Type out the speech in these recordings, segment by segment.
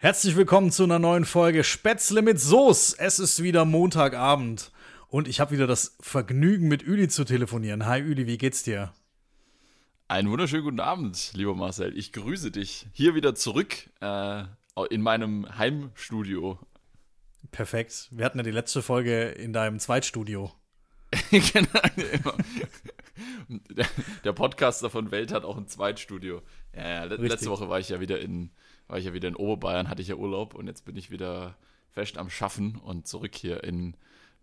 Herzlich willkommen zu einer neuen Folge Spätzle mit Soße. Es ist wieder Montagabend und ich habe wieder das Vergnügen, mit Üli zu telefonieren. Hi Üli, wie geht's dir? Einen wunderschönen guten Abend, lieber Marcel. Ich grüße dich hier wieder zurück äh, in meinem Heimstudio. Perfekt. Wir hatten ja die letzte Folge in deinem Zweitstudio. genau. Der, der, Podcaster von Welt hat auch ein Zweitstudio. Ja, ja letzte Woche war ich ja wieder in war ich ja wieder in Oberbayern, hatte ich ja Urlaub und jetzt bin ich wieder fest am Schaffen und zurück hier in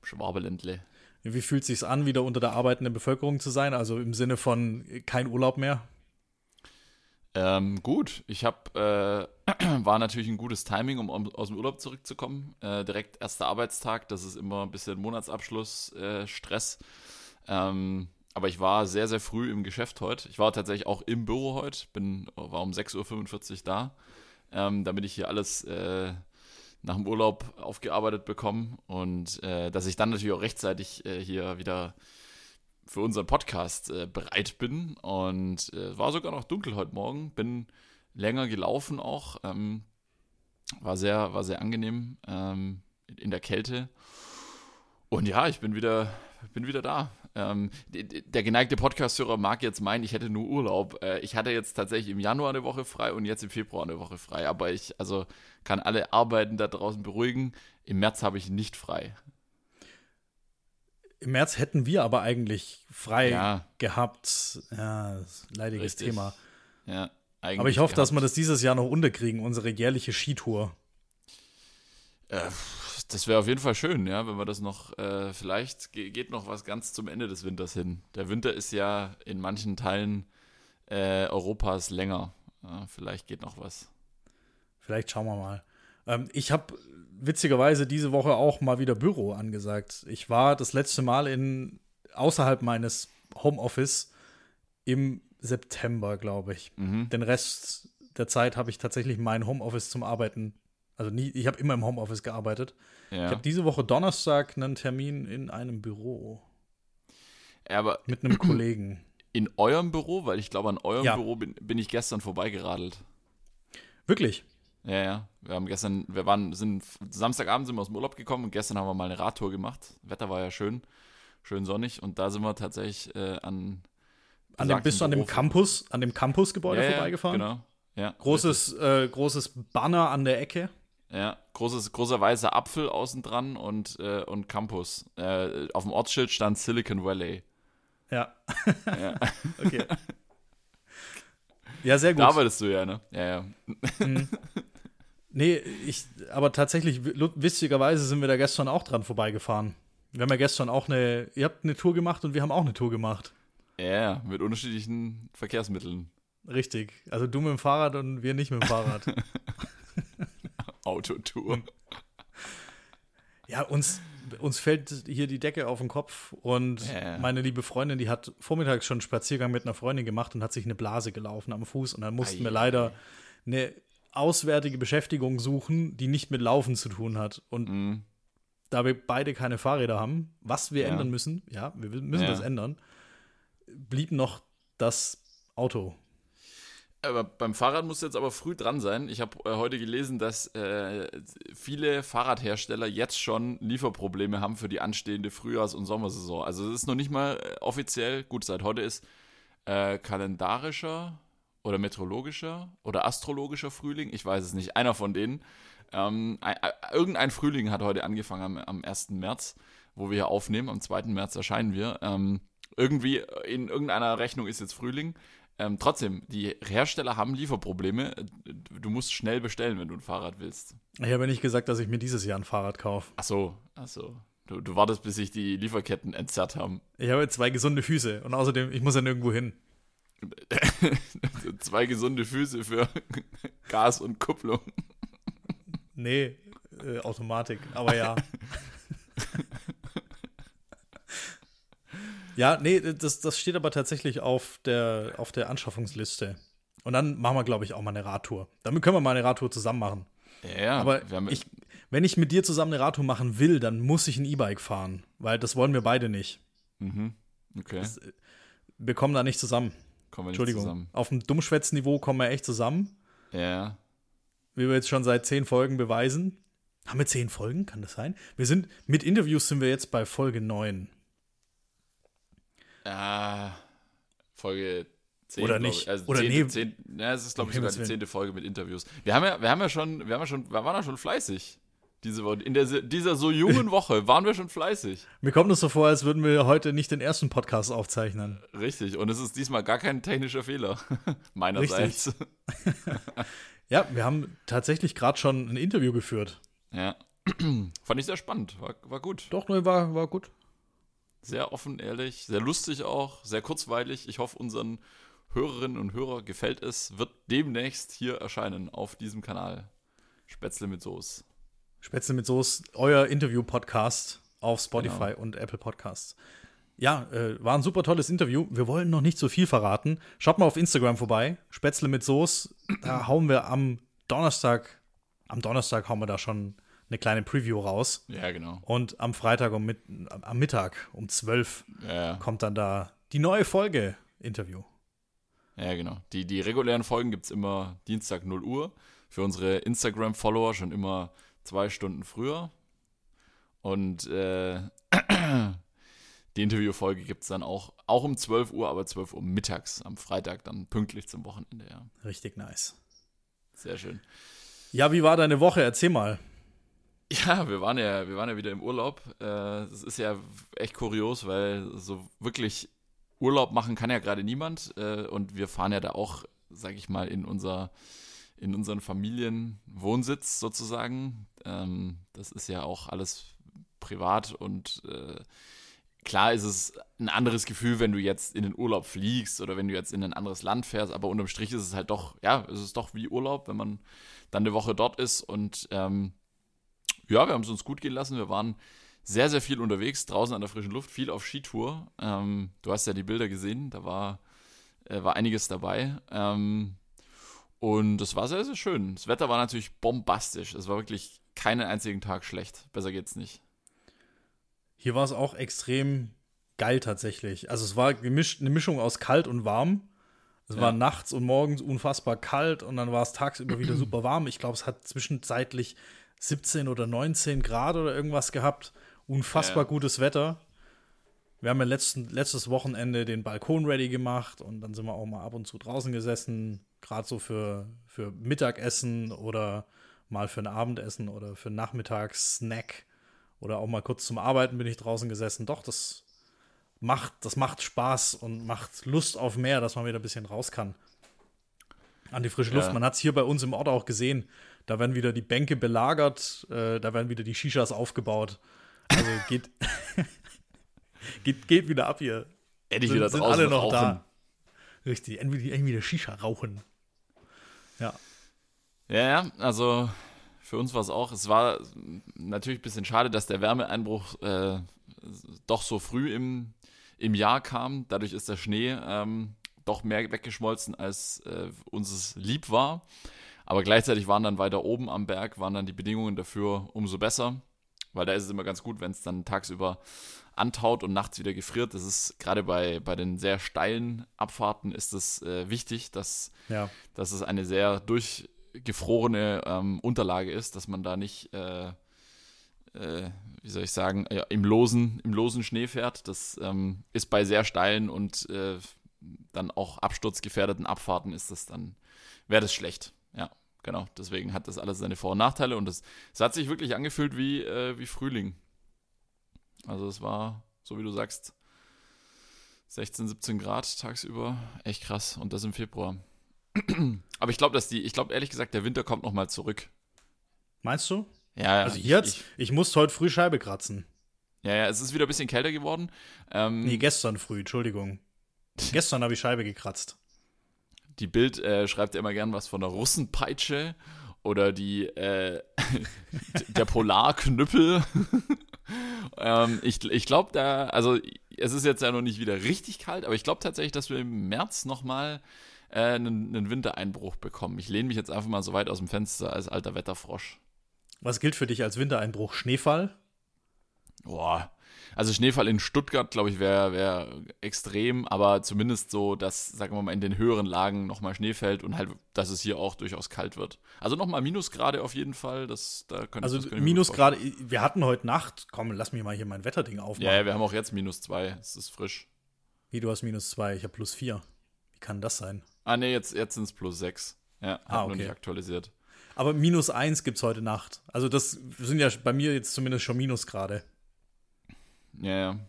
Schwabeländle. Wie fühlt es sich an, wieder unter der arbeitenden Bevölkerung zu sein? Also im Sinne von kein Urlaub mehr? Ähm, gut, ich habe äh, war natürlich ein gutes Timing, um aus dem Urlaub zurückzukommen. Äh, direkt erster Arbeitstag, das ist immer ein bisschen Monatsabschluss äh. Ähm, aber ich war sehr sehr früh im Geschäft heute. Ich war tatsächlich auch im Büro heute, bin war um 6:45 Uhr da ähm, damit ich hier alles äh, nach dem Urlaub aufgearbeitet bekomme und äh, dass ich dann natürlich auch rechtzeitig äh, hier wieder für unseren Podcast äh, bereit bin. Und äh, war sogar noch dunkel heute Morgen, bin länger gelaufen auch. Ähm, war sehr, war sehr angenehm ähm, in der Kälte. Und ja, ich bin wieder, bin wieder da. Ähm, der geneigte Podcast-Hörer mag jetzt meinen, ich hätte nur Urlaub. Äh, ich hatte jetzt tatsächlich im Januar eine Woche frei und jetzt im Februar eine Woche frei. Aber ich also kann alle Arbeiten da draußen beruhigen. Im März habe ich nicht frei. Im März hätten wir aber eigentlich frei ja. gehabt. Ja, leidiges Richtig. Thema. Ja. Aber ich hoffe, gehabt. dass wir das dieses Jahr noch unterkriegen, unsere jährliche Skitour. Äh, das wäre auf jeden Fall schön, ja, wenn wir das noch, äh, vielleicht geht noch was ganz zum Ende des Winters hin. Der Winter ist ja in manchen Teilen äh, Europas länger. Ja, vielleicht geht noch was. Vielleicht schauen wir mal. Ähm, ich habe witzigerweise diese Woche auch mal wieder Büro angesagt. Ich war das letzte Mal in außerhalb meines Homeoffice im September, glaube ich. Mhm. Den Rest der Zeit habe ich tatsächlich mein Homeoffice zum Arbeiten also nie, ich habe immer im Homeoffice gearbeitet. Ja. Ich habe diese Woche Donnerstag einen Termin in einem Büro. Ja, aber mit einem Kollegen. In eurem Büro? Weil ich glaube, an eurem ja. Büro bin, bin ich gestern vorbeigeradelt. Wirklich? Ja, ja. Wir haben gestern, wir waren, sind Samstagabend sind wir aus dem Urlaub gekommen und gestern haben wir mal eine Radtour gemacht. Wetter war ja schön, schön sonnig und da sind wir tatsächlich äh, an. An dem, bist du an dem Campus, an dem Campusgebäude ja, vorbeigefahren? Genau. Ja, großes, äh, großes Banner an der Ecke. Ja, großes, großer weißer Apfel außen dran und, äh, und Campus. Äh, auf dem Ortsschild stand Silicon Valley. Ja. ja. okay. Ja, sehr gut. Da arbeitest du ja, ne? Ja, ja. Mhm. Nee, ich, aber tatsächlich, witzigerweise sind wir da gestern auch dran vorbeigefahren. Wir haben ja gestern auch eine, ihr habt eine Tour gemacht und wir haben auch eine Tour gemacht. Ja, mit unterschiedlichen Verkehrsmitteln. Richtig. Also du mit dem Fahrrad und wir nicht mit dem Fahrrad. Autotour. Ja, uns, uns fällt hier die Decke auf den Kopf und yeah. meine liebe Freundin, die hat vormittags schon einen Spaziergang mit einer Freundin gemacht und hat sich eine Blase gelaufen am Fuß und dann mussten Ei, wir leider eine auswärtige Beschäftigung suchen, die nicht mit Laufen zu tun hat. Und mm. da wir beide keine Fahrräder haben, was wir ja. ändern müssen, ja, wir müssen ja. das ändern, blieb noch das Auto aber beim Fahrrad musst du jetzt aber früh dran sein. Ich habe äh, heute gelesen, dass äh, viele Fahrradhersteller jetzt schon Lieferprobleme haben für die anstehende Frühjahrs- und Sommersaison. Also es ist noch nicht mal äh, offiziell, gut, seit heute ist äh, kalendarischer oder meteorologischer oder astrologischer Frühling, ich weiß es nicht, einer von denen. Ähm, ein, irgendein Frühling hat heute angefangen am, am 1. März, wo wir hier aufnehmen. Am 2. März erscheinen wir. Ähm, irgendwie in irgendeiner Rechnung ist jetzt Frühling. Ähm, trotzdem, die Hersteller haben Lieferprobleme. Du musst schnell bestellen, wenn du ein Fahrrad willst. Ich habe nicht gesagt, dass ich mir dieses Jahr ein Fahrrad kaufe. Ach so, ach so. Du, du wartest, bis sich die Lieferketten entzerrt haben. Ich habe zwei gesunde Füße und außerdem, ich muss ja nirgendwo hin. zwei gesunde Füße für Gas und Kupplung. Nee, äh, Automatik, aber ja. Ja, nee, das, das steht aber tatsächlich auf der, auf der Anschaffungsliste. Und dann machen wir, glaube ich, auch mal eine Radtour. Damit können wir mal eine Radtour zusammen machen. Ja, aber ich, wenn ich mit dir zusammen eine Radtour machen will, dann muss ich ein E-Bike fahren, weil das wollen wir beide nicht. Mhm. Okay. Das, wir kommen da nicht zusammen. Kommen wir nicht Entschuldigung. Zusammen. Auf dem Dummschwätzniveau kommen wir echt zusammen. Ja. wie wir jetzt schon seit zehn Folgen beweisen. Haben wir zehn Folgen? Kann das sein? Wir sind, mit Interviews sind wir jetzt bei Folge 9. Ah, Folge 10. Oder nicht. Also Oder 10, nee. 10, ja, es ist, glaube ich, sogar die zehnte Folge mit Interviews. Wir haben ja, wir haben ja schon, wir haben ja schon, wir waren ja schon fleißig. Diese Woche. In der, dieser so jungen Woche waren wir schon fleißig. Mir kommt es so vor, als würden wir heute nicht den ersten Podcast aufzeichnen. Richtig. Und es ist diesmal gar kein technischer Fehler. Meinerseits. Ja, wir haben tatsächlich gerade schon ein Interview geführt. Ja. Fand ich sehr spannend. War, war gut. Doch, ne, war, war gut. Sehr offen, ehrlich, sehr lustig auch, sehr kurzweilig. Ich hoffe, unseren Hörerinnen und Hörer gefällt es. Wird demnächst hier erscheinen auf diesem Kanal. Spätzle mit Soße. Spätzle mit Soße, euer Interview-Podcast auf Spotify Genau. und Apple Podcasts. Ja, äh, war ein super tolles Interview. Wir wollen noch nicht so viel verraten. Schaut mal auf Instagram vorbei. Spätzle mit Soße. Da hauen wir am Donnerstag, am Donnerstag hauen wir da schon eine kleine Preview raus. Ja, genau. Und am Freitag um mit, am Mittag um 12 Ja, kommt dann da die neue Folge Interview. ja genau. Die, die regulären Folgen gibt es immer Dienstag 0 Uhr. Für unsere Instagram-Follower schon immer zwei Stunden früher. Und äh, die Interviewfolge gibt es dann auch, auch um 12 Uhr, aber 12 Uhr mittags am Freitag, dann pünktlich zum Wochenende, ja. Richtig nice. Sehr schön. Ja, wie war deine Woche? Erzähl mal. Ja, wir waren ja, wir waren ja wieder im Urlaub. Äh, Das ist ja echt kurios, weil so wirklich Urlaub machen kann ja gerade niemand. Äh, Und wir fahren ja da auch, sag ich mal, in unser, in unseren Familienwohnsitz sozusagen. Ähm, Das ist ja auch alles privat und äh, klar ist es ein anderes Gefühl, wenn du jetzt in den Urlaub fliegst oder wenn du jetzt in ein anderes Land fährst, aber unterm Strich ist es halt doch, ja, es ist doch wie Urlaub, wenn man dann eine Woche dort ist und ähm, ja, wir haben es uns gut gehen lassen. Wir waren sehr, sehr viel unterwegs, draußen an der frischen Luft, viel auf Skitour. Ähm, du hast ja die Bilder gesehen, da war, äh, war einiges dabei. Ähm, und es war sehr, sehr schön. Das Wetter war natürlich bombastisch. Es war wirklich keinen einzigen Tag schlecht. Besser geht's nicht. Hier war es auch extrem geil tatsächlich. Also es war gemischt, eine Mischung aus kalt und warm. Es Ja. war nachts und morgens unfassbar kalt und dann war es tagsüber wieder super warm. Ich glaube, es hat zwischenzeitlich 17 oder 19 Grad oder irgendwas gehabt. Unfassbar Ja. gutes Wetter. Wir haben ja letzten, letztes Wochenende den Balkon ready gemacht und dann sind wir auch mal ab und zu draußen gesessen, gerade so für, für Mittagessen oder mal für ein Abendessen oder für einen Nachmittagssnack oder auch mal kurz zum Arbeiten bin ich draußen gesessen. Doch, das macht, das macht Spaß und macht Lust auf mehr, dass man wieder ein bisschen raus kann. An die frische Luft. Ja. Man hat es hier bei uns im Ort auch gesehen. Da werden wieder die Bänke belagert, äh, da werden wieder die Shishas aufgebaut. Also geht, geht, geht wieder ab hier. Endlich Sind- wieder sind alle noch rauchen. da. Richtig, endlich irgendwie wieder Shisha rauchen. Ja. Ja, ja, also für uns war es auch, es war natürlich ein bisschen schade, dass der Wärmeeinbruch äh, doch so früh im, im Jahr kam. Dadurch ist der Schnee ähm, doch mehr weggeschmolzen, als äh, uns es lieb war. Aber gleichzeitig waren dann weiter oben am Berg, waren dann die Bedingungen dafür umso besser, weil da ist es immer ganz gut, wenn es dann tagsüber antaut und nachts wieder gefriert. Das ist gerade bei, bei den sehr steilen Abfahrten ist es äh, wichtig, dass Ja. dass es eine sehr durchgefrorene ähm, Unterlage ist, dass man da nicht, äh, äh, wie soll ich sagen, ja, im, losen, im losen Schnee fährt. Das ähm, ist bei sehr steilen und äh, dann auch absturzgefährdeten Abfahrten ist das dann, wäre das schlecht. Ja, genau. Deswegen hat das alles seine Vor- und Nachteile und es hat sich wirklich angefühlt wie, äh, wie Frühling. Also es war, so wie du sagst, 16, 17 Grad tagsüber. Echt krass. Und das im Februar. Aber ich glaube, dass die, ich glaube ehrlich gesagt, der Winter kommt nochmal zurück. Meinst du? Ja, Also ich, hier jetzt, ich, ich musste heute früh Scheibe kratzen. ja, ja, es ist wieder ein bisschen kälter geworden. Ähm, Nee, gestern früh, Entschuldigung. Gestern habe ich Scheibe gekratzt. Die Bild äh, schreibt ja immer gern was von der Russenpeitsche oder die äh, der Polarknüppel. ähm, ich ich glaube da, also es ist jetzt ja noch nicht wieder richtig kalt, aber ich glaube tatsächlich, dass wir im März nochmal äh, einen, einen Wintereinbruch bekommen. Ich lehne mich jetzt einfach mal so weit aus dem Fenster als alter Wetterfrosch. Was gilt für dich als Wintereinbruch? Schneefall? Boah. Also Schneefall in Stuttgart, glaube ich, wäre wär extrem, aber zumindest so, dass, sagen wir mal, in den höheren Lagen nochmal Schnee fällt und halt, dass es hier auch durchaus kalt wird. Also nochmal Minusgrade auf jeden Fall. Das, da könnte, also Minusgrade, wir hatten heute Nacht, komm, lass mich mal hier mein Wetterding aufmachen. Ja, ja wir haben auch jetzt minus zwei, es ist frisch. Wie, du hast minus zwei, ich habe plus vier. Wie kann das sein? Ah, nee, jetzt, jetzt sind es plus sechs. Ja, ah, okay. nur nicht aktualisiert. Aber minus eins gibt es heute Nacht. Also das sind ja bei mir jetzt zumindest schon Minusgrade. Ja, ja.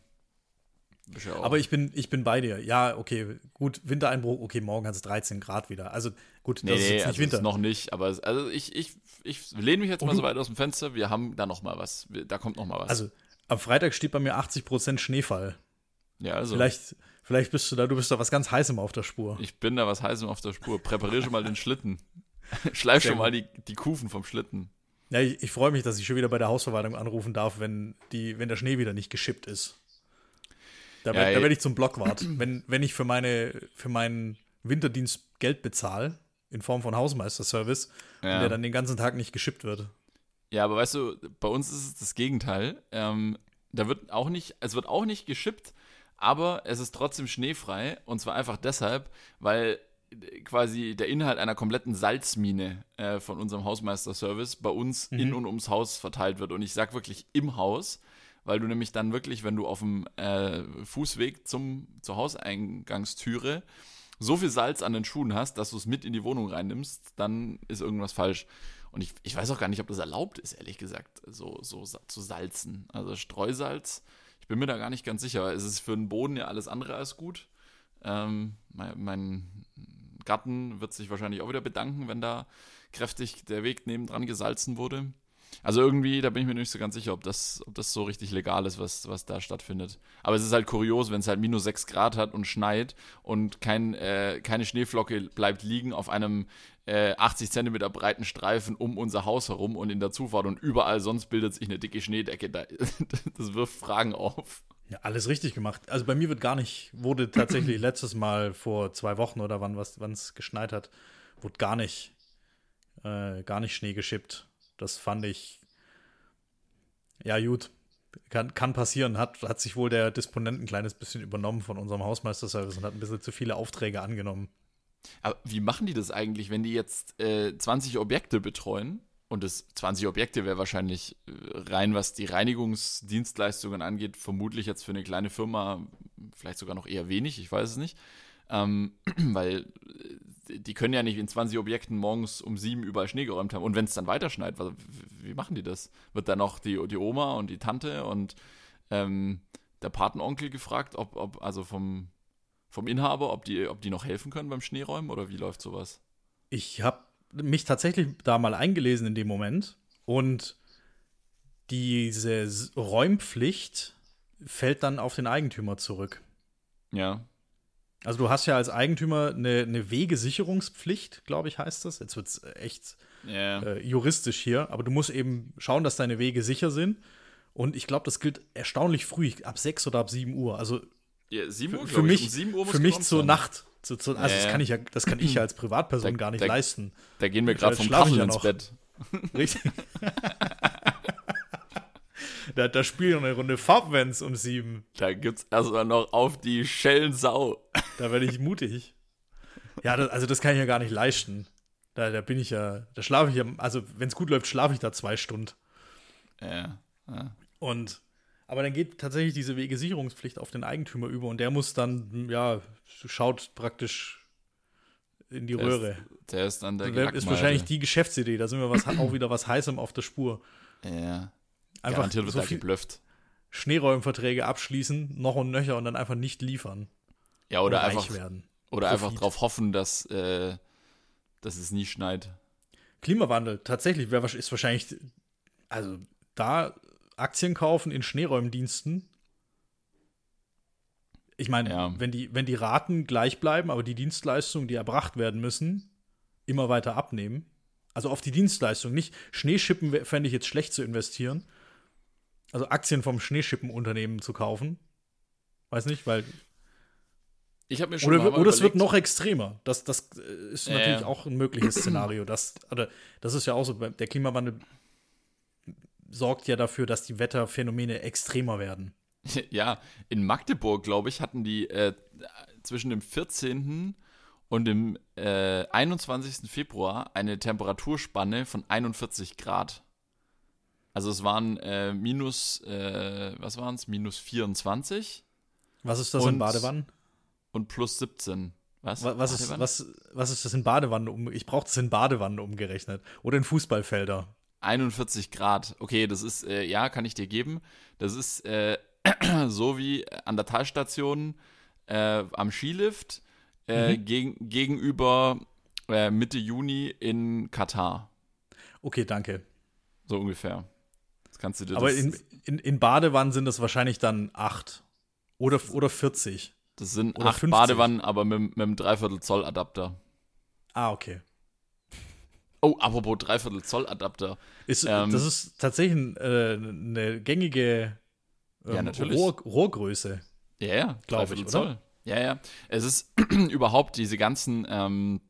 Aber ich bin, ich bin bei dir. Ja, okay, gut, Wintereinbruch, okay, morgen hat es 13 Grad wieder. Also gut, das nee, ist jetzt nicht also Winter. noch nicht, aber also ich, ich, ich lehne mich jetzt Und mal so weit aus dem Fenster, wir haben da noch mal was. Da kommt noch mal was. Also am Freitag steht bei mir 80% Schneefall. Ja, also. Vielleicht, vielleicht bist du da, du bist da was ganz Heißem auf der Spur. Ich bin da was Heißem auf der Spur. Präpariere schon mal den Schlitten. Schleif schon mal die, die Kufen vom Schlitten. Ja, ich, ich freue mich, dass ich schon wieder bei der Hausverwaltung anrufen darf, wenn, die, wenn der Schnee wieder nicht geschippt ist. Da, ja, werde ich zum Blockwart. wenn, wenn ich für, meine, für meinen Winterdienst Geld bezahle, in Form von Hausmeisterservice, ja. der dann den ganzen Tag nicht geschippt wird. Ja, aber weißt du, bei uns ist es das Gegenteil. Ähm, da wird auch nicht, es wird auch nicht geschippt, aber es ist trotzdem schneefrei. Und zwar einfach deshalb, weil quasi der Inhalt einer kompletten Salzmine äh, von unserem Hausmeister-Service bei uns mhm. in und ums Haus verteilt wird. Und ich sag wirklich im Haus, weil du nämlich dann wirklich, wenn du auf dem äh, Fußweg zum, zur Hauseingangstüre so viel Salz an den Schuhen hast, dass du es mit in die Wohnung reinnimmst, dann ist irgendwas falsch. Und ich, ich weiß auch gar nicht, ob das erlaubt ist, ehrlich gesagt, so, so zu salzen. Also Streusalz, ich bin mir da gar nicht ganz sicher. Es ist für den Boden ja alles andere als gut. Ähm, mein, mein Garten wird sich wahrscheinlich auch wieder bedanken, wenn da kräftig der Weg nebendran gesalzen wurde. Also irgendwie, da bin ich mir nicht so ganz sicher, ob das, ob das so richtig legal ist, was, was da stattfindet. Aber es ist halt kurios, wenn es halt minus 6 Grad hat und schneit und kein, äh, keine Schneeflocke bleibt liegen auf einem äh, 80 Zentimeter breiten Streifen um unser Haus herum und in der Zufahrt und überall sonst bildet sich eine dicke Schneedecke. Da, das wirft Fragen auf. Ja, alles richtig gemacht. Also bei mir wird gar nicht, wurde tatsächlich letztes Mal vor zwei Wochen oder wann es geschneit hat, wurde gar nicht, äh, gar nicht Schnee geschippt. Das fand ich, ja gut, kann, kann passieren. Hat, hat sich wohl der Disponent ein kleines bisschen übernommen von unserem Hausmeisterservice und hat ein bisschen zu viele Aufträge angenommen. Aber wie machen die das eigentlich, wenn die jetzt äh, 20 Objekte betreuen? Und das 20 Objekte wäre wahrscheinlich äh, rein, was die Reinigungsdienstleistungen angeht, vermutlich jetzt für eine kleine Firma vielleicht sogar noch eher wenig, ich weiß es nicht. Ähm, weil äh, die können ja nicht in 20 Objekten morgens um sieben überall Schnee geräumt haben. Und wenn es dann weiter schneit, wie machen die das? Wird dann noch die, die Oma und die Tante und ähm, der Patenonkel gefragt, ob, ob also vom, vom Inhaber, ob die, ob die noch helfen können beim Schneeräumen oder wie läuft sowas? Ich habe mich tatsächlich da mal eingelesen in dem Moment und diese Räumpflicht fällt dann auf den Eigentümer zurück. Ja. Also du hast ja als Eigentümer eine, eine Wegesicherungspflicht, glaube ich, heißt das. Jetzt wird es echt yeah. äh, juristisch hier, aber du musst eben schauen, dass deine Wege sicher sind. Und ich glaube, das gilt erstaunlich früh, ab 6 oder ab 7 Uhr. Also ja, 7 Uhr, für, mich, um 7 Uhr für mich zur Nacht. Zu, zu, also ja, das kann ich ja, das kann ich ja als Privatperson da, gar nicht da, leisten. Da gehen wir gerade vom Kacheln ja ins Bett. Richtig. da, da spielen eine Runde Farbvents um sieben. Da gibt's erstmal noch auf die Schellensau. Da werde ich mutig. Ja, das, also das kann ich ja gar nicht leisten. Da, da bin ich ja, da schlafe ich ja, also wenn es gut läuft, schlafe ich da zwei Stunden. Ja. ja. Und aber dann geht tatsächlich diese Wegesicherungspflicht auf den Eigentümer über und der muss dann, ja, schaut praktisch in die der Röhre. Ist, der ist dann der Das ist wahrscheinlich die Geschäftsidee. Da sind wir was, auch wieder was Heißem auf der Spur. Ja. Einfach Garantiert wird so da geblufft. Schneeräumverträge abschließen, noch und nöcher und dann einfach nicht liefern. Ja, oder einfach werden. Oder Profit. einfach darauf hoffen, dass, äh, dass es nie schneit. Klimawandel, tatsächlich, ist wahrscheinlich, also da Aktien kaufen in Schneeräumdiensten. Ich meine, ja. wenn, die, wenn die Raten gleich bleiben, aber die Dienstleistungen, die erbracht werden müssen, immer weiter abnehmen. Also auf die Dienstleistung, nicht Schneeschippen fände ich jetzt schlecht zu investieren. Also Aktien vom Schneeschippenunternehmen zu kaufen. Weiß nicht, weil. Ich habe mir schon oder, mal oder es wird noch extremer. Das, das äh, ist natürlich ja. auch ein mögliches Szenario. Das, oder, das ist ja auch so, der Klimawandel sorgt ja dafür, dass die Wetterphänomene extremer werden. Ja, in Magdeburg, glaube ich, hatten die äh, zwischen dem 14. und dem äh, 21. Februar eine Temperaturspanne von 41 Grad. Also es waren äh, minus, äh, was waren es? Minus 24. Was ist das und, in Badewannen? Und plus 17. Was? Was, was ist, was, was ist das in Badewannen? Um, ich brauche das in Badewannen umgerechnet. Oder in Fußballfelder. 41 Grad. Okay, das ist, äh, ja, kann ich dir geben. Das ist äh, so wie an der Talstation äh, am Skilift äh, mhm. geg gegenüber äh, Mitte Juni in Katar. Okay, danke. So ungefähr. Das kannst du dir Aber in, in, in Badewannen sind das wahrscheinlich dann 8 oder, oder 40. Das sind oder 8 50. Badewannen, aber mit, mit einem Dreiviertel Zoll Adapter. Ah, okay. Oh, apropos Dreiviertel Zoll Adapter. Ist, ähm, das ist tatsächlich äh, eine gängige ähm, ja, natürlich. Rohr, Rohrgröße. Ja, ja, glaube ich, Zoll. Oder? Ja, ja. Es ist überhaupt diese ganzen ähm,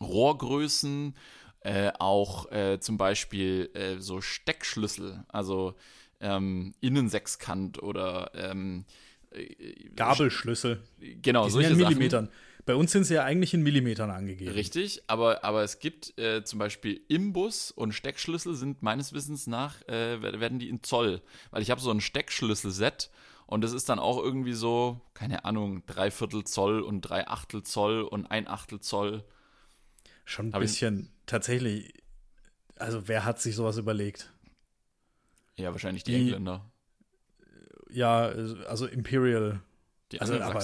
Rohrgrößen, äh, auch äh, zum Beispiel äh, so Steckschlüssel, also ähm, Innensechskant oder ähm, äh, Gabelschlüssel. Genau, Die solche sind ja in Millimetern. Sachen. Bei uns sind sie ja eigentlich in Millimetern angegeben. Richtig, aber, aber es gibt äh, zum Beispiel Imbus und Steckschlüssel sind meines Wissens nach, äh, werden die in Zoll. Weil ich habe so ein Steckschlüssel-Set und das ist dann auch irgendwie so, keine Ahnung, drei Viertel Zoll und drei Achtel Zoll und ein Achtel Zoll. Schon ein hab bisschen ich, tatsächlich, also wer hat sich sowas überlegt? Ja, wahrscheinlich die, die Engländer. Ja, also Imperial die also, aber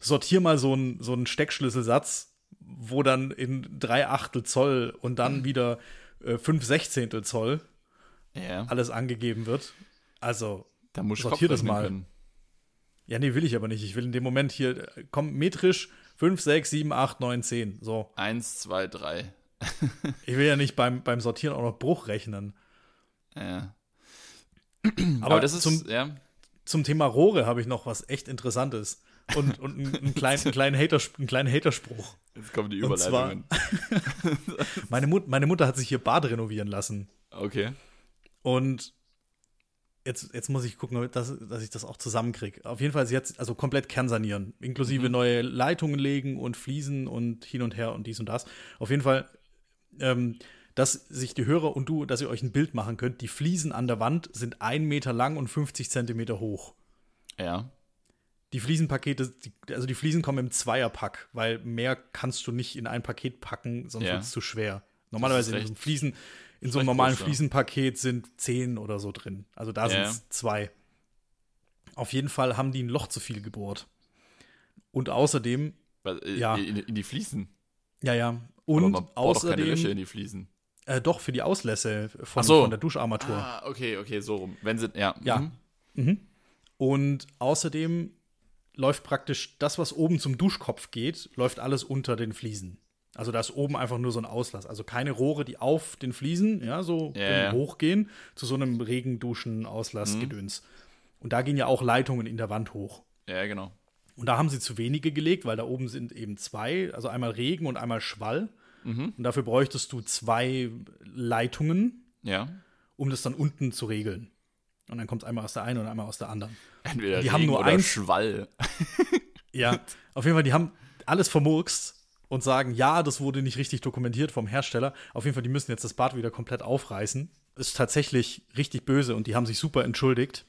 sortier mal so einen so Steckschlüsselsatz, wo dann in drei Achtel Zoll und dann mhm. wieder äh, fünf Sechzehntel Zoll ja. alles angegeben wird. Also, da muss sortier das mal. Können. Ja, nee, will ich aber nicht. Ich will in dem Moment hier, komm, metrisch 5, 6, 7, 8, 9, 10. So. 1, 2, 3. ich will ja nicht beim, beim Sortieren auch noch Bruch rechnen. Ja. Aber, aber das ist, zum, ja zum Thema Rohre habe ich noch was echt Interessantes. Und, und einen, einen, kleinen, einen, kleinen Hater, einen kleinen Haterspruch. Jetzt kommen die Überleitungen. meine, Mut, meine Mutter hat sich hier Bad renovieren lassen. Okay. Und jetzt, jetzt muss ich gucken, dass, dass ich das auch zusammenkriege. Auf jeden Fall, sie hat also komplett kernsanieren, inklusive mhm. neue Leitungen legen und Fliesen und hin und her und dies und das. Auf jeden Fall ähm, dass sich die Hörer und du, dass ihr euch ein Bild machen könnt. Die Fliesen an der Wand sind ein Meter lang und 50 Zentimeter hoch. Ja. Die Fliesenpakete, also die Fliesen kommen im Zweierpack, weil mehr kannst du nicht in ein Paket packen, sonst ja. wird es zu schwer. Normalerweise in so, Fliesen, in so einem normalen groß, Fliesenpaket sind zehn oder so drin. Also da ja. sind es zwei. Auf jeden Fall haben die ein Loch zu viel gebohrt. Und außerdem. Äh, ja. In, in, die Fliesen. Ja, ja. Und außerdem. keine Löcher in die Fliesen. Äh, doch, für die Auslässe von, so. von der Duscharmatur. Ah, okay, okay, so rum. Wenn sie, ja. Ja. Mhm. Mhm. Und außerdem läuft praktisch das, was oben zum Duschkopf geht, läuft alles unter den Fliesen. Also da ist oben einfach nur so ein Auslass. Also keine Rohre, die auf den Fliesen, ja, so yeah. hochgehen, zu so einem Regenduschen-Auslass-Gedöns. Mhm. Und da gehen ja auch Leitungen in der Wand hoch. Ja, genau. Und da haben sie zu wenige gelegt, weil da oben sind eben zwei, also einmal Regen und einmal Schwall. Mhm. Und dafür bräuchtest du zwei Leitungen, ja. um das dann unten zu regeln. Und dann kommt es einmal aus der einen und einmal aus der anderen. Entweder die Regen haben nur oder ein Schwall. ja, auf jeden Fall, die haben alles vermurkst und sagen, ja, das wurde nicht richtig dokumentiert vom Hersteller. Auf jeden Fall, die müssen jetzt das Bad wieder komplett aufreißen. Ist tatsächlich richtig böse und die haben sich super entschuldigt.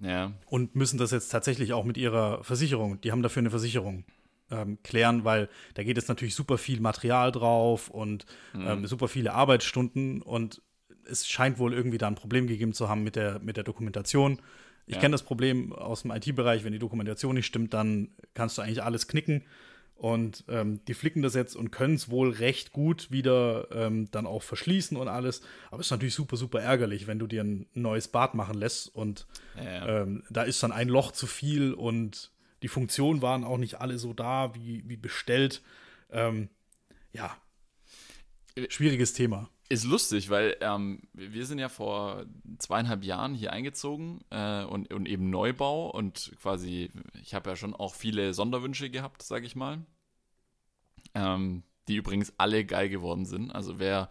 Ja. Und müssen das jetzt tatsächlich auch mit ihrer Versicherung, die haben dafür eine Versicherung ähm, klären, weil da geht jetzt natürlich super viel Material drauf und mhm. ähm, super viele Arbeitsstunden und es scheint wohl irgendwie da ein Problem gegeben zu haben mit der, mit der Dokumentation. Ich ja. kenne das Problem aus dem IT-Bereich, wenn die Dokumentation nicht stimmt, dann kannst du eigentlich alles knicken. Und ähm, die flicken das jetzt und können es wohl recht gut wieder ähm, dann auch verschließen und alles. Aber es ist natürlich super, super ärgerlich, wenn du dir ein neues Bad machen lässt und ja. ähm, da ist dann ein Loch zu viel und die Funktionen waren auch nicht alle so da, wie, wie bestellt. Ähm, ja, schwieriges Thema. Ist lustig, weil ähm, wir sind ja vor zweieinhalb Jahren hier eingezogen äh, und, und eben Neubau und quasi, ich habe ja schon auch viele Sonderwünsche gehabt, sage ich mal, ähm, die übrigens alle geil geworden sind. Also wer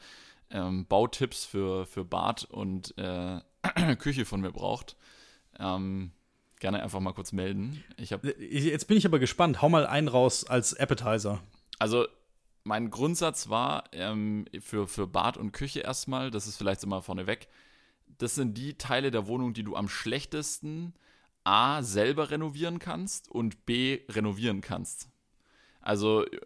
ähm, Bautipps für, für Bad und äh, Küche von mir braucht, ähm, gerne einfach mal kurz melden. Ich hab, Jetzt bin ich aber gespannt. Hau mal einen raus als Appetizer. Also, mein Grundsatz war ähm, für, für Bad und Küche erstmal, das ist vielleicht so mal vorneweg, das sind die Teile der Wohnung, die du am schlechtesten A selber renovieren kannst und B renovieren kannst. Also äh,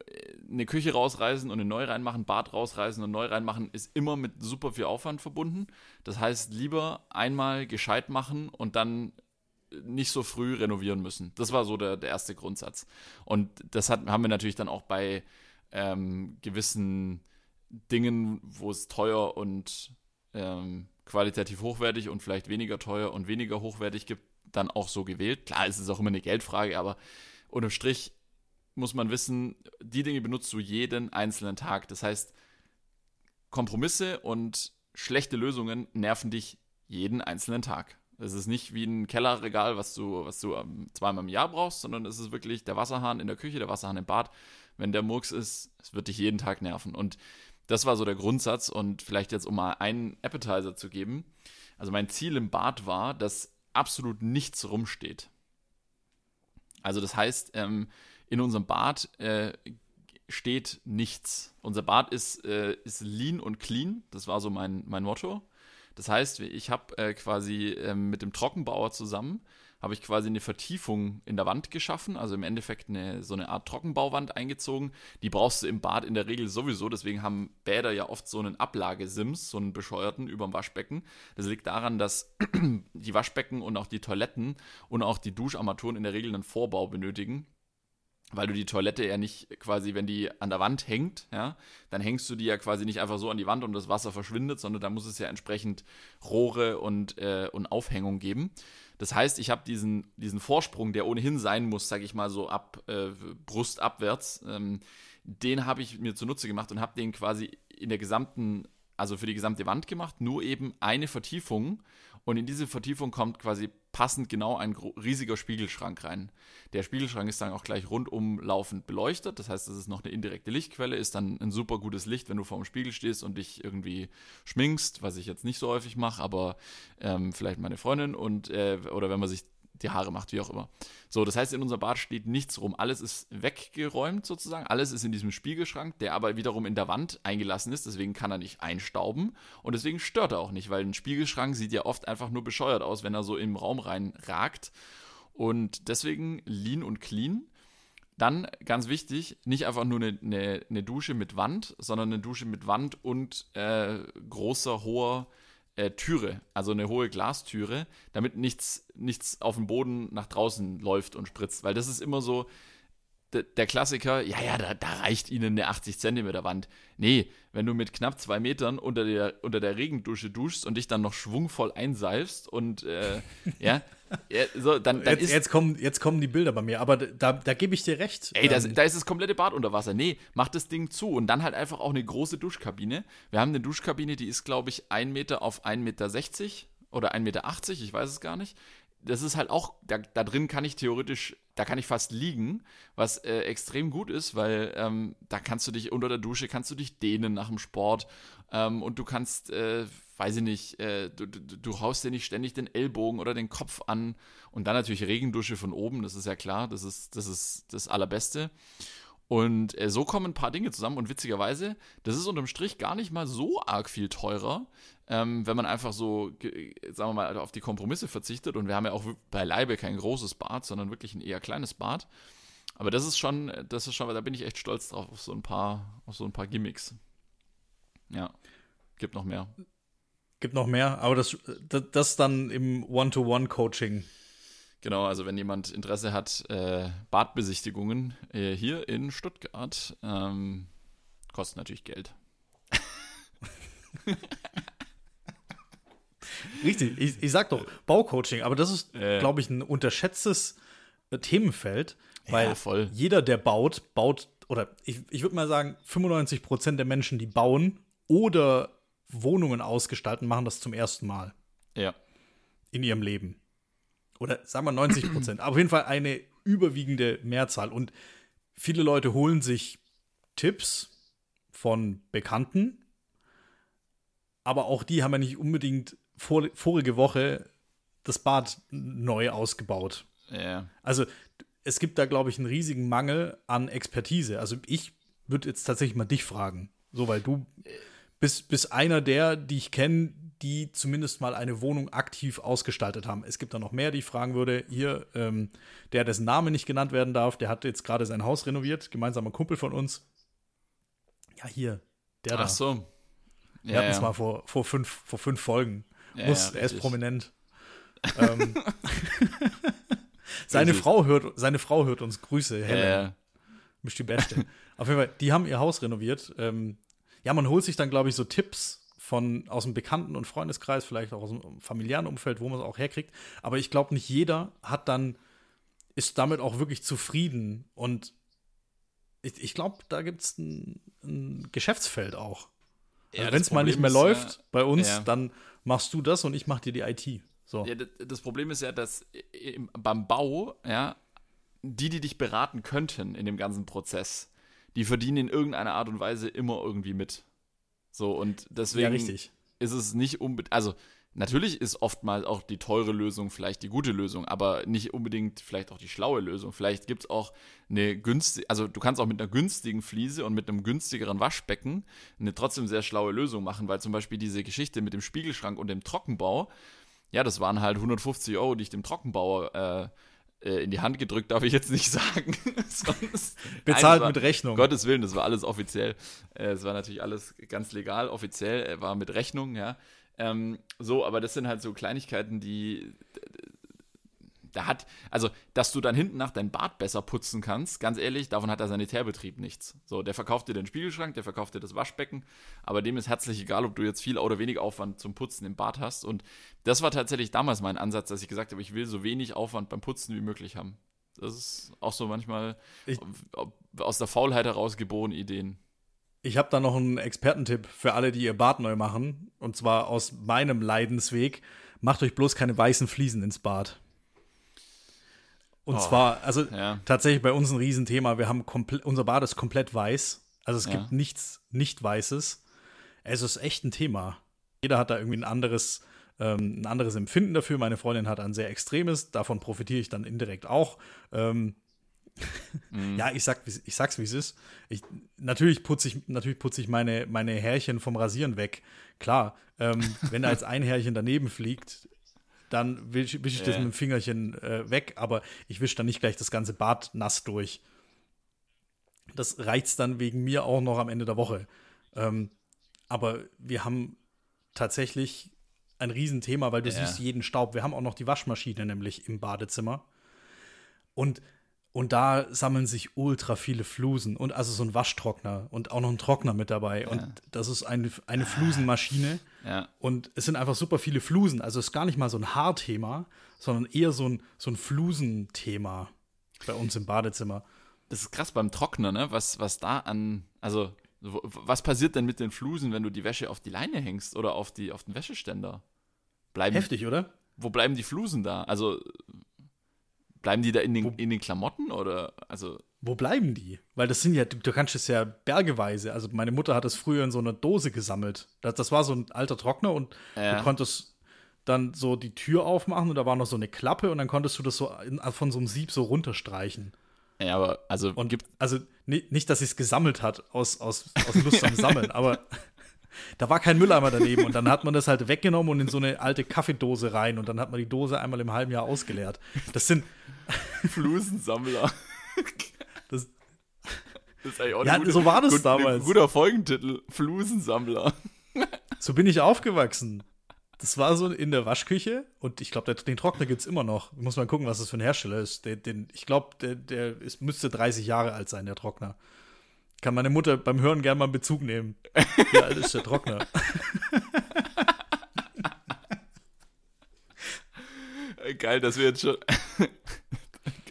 eine Küche rausreißen und eine neu reinmachen, Bad rausreißen und neu reinmachen, ist immer mit super viel Aufwand verbunden. Das heißt, lieber einmal gescheit machen und dann nicht so früh renovieren müssen. Das war so der, der erste Grundsatz. Und das hat, haben wir natürlich dann auch bei ähm, gewissen Dingen, wo es teuer und ähm, qualitativ hochwertig und vielleicht weniger teuer und weniger hochwertig gibt, dann auch so gewählt. Klar, es ist auch immer eine Geldfrage, aber unterm Strich muss man wissen, die Dinge benutzt du jeden einzelnen Tag. Das heißt, Kompromisse und schlechte Lösungen nerven dich jeden einzelnen Tag. Es ist nicht wie ein Kellerregal, was du, was du ähm, zweimal im Jahr brauchst, sondern es ist wirklich der Wasserhahn in der Küche, der Wasserhahn im Bad. Wenn der Murks ist, es wird dich jeden Tag nerven. Und das war so der Grundsatz. Und vielleicht jetzt, um mal einen Appetizer zu geben. Also mein Ziel im Bad war, dass absolut nichts rumsteht. Also das heißt, ähm, in unserem Bad äh, steht nichts. Unser Bad ist, äh, ist lean und clean. Das war so mein, mein Motto. Das heißt, ich habe äh, quasi äh, mit dem Trockenbauer zusammen habe ich quasi eine Vertiefung in der Wand geschaffen, also im Endeffekt eine, so eine Art Trockenbauwand eingezogen. Die brauchst du im Bad in der Regel sowieso, deswegen haben Bäder ja oft so einen Ablagesims, so einen bescheuerten über dem Waschbecken. Das liegt daran, dass die Waschbecken und auch die Toiletten und auch die Duscharmaturen in der Regel einen Vorbau benötigen weil du die Toilette ja nicht quasi, wenn die an der Wand hängt, ja, dann hängst du die ja quasi nicht einfach so an die Wand und das Wasser verschwindet, sondern da muss es ja entsprechend Rohre und, äh, und Aufhängung geben. Das heißt, ich habe diesen, diesen Vorsprung, der ohnehin sein muss, sage ich mal so ab äh, Brust abwärts, ähm, den habe ich mir zunutze gemacht und habe den quasi in der gesamten, also für die gesamte Wand gemacht, nur eben eine Vertiefung und in diese Vertiefung kommt quasi passend genau ein riesiger Spiegelschrank rein. Der Spiegelschrank ist dann auch gleich rundum laufend beleuchtet. Das heißt, es ist noch eine indirekte Lichtquelle, ist dann ein super gutes Licht, wenn du vor dem Spiegel stehst und dich irgendwie schminkst, was ich jetzt nicht so häufig mache, aber ähm, vielleicht meine Freundin und äh, oder wenn man sich die Haare macht, wie auch immer. So, das heißt, in unserem Bad steht nichts rum. Alles ist weggeräumt sozusagen. Alles ist in diesem Spiegelschrank, der aber wiederum in der Wand eingelassen ist. Deswegen kann er nicht einstauben und deswegen stört er auch nicht, weil ein Spiegelschrank sieht ja oft einfach nur bescheuert aus, wenn er so im Raum rein ragt. Und deswegen lean und clean. Dann ganz wichtig, nicht einfach nur eine, eine, eine Dusche mit Wand, sondern eine Dusche mit Wand und äh, großer, hoher äh, Türe, also eine hohe Glastüre, damit nichts, nichts auf dem Boden nach draußen läuft und spritzt. Weil das ist immer so, der Klassiker, ja, ja, da, da, reicht ihnen eine 80 Zentimeter Wand. Nee, wenn du mit knapp zwei Metern unter der, unter der Regendusche duschst und dich dann noch schwungvoll einseifst und äh, ja, ja, so, dann, dann jetzt, ist, jetzt, kommen, jetzt kommen die Bilder bei mir, aber da, da gebe ich dir recht. Ey, das, ähm, da ist das komplette Bad unter Wasser. Nee, mach das Ding zu und dann halt einfach auch eine große Duschkabine. Wir haben eine Duschkabine, die ist, glaube ich, 1 Meter auf 1,60 Meter oder 1,80 Meter, ich weiß es gar nicht das ist halt auch, da, da drin kann ich theoretisch, da kann ich fast liegen, was äh, extrem gut ist, weil ähm, da kannst du dich unter der Dusche, kannst du dich dehnen nach dem Sport ähm, und du kannst, äh, weiß ich nicht, äh, du, du, du haust dir nicht ständig den Ellbogen oder den Kopf an und dann natürlich Regendusche von oben, das ist ja klar, das ist das, ist das Allerbeste. Und äh, so kommen ein paar Dinge zusammen und witzigerweise, das ist unterm Strich gar nicht mal so arg viel teurer, ähm, wenn man einfach so, sagen wir mal, auf die Kompromisse verzichtet. Und wir haben ja auch beileibe kein großes Bad, sondern wirklich ein eher kleines Bad. Aber das ist schon, das ist schon, da bin ich echt stolz drauf, auf so ein paar, auf so ein paar Gimmicks. Ja, gibt noch mehr. Gibt noch mehr, aber das, das, das dann im One-to-One-Coaching Genau, also wenn jemand Interesse hat, äh, Badbesichtigungen äh, hier in Stuttgart, ähm, kostet natürlich Geld. Richtig, ich, ich sag doch Baucoaching, aber das ist, äh. glaube ich, ein unterschätztes äh, Themenfeld, weil ja, jeder, der baut, baut, oder ich, ich würde mal sagen, 95 Prozent der Menschen, die bauen oder Wohnungen ausgestalten, machen das zum ersten Mal. Ja. In ihrem Leben oder sagen wir 90 Prozent, auf jeden Fall eine überwiegende Mehrzahl. Und viele Leute holen sich Tipps von Bekannten, aber auch die haben ja nicht unbedingt vor, vorige Woche das Bad neu ausgebaut. Ja. Also es gibt da, glaube ich, einen riesigen Mangel an Expertise. Also ich würde jetzt tatsächlich mal dich fragen. So, weil du bist, bist einer der, die ich kenne, die zumindest mal eine Wohnung aktiv ausgestaltet haben. Es gibt da noch mehr, die ich fragen würde. Hier, ähm, der, dessen Name nicht genannt werden darf, der hat jetzt gerade sein Haus renoviert, gemeinsamer Kumpel von uns. Ja, hier, der da. Ach so. Wir hatten es ja. mal vor, vor, fünf, vor fünf Folgen. Ja, Muss, ja, er ist prominent. ähm, seine. Frau hört, seine Frau hört uns. Grüße, Helen. Ja, Bist die Beste. Auf jeden Fall, die haben ihr Haus renoviert. Ähm, ja, man holt sich dann, glaube ich, so Tipps von aus dem Bekannten- und Freundeskreis, vielleicht auch aus dem familiären Umfeld, wo man es auch herkriegt. Aber ich glaube, nicht jeder hat dann, ist damit auch wirklich zufrieden. Und ich, ich glaube, da gibt es ein, ein Geschäftsfeld auch. Ja, Also Wenn es mal nicht mehr ist läuft ja- bei uns, ja. dann machst du das und ich mach dir die IT. So. Ja, das, das Problem ist ja, dass im, beim Bau, ja, die, die dich beraten könnten in dem ganzen Prozess, die verdienen in irgendeiner Art und Weise immer irgendwie mit. So, und deswegen Ja, richtig. ist es nicht unbedingt, also natürlich ist oftmals auch die teure Lösung vielleicht die gute Lösung, aber nicht unbedingt vielleicht auch die schlaue Lösung. Vielleicht gibt es auch eine günstige, also du kannst auch mit einer günstigen Fliese und mit einem günstigeren Waschbecken eine trotzdem sehr schlaue Lösung machen, weil zum Beispiel diese Geschichte mit dem Spiegelschrank und dem Trockenbau, ja, das waren halt 150 Euro, die ich dem Trockenbauer äh, äh, in die Hand gedrückt, darf ich jetzt nicht sagen. Sonst, Bezahlt Nein, war- mit Rechnung. Gottes Willen, das war alles offiziell. Äh, Es war natürlich alles ganz legal, offiziell, äh, war mit Rechnung, ja. Ähm, so, aber das sind halt so Kleinigkeiten, die. Da hat, also, dass du dann hinten nach dein Bad besser putzen kannst, ganz ehrlich, davon hat der Sanitärbetrieb nichts. So, der verkauft dir den Spiegelschrank, der verkauft dir das Waschbecken, aber dem ist herzlich egal, ob du jetzt viel oder wenig Aufwand zum Putzen im Bad hast. Und das war tatsächlich damals mein Ansatz, dass ich gesagt habe, ich will so wenig Aufwand beim Putzen wie möglich haben. Das ist auch so manchmal Ich- aus der Faulheit heraus geborene Ideen. Ich habe da noch einen Expertentipp für alle, die ihr Bad neu machen. Und zwar aus meinem Leidensweg. Macht euch bloß keine weißen Fliesen ins Bad. Und Oh, zwar, also ja. tatsächlich bei uns ein Riesenthema. Wir haben komplett, unser Bad ist komplett weiß. Also es Ja. gibt nichts nicht Weißes. Es ist echt ein Thema. Jeder hat da irgendwie ein anderes, ähm, ein anderes Empfinden dafür. Meine Freundin hat ein sehr extremes. Davon profitiere ich dann indirekt auch. Ähm, Mhm. ja, ich, sag, ich sag's, wie es ist. Ich, natürlich putze ich, natürlich putze ich meine, meine Härchen vom Rasieren weg. Klar, ähm, wenn da jetzt ein Härchen daneben fliegt, dann wische wisch ich das Ja. mit dem Fingerchen äh, weg, aber ich wische dann nicht gleich das ganze Bad nass durch. Das reizt dann wegen mir auch noch am Ende der Woche. Ähm, aber wir haben tatsächlich ein Riesenthema, weil du Ja. siehst jeden Staub. Wir haben auch noch die Waschmaschine nämlich im Badezimmer. Und, und da sammeln sich ultra viele Flusen und also so ein Waschtrockner und auch noch ein Trockner mit dabei. Und das ist eine, eine Flusenmaschine. Ja. Und es sind einfach super viele Flusen. Also es ist gar nicht mal so ein Haarthema, sondern eher so ein, so ein Flusenthema bei uns im Badezimmer. Das ist krass beim Trockner, ne? Was, was da an, also, was passiert denn mit den Flusen, wenn du die Wäsche auf die Leine hängst oder auf, die, auf den Wäscheständer? Bleiben, Heftig, oder? Wo bleiben die Flusen da? Also, bleiben die da in den, in den Klamotten oder, also, Wo bleiben die? Weil das sind ja, du, kannst es ja bergeweise. Also meine Mutter hat es früher in so einer Dose gesammelt. Das, das war so ein alter Trockner und Ja. du konntest dann so die Tür aufmachen und da war noch so eine Klappe und dann konntest du das so in, von so einem Sieb so runterstreichen. ja, aber, also, Und gibt, also ni- nicht, dass sie es gesammelt hat aus, aus, aus Lust am Sammeln, aber da war kein Mülleimer daneben und dann hat man das halt weggenommen und in so eine alte Kaffeedose rein und dann hat man die Dose einmal im halben Jahr ausgeleert. Das sind, Flusensammler. das, ist eigentlich auch Ja, gute, so war das gut, damals. Ein guter Folgentitel. Flusensammler. so bin ich aufgewachsen. Das war so in der Waschküche und ich glaube, den Trockner gibt es immer noch. Ich muss mal gucken, was das für ein Hersteller ist. Den, den, ich glaube, der, der ist, müsste 30 Jahre alt sein, der Trockner. Kann meine Mutter beim Hören gerne mal einen Bezug nehmen. Wie alt ist der Trockner? Geil, dass wir jetzt schon.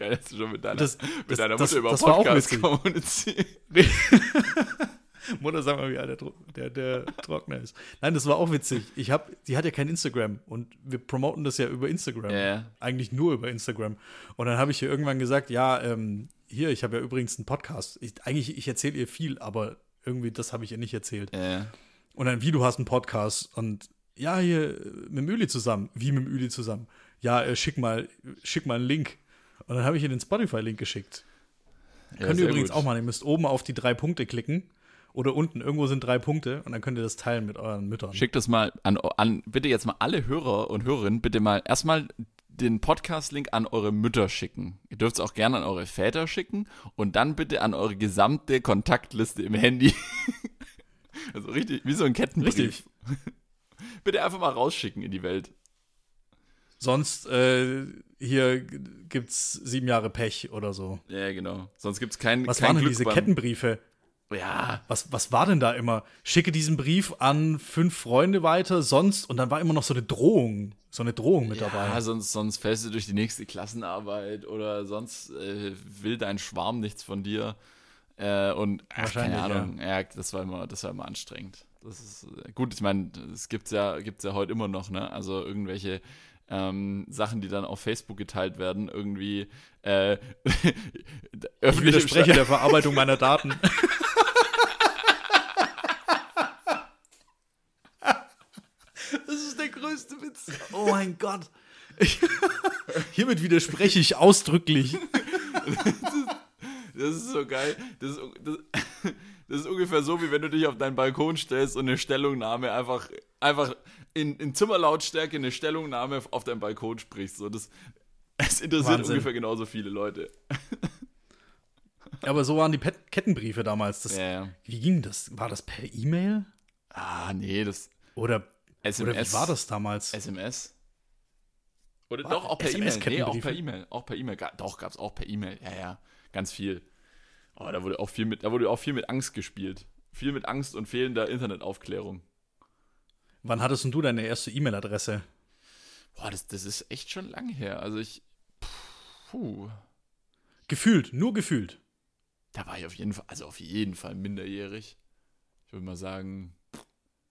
Geil, dass du schon mit deiner, Das- mit das- deiner das- Mutter über das war auch Podcast witzig. kommunizieren. Mutter, sag mal, wie alt der, der, Trockner ist. Nein, das war auch witzig. Ich hab, die hat ja kein Instagram und wir promoten das ja über Instagram. Ja. Eigentlich nur über Instagram. Und dann habe ich ihr irgendwann gesagt, ja, ähm, hier, ich habe ja übrigens einen Podcast. Ich, eigentlich, ich erzähle ihr viel, aber irgendwie das habe ich ihr nicht erzählt. Ja. Und dann, wie du hast einen Podcast und ja, hier mit dem Üli zusammen. Wie mit dem Üli zusammen? Ja, äh, schick mal, schick mal einen Link. Und dann habe ich ihr den Spotify-Link geschickt. Ja, könnt ihr übrigens gut. auch machen. Ihr müsst oben auf die drei Punkte klicken oder unten irgendwo sind drei Punkte und dann könnt ihr das teilen mit euren Müttern. Schickt das mal an, an bitte jetzt mal alle Hörer und Hörerinnen, bitte mal erstmal den Podcast-Link an eure Mütter schicken. Ihr dürft es auch gerne an eure Väter schicken und dann bitte an eure gesamte Kontaktliste im Handy. also richtig, wie so ein Kettenbrief. Richtig. bitte einfach mal rausschicken in die Welt. Sonst äh, hier gibt's sieben Jahre Pech oder so. Ja, genau. Sonst gibt's kein Was kein waren denn diese Kettenbriefe? Ja. Was, was war denn da immer? Schicke diesen Brief an fünf Freunde weiter, sonst, und dann war immer noch so eine Drohung, so eine Drohung mit dabei. Ja, sonst, sonst fällst du durch die nächste Klassenarbeit oder sonst äh, will dein Schwarm nichts von dir. Äh, und ach, keine Ahnung, ja. ja. das war immer, das war immer anstrengend. Das ist äh, gut, ich meine, es gibt's ja, gibt's ja heute immer noch, ne? Also irgendwelche ähm, Sachen, die dann auf Facebook geteilt werden, irgendwie äh, Ich widerspreche der Verarbeitung meiner Daten. größte Witz. Oh mein Gott. Ich, hiermit widerspreche ich ausdrücklich. Das ist, so geil. Das ist, das, das ist, ungefähr so, wie wenn du dich auf deinen Balkon stellst und eine Stellungnahme einfach, einfach in, in Zimmerlautstärke eine Stellungnahme auf deinem Balkon sprichst. So, das, das interessiert Wahnsinn. ungefähr genauso viele Leute. Aber so waren die Pet Kettenbriefe damals. Das, ja, ja. Wie ging das? War das per E-Mail? Ah, nee, das. Oder SMS. Oder wie war das damals? SMS? Oder war doch, auch per E-Mail. Nee, auch per E-Mail. Auch per E-Mail. Doch, gab es auch per E-Mail. Ja, ja. Ganz viel. Oh, da wurde auch viel mit, da wurde auch viel mit Angst gespielt. Viel mit Angst und fehlender Internetaufklärung. Wann hattest du deine erste E-Mail-Adresse? Boah, das, das ist echt schon lang her. Also ich. Puh. Gefühlt, nur gefühlt. Da war ich auf jeden Fall, also auf jeden Fall minderjährig. Ich würde mal sagen,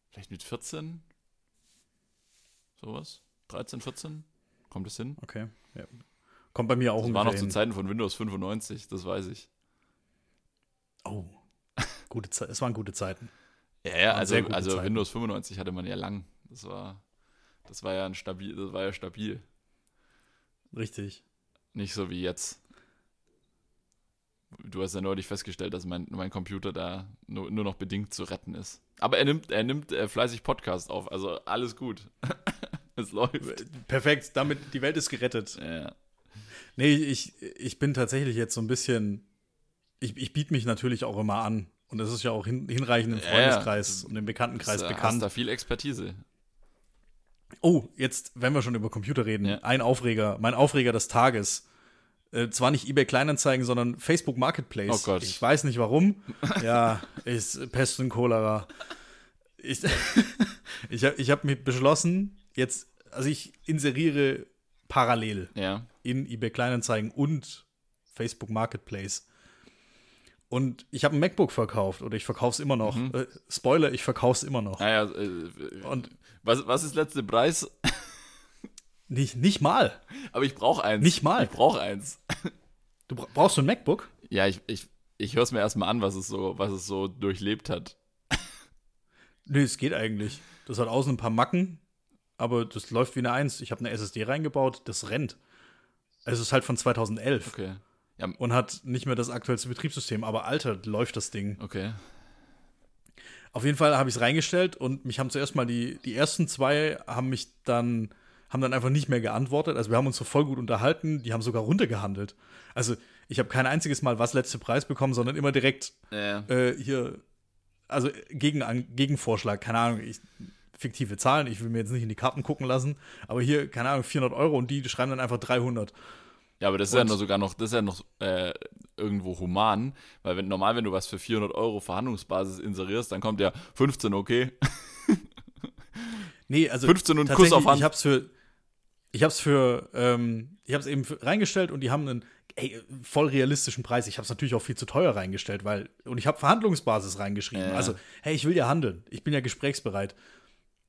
vielleicht mit 14, Sowas. 13, 14? Kommt es hin? Okay. Ja. Kommt bei mir auch Das war noch zu Zeiten von Windows 95, das weiß ich. Oh. Gute Ze es waren gute Zeiten. Ja, ja, also, also Zeiten. Windows 95 hatte man ja lang. Das war, das war ja ein stabil, das war ja stabil. Richtig. Nicht so wie jetzt. Du hast ja neulich festgestellt, dass mein, mein Computer da nur, nur noch bedingt zu retten ist. Aber er nimmt, er nimmt äh, fleißig Podcast auf, also alles gut. es läuft. Perfekt, damit die Welt ist gerettet. Ja. Nee, ich, ich bin tatsächlich jetzt so ein bisschen. Ich, ich biete mich natürlich auch immer an. Und das ist ja auch hin, hinreichend im Freundeskreis ja, und im Bekanntenkreis bekannt. Du hast da viel Expertise. Oh, jetzt, wenn wir schon über Computer reden, ja. ein Aufreger, mein Aufreger des Tages äh, zwar nicht eBay Kleinanzeigen, sondern Facebook Marketplace. Oh Gott. Ich weiß nicht warum. ja, ist Pest und Cholera. Ich, ich habe ich hab mir beschlossen, jetzt, also ich inseriere parallel ja. in eBay Kleinanzeigen und Facebook Marketplace. Und ich habe ein MacBook verkauft oder ich verkaufe es immer noch. Mhm. Äh, Spoiler, ich verkaufe es immer noch. Naja, äh, und was, was ist letzte Preis? Nicht, nicht mal. Aber ich brauche eins. Nicht mal. Ich brauche eins. Du brauchst du ein MacBook? Ja, ich, ich, ich höre es mir erstmal an, was es so, was es so durchlebt hat. Nee, es geht eigentlich. Das hat außen ein paar Macken, aber das läuft wie eine Eins. Ich habe eine SSD reingebaut, das rennt. Es ist halt von 2011. Okay. Ja. Und hat nicht mehr das aktuellste Betriebssystem, aber Alter, läuft das Ding. Okay. Auf jeden Fall habe ich es reingestellt und mich haben zuerst mal die, die ersten zwei haben mich dann haben dann einfach nicht mehr geantwortet. Also wir haben uns so voll gut unterhalten, die haben sogar runtergehandelt. Also ich habe kein einziges Mal was letzte Preis bekommen, sondern immer direkt ja. äh, hier, also gegen, Gegenvorschlag, keine Ahnung, ich, fiktive Zahlen, ich will mir jetzt nicht in die Karten gucken lassen, aber hier, keine Ahnung, 400 Euro und die, die schreiben dann einfach 300. Ja, aber das ist und, ja noch sogar noch, das ist ja noch äh, irgendwo human, weil wenn normal, wenn du was für 400 Euro Verhandlungsbasis inserierst, dann kommt ja 15, okay. nee, also 15 und Kuss auf Hand. Ich hab's für, ich habe es für, ähm, ich habe es eben für, reingestellt und die haben einen ey, voll realistischen Preis. Ich habe es natürlich auch viel zu teuer reingestellt, weil und ich habe Verhandlungsbasis reingeschrieben. Ja. Also, hey, ich will ja handeln. Ich bin ja gesprächsbereit.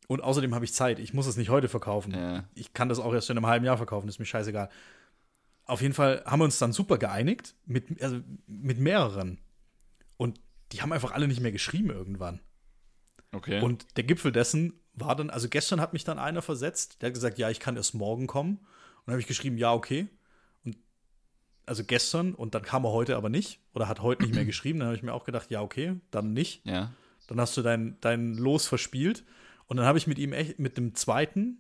Und außerdem habe ich Zeit. Ich muss es nicht heute verkaufen. Ja. Ich kann das auch erst in einem halben Jahr verkaufen. ist mir scheißegal. Auf jeden Fall haben wir uns dann super geeinigt mit, also mit mehreren. Und die haben einfach alle nicht mehr geschrieben irgendwann. Okay. Und der Gipfel dessen war dann, also gestern hat mich dann einer versetzt, der hat gesagt, ja, ich kann erst morgen kommen. Und dann habe ich geschrieben, ja, okay. Und also gestern und dann kam er heute aber nicht oder hat heute nicht mehr geschrieben. Dann habe ich mir auch gedacht, ja, okay, dann nicht. Ja. Dann hast du dein, dein Los verspielt. Und dann habe ich mit ihm echt, mit dem zweiten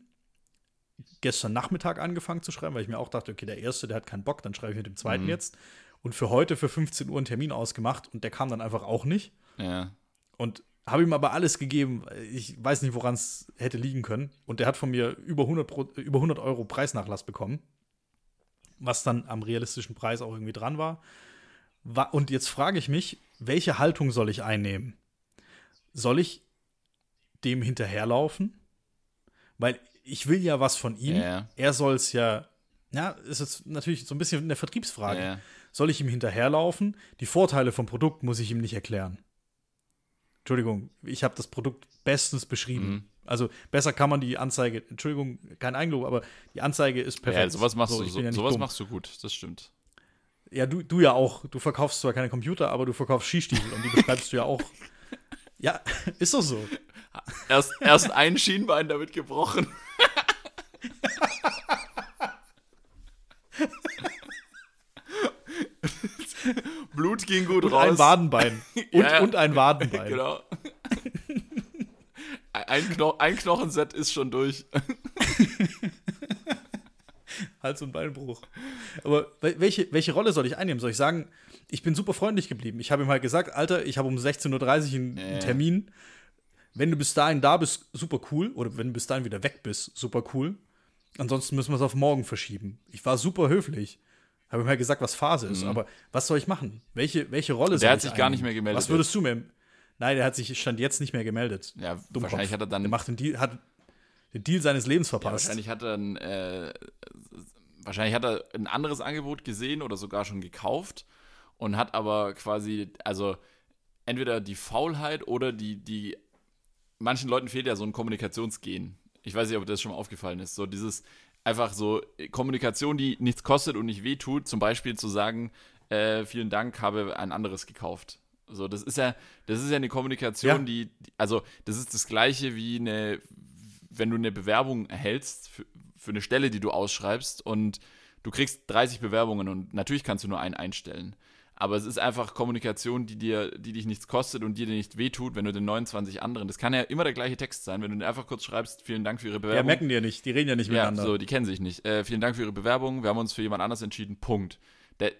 gestern Nachmittag angefangen zu schreiben, weil ich mir auch dachte, okay, der erste, der hat keinen Bock, dann schreibe ich mit dem zweiten Mhm. jetzt. Und für heute für 15 Uhr einen Termin ausgemacht und der kam dann einfach auch nicht. Ja. Und habe ihm aber alles gegeben. Ich weiß nicht, woran es hätte liegen können. Und der hat von mir über 100, Pro, über 100 Euro Preisnachlass bekommen. Was dann am realistischen Preis auch irgendwie dran war. Wa- Und jetzt frage ich mich, welche Haltung soll ich einnehmen? Soll ich dem hinterherlaufen? Weil ich will ja was von ihm. Ja. Er soll es ja. Ja, ist jetzt natürlich so ein bisschen eine Vertriebsfrage. Ja. Soll ich ihm hinterherlaufen? Die Vorteile vom Produkt muss ich ihm nicht erklären. Entschuldigung, ich habe das Produkt bestens beschrieben. Mhm. Also besser kann man die Anzeige, Entschuldigung, kein Eigenlob, aber die Anzeige ist perfekt. Ja, sowas machst So, du, so, ja sowas dumm. machst du gut, das stimmt. Ja, du, du ja auch. Du verkaufst zwar keine Computer, aber du verkaufst Skistiefel und die beschreibst du ja auch. Ja, ist doch so. Erst, erst ein Schienbein damit gebrochen. Blut ging gut Und raus. ein Wadenbein. Und, Ja, ja. und ein Wadenbein. Genau. Ein, Kno ein Knochenset ist schon durch. Hals- und Beinbruch. Aber wel- welche, welche Rolle soll ich einnehmen? Soll ich sagen, ich bin super freundlich geblieben? Ich habe ihm halt gesagt, Alter, ich habe um 16.30 Uhr einen, Ja. einen Termin. Wenn du bis dahin da bist, super cool. Oder wenn du bis dahin wieder weg bist, super cool. Ansonsten müssen wir es auf morgen verschieben. Ich war super höflich. Habe halt gesagt, was Phase ist. Aber was soll ich machen? Welche, welche Rolle soll Mhm. hat ich sich gar nicht mehr gemeldet Was würdest du mir. Nein, der hat sich stand jetzt nicht mehr gemeldet. Ja, Dummkopf. wahrscheinlich hat er dann Der macht den Deal, hat den Deal seines Lebens Ja, verpasst. wahrscheinlich hat er ein, äh, wahrscheinlich hat er ein anderes Angebot gesehen oder sogar schon gekauft und hat aber quasi, also entweder die Faulheit oder die, die, manchen Leuten fehlt ja so ein Kommunikationsgen. Ich weiß nicht, ob das schon mal aufgefallen ist. So dieses einfach so Kommunikation, die nichts kostet und nicht wehtut, zum Beispiel zu sagen, äh, vielen Dank, habe ein anderes gekauft. So, das ist ja, das ist ja eine Kommunikation, Ja. die, die- also das ist das gleiche wie eine, wenn du eine Bewerbung erhältst für, für eine Stelle, die du ausschreibst und du kriegst 30 Bewerbungen und natürlich kannst du nur einen einstellen. Aber es ist einfach Kommunikation, die dir, die dich nichts kostet und die dir nicht wehtut, wenn du den 29 anderen. Das kann ja immer der gleiche Text sein, wenn du dir einfach kurz schreibst, vielen Dank für Ihre Bewerbung. ja, merken die ja nicht. Die reden ja nicht Ja, miteinander. so, die kennen sich nicht. Äh, vielen Dank für Ihre Bewerbung. Wir haben uns für jemand anders entschieden. Punkt. Der,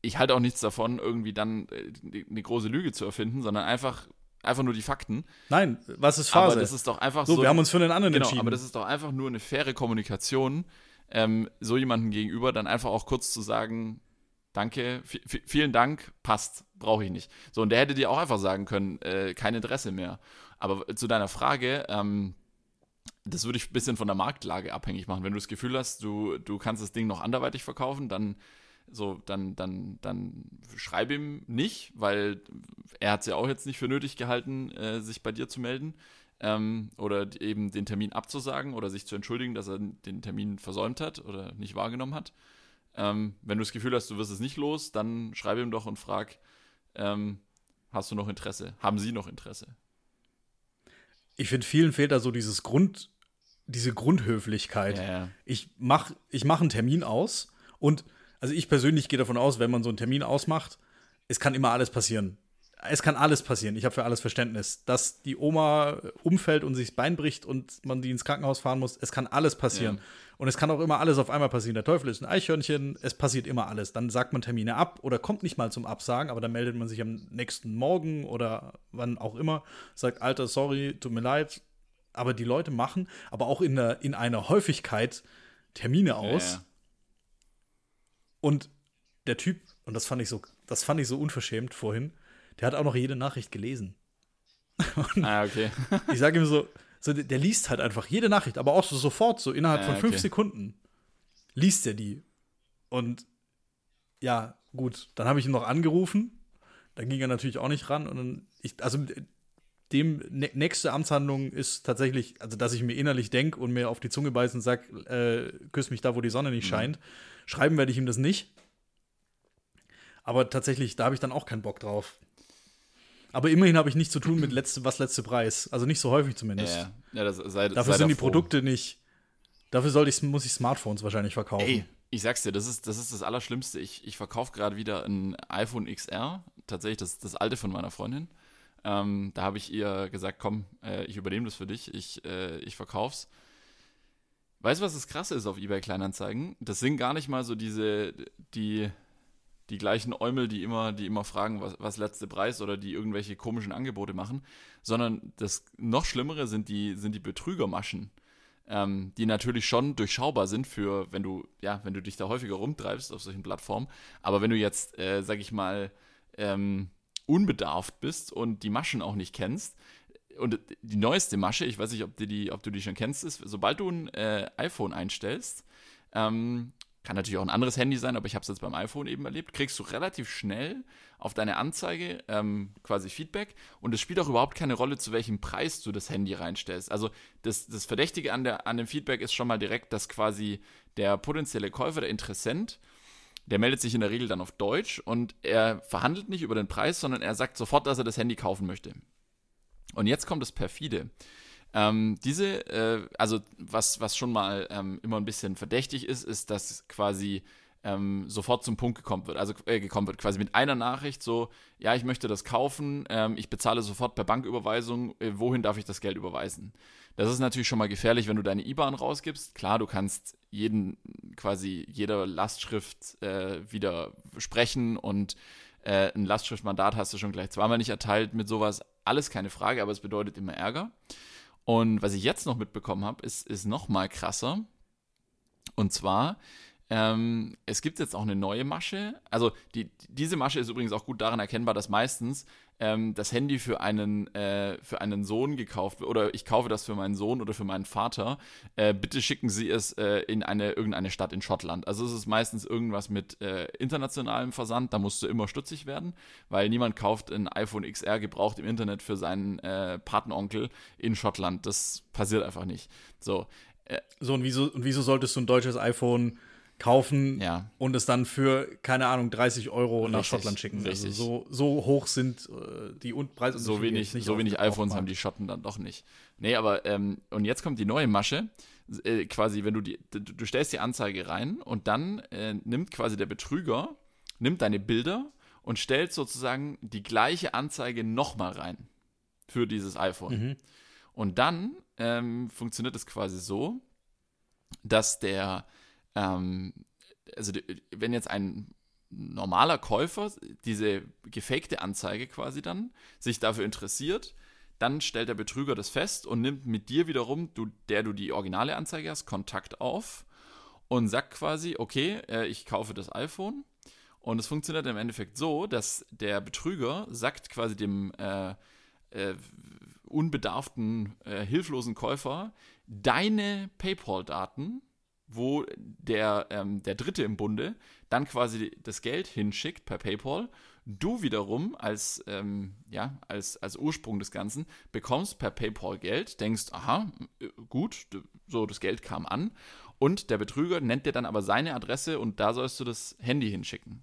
ich halte auch nichts davon, irgendwie dann äh, eine große Lüge zu erfinden, sondern einfach, einfach nur die Fakten. Nein, was ist Phase? Aber das ist doch einfach so, so. wir haben uns für einen anderen genau, entschieden. aber das ist doch einfach nur eine faire Kommunikation, ähm, so jemandem gegenüber dann einfach auch kurz zu sagen, danke, vi- vi- vielen Dank, passt, brauche ich nicht. So, und der hätte dir auch einfach sagen können, äh, kein Interesse mehr. Aber zu deiner Frage, ähm, das würde ich ein bisschen von der Marktlage abhängig machen. Wenn du das Gefühl hast, du, du kannst das Ding noch anderweitig verkaufen, dann so, dann, dann, dann schreib ihm nicht, weil er hat es ja auch jetzt nicht für nötig gehalten, äh, sich bei dir zu melden ähm, oder eben den Termin abzusagen oder sich zu entschuldigen, dass er den Termin versäumt hat oder nicht wahrgenommen hat. Ähm, wenn du das Gefühl hast, du wirst es nicht los, dann schreib ihm doch und frag, ähm, hast du noch Interesse? Haben sie noch Interesse? ich finde, vielen fehlt da so dieses Grund, diese Grundhöflichkeit. Ja, ja. Ich mache ich mach einen Termin aus und also ich persönlich gehe davon aus, wenn man so einen Termin ausmacht, es kann immer alles passieren. Es kann alles passieren. Ich habe für alles Verständnis. Dass die Oma umfällt und sich das Bein bricht und man die ins Krankenhaus fahren muss, es kann alles passieren. Ja. Und es kann auch immer alles auf einmal passieren. Der Teufel ist ein Eichhörnchen, es passiert immer alles. Dann sagt man Termine ab oder kommt nicht mal zum Absagen, aber dann meldet man sich am nächsten Morgen oder wann auch immer, sagt, Alter, sorry, tut mir leid. Aber die Leute machen, aber auch in einer, in einer Häufigkeit Termine aus. Ja. Und der Typ, und das fand ich so, das fand ich so unverschämt vorhin, der hat auch noch jede Nachricht gelesen. Ah, okay. Ich sage ihm so, so, der, der liest halt einfach jede Nachricht, aber auch so sofort, so innerhalb Ah, von fünf okay. Sekunden liest er die. Und ja, gut, dann habe ich ihn noch angerufen. Da ging er natürlich auch nicht ran. Und dann, ich, also dem nächste Amtshandlung ist tatsächlich, also dass ich mir innerlich denke und mir auf die Zunge beiße und sage, äh, küss mich da, wo die Sonne nicht Mhm. scheint. Schreiben werde ich ihm das nicht. Aber tatsächlich, da habe ich dann auch keinen Bock drauf. Aber immerhin habe ich nichts zu tun mit letzte, was letzte Preis. Also nicht so häufig zumindest. Ja, ja das, sei, Dafür sei sind die froh. Produkte nicht. Dafür sollte ich, muss ich Smartphones wahrscheinlich verkaufen. Ey, ich sag's dir, das ist das, ist das Allerschlimmste. Ich, ich verkaufe gerade wieder ein iPhone XR, tatsächlich das, das alte von meiner Freundin. Ähm, da habe ich ihr gesagt, komm, äh, ich übernehme das für dich, ich, äh, ich verkauf's. Weißt du, was das Krasse ist auf eBay Kleinanzeigen? Das sind gar nicht mal so diese, die, die gleichen Eumel, die immer, die immer fragen, was, was letzte Preis oder die irgendwelche komischen Angebote machen, sondern das noch Schlimmere sind die, sind die Betrügermaschen ähm, die natürlich schon durchschaubar sind für, wenn du, ja, wenn du dich da häufiger rumtreibst auf solchen Plattformen. Aber wenn du jetzt, äh, sag ich mal, ähm, unbedarft bist und die Maschen auch nicht kennst, und die neueste Masche, ich weiß nicht, ob, die, ob du die schon kennst, ist, sobald du ein äh, iPhone einstellst, ähm, kann natürlich auch ein anderes Handy sein, aber ich habe es jetzt beim iPhone eben erlebt, kriegst du relativ schnell auf deine Anzeige ähm, quasi Feedback und es spielt auch überhaupt keine Rolle, zu welchem Preis du das Handy reinstellst. Also das, das Verdächtige an, der, an dem Feedback ist schon mal direkt, dass quasi der potenzielle Käufer, der Interessent, der meldet sich in der Regel dann auf Deutsch und er verhandelt nicht über den Preis, sondern er sagt sofort, dass er das Handy kaufen möchte. Und jetzt kommt das perfide. Ähm, diese, äh, also was, was schon mal ähm, immer ein bisschen verdächtig ist, ist, dass quasi ähm, sofort zum Punkt gekommen wird. Also äh, gekommen wird, quasi mit einer Nachricht so, ja, ich möchte das kaufen, ähm, ich bezahle sofort per Banküberweisung, äh, wohin darf ich das Geld überweisen? Das ist natürlich schon mal gefährlich, wenn du deine IBAN rausgibst. Klar, du kannst jeden, quasi jeder Lastschrift äh, wieder sprechen und äh, ein Lastschriftmandat hast du schon gleich zweimal nicht erteilt mit sowas. Alles keine Frage, aber es bedeutet immer Ärger. Und was ich jetzt noch mitbekommen habe, ist, ist noch mal krasser. Und zwar, ähm, es gibt jetzt auch eine neue Masche. Also die, diese Masche ist übrigens auch gut daran erkennbar, dass meistens ähm, das Handy für einen, äh, für einen Sohn gekauft oder ich kaufe das für meinen Sohn oder für meinen Vater. Äh, bitte schicken Sie es äh, in eine irgendeine Stadt in Schottland. Also es ist meistens irgendwas mit äh, internationalem Versand. Da musst du immer stutzig werden, weil niemand kauft ein iPhone XR gebraucht im Internet für seinen äh, Patenonkel in Schottland. Das passiert einfach nicht. So. Äh, so und wieso, und wieso solltest du ein deutsches iPhone kaufen ja. und es dann für, keine Ahnung, 30 Euro Richtig, nach Schottland schicken. Richtig. Also so, so hoch sind äh, die Preise. So wenig, so wenig iPhones haben die Schotten dann doch nicht. Nee, aber, ähm, und jetzt kommt die neue Masche. Äh, quasi, wenn du die, du, du, stellst die Anzeige rein und dann äh, nimmt quasi der Betrüger, nimmt deine Bilder und stellt sozusagen die gleiche Anzeige nochmal rein für dieses iPhone. Mhm. Und dann ähm, funktioniert es quasi so, dass der ähm, also wenn jetzt ein normaler Käufer diese gefakte Anzeige quasi dann sich dafür interessiert, dann stellt der Betrüger das fest und nimmt mit dir wiederum, du, der du die originale Anzeige hast, Kontakt auf und sagt quasi, okay, äh, ich kaufe das iPhone. Und es funktioniert im Endeffekt so, dass der Betrüger sagt quasi dem äh, äh, unbedarften, äh, hilflosen Käufer deine PayPal-Daten wo der, ähm, der Dritte im Bunde dann quasi das Geld hinschickt per PayPal. Du wiederum als, ähm, ja, als, als Ursprung des Ganzen bekommst per PayPal Geld, denkst, aha, gut, so das Geld kam an. Und der Betrüger nennt dir dann aber seine Adresse und da sollst du das Handy hinschicken.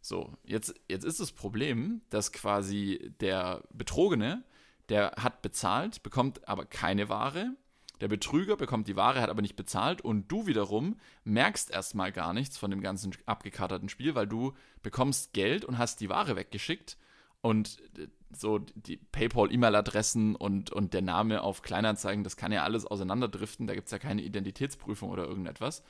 So, jetzt, jetzt ist das Problem, dass quasi der Betrogene, der hat bezahlt, bekommt aber keine Ware der Betrüger bekommt die Ware, hat aber nicht bezahlt und du wiederum merkst erstmal gar nichts von dem ganzen abgekaterten Spiel, weil du bekommst Geld und hast die Ware weggeschickt und äh, so die PayPal-E-Mail-Adressen und, und der Name auf Kleinanzeigen, das kann ja alles auseinanderdriften, da gibt es ja keine Identitätsprüfung oder irgendetwas.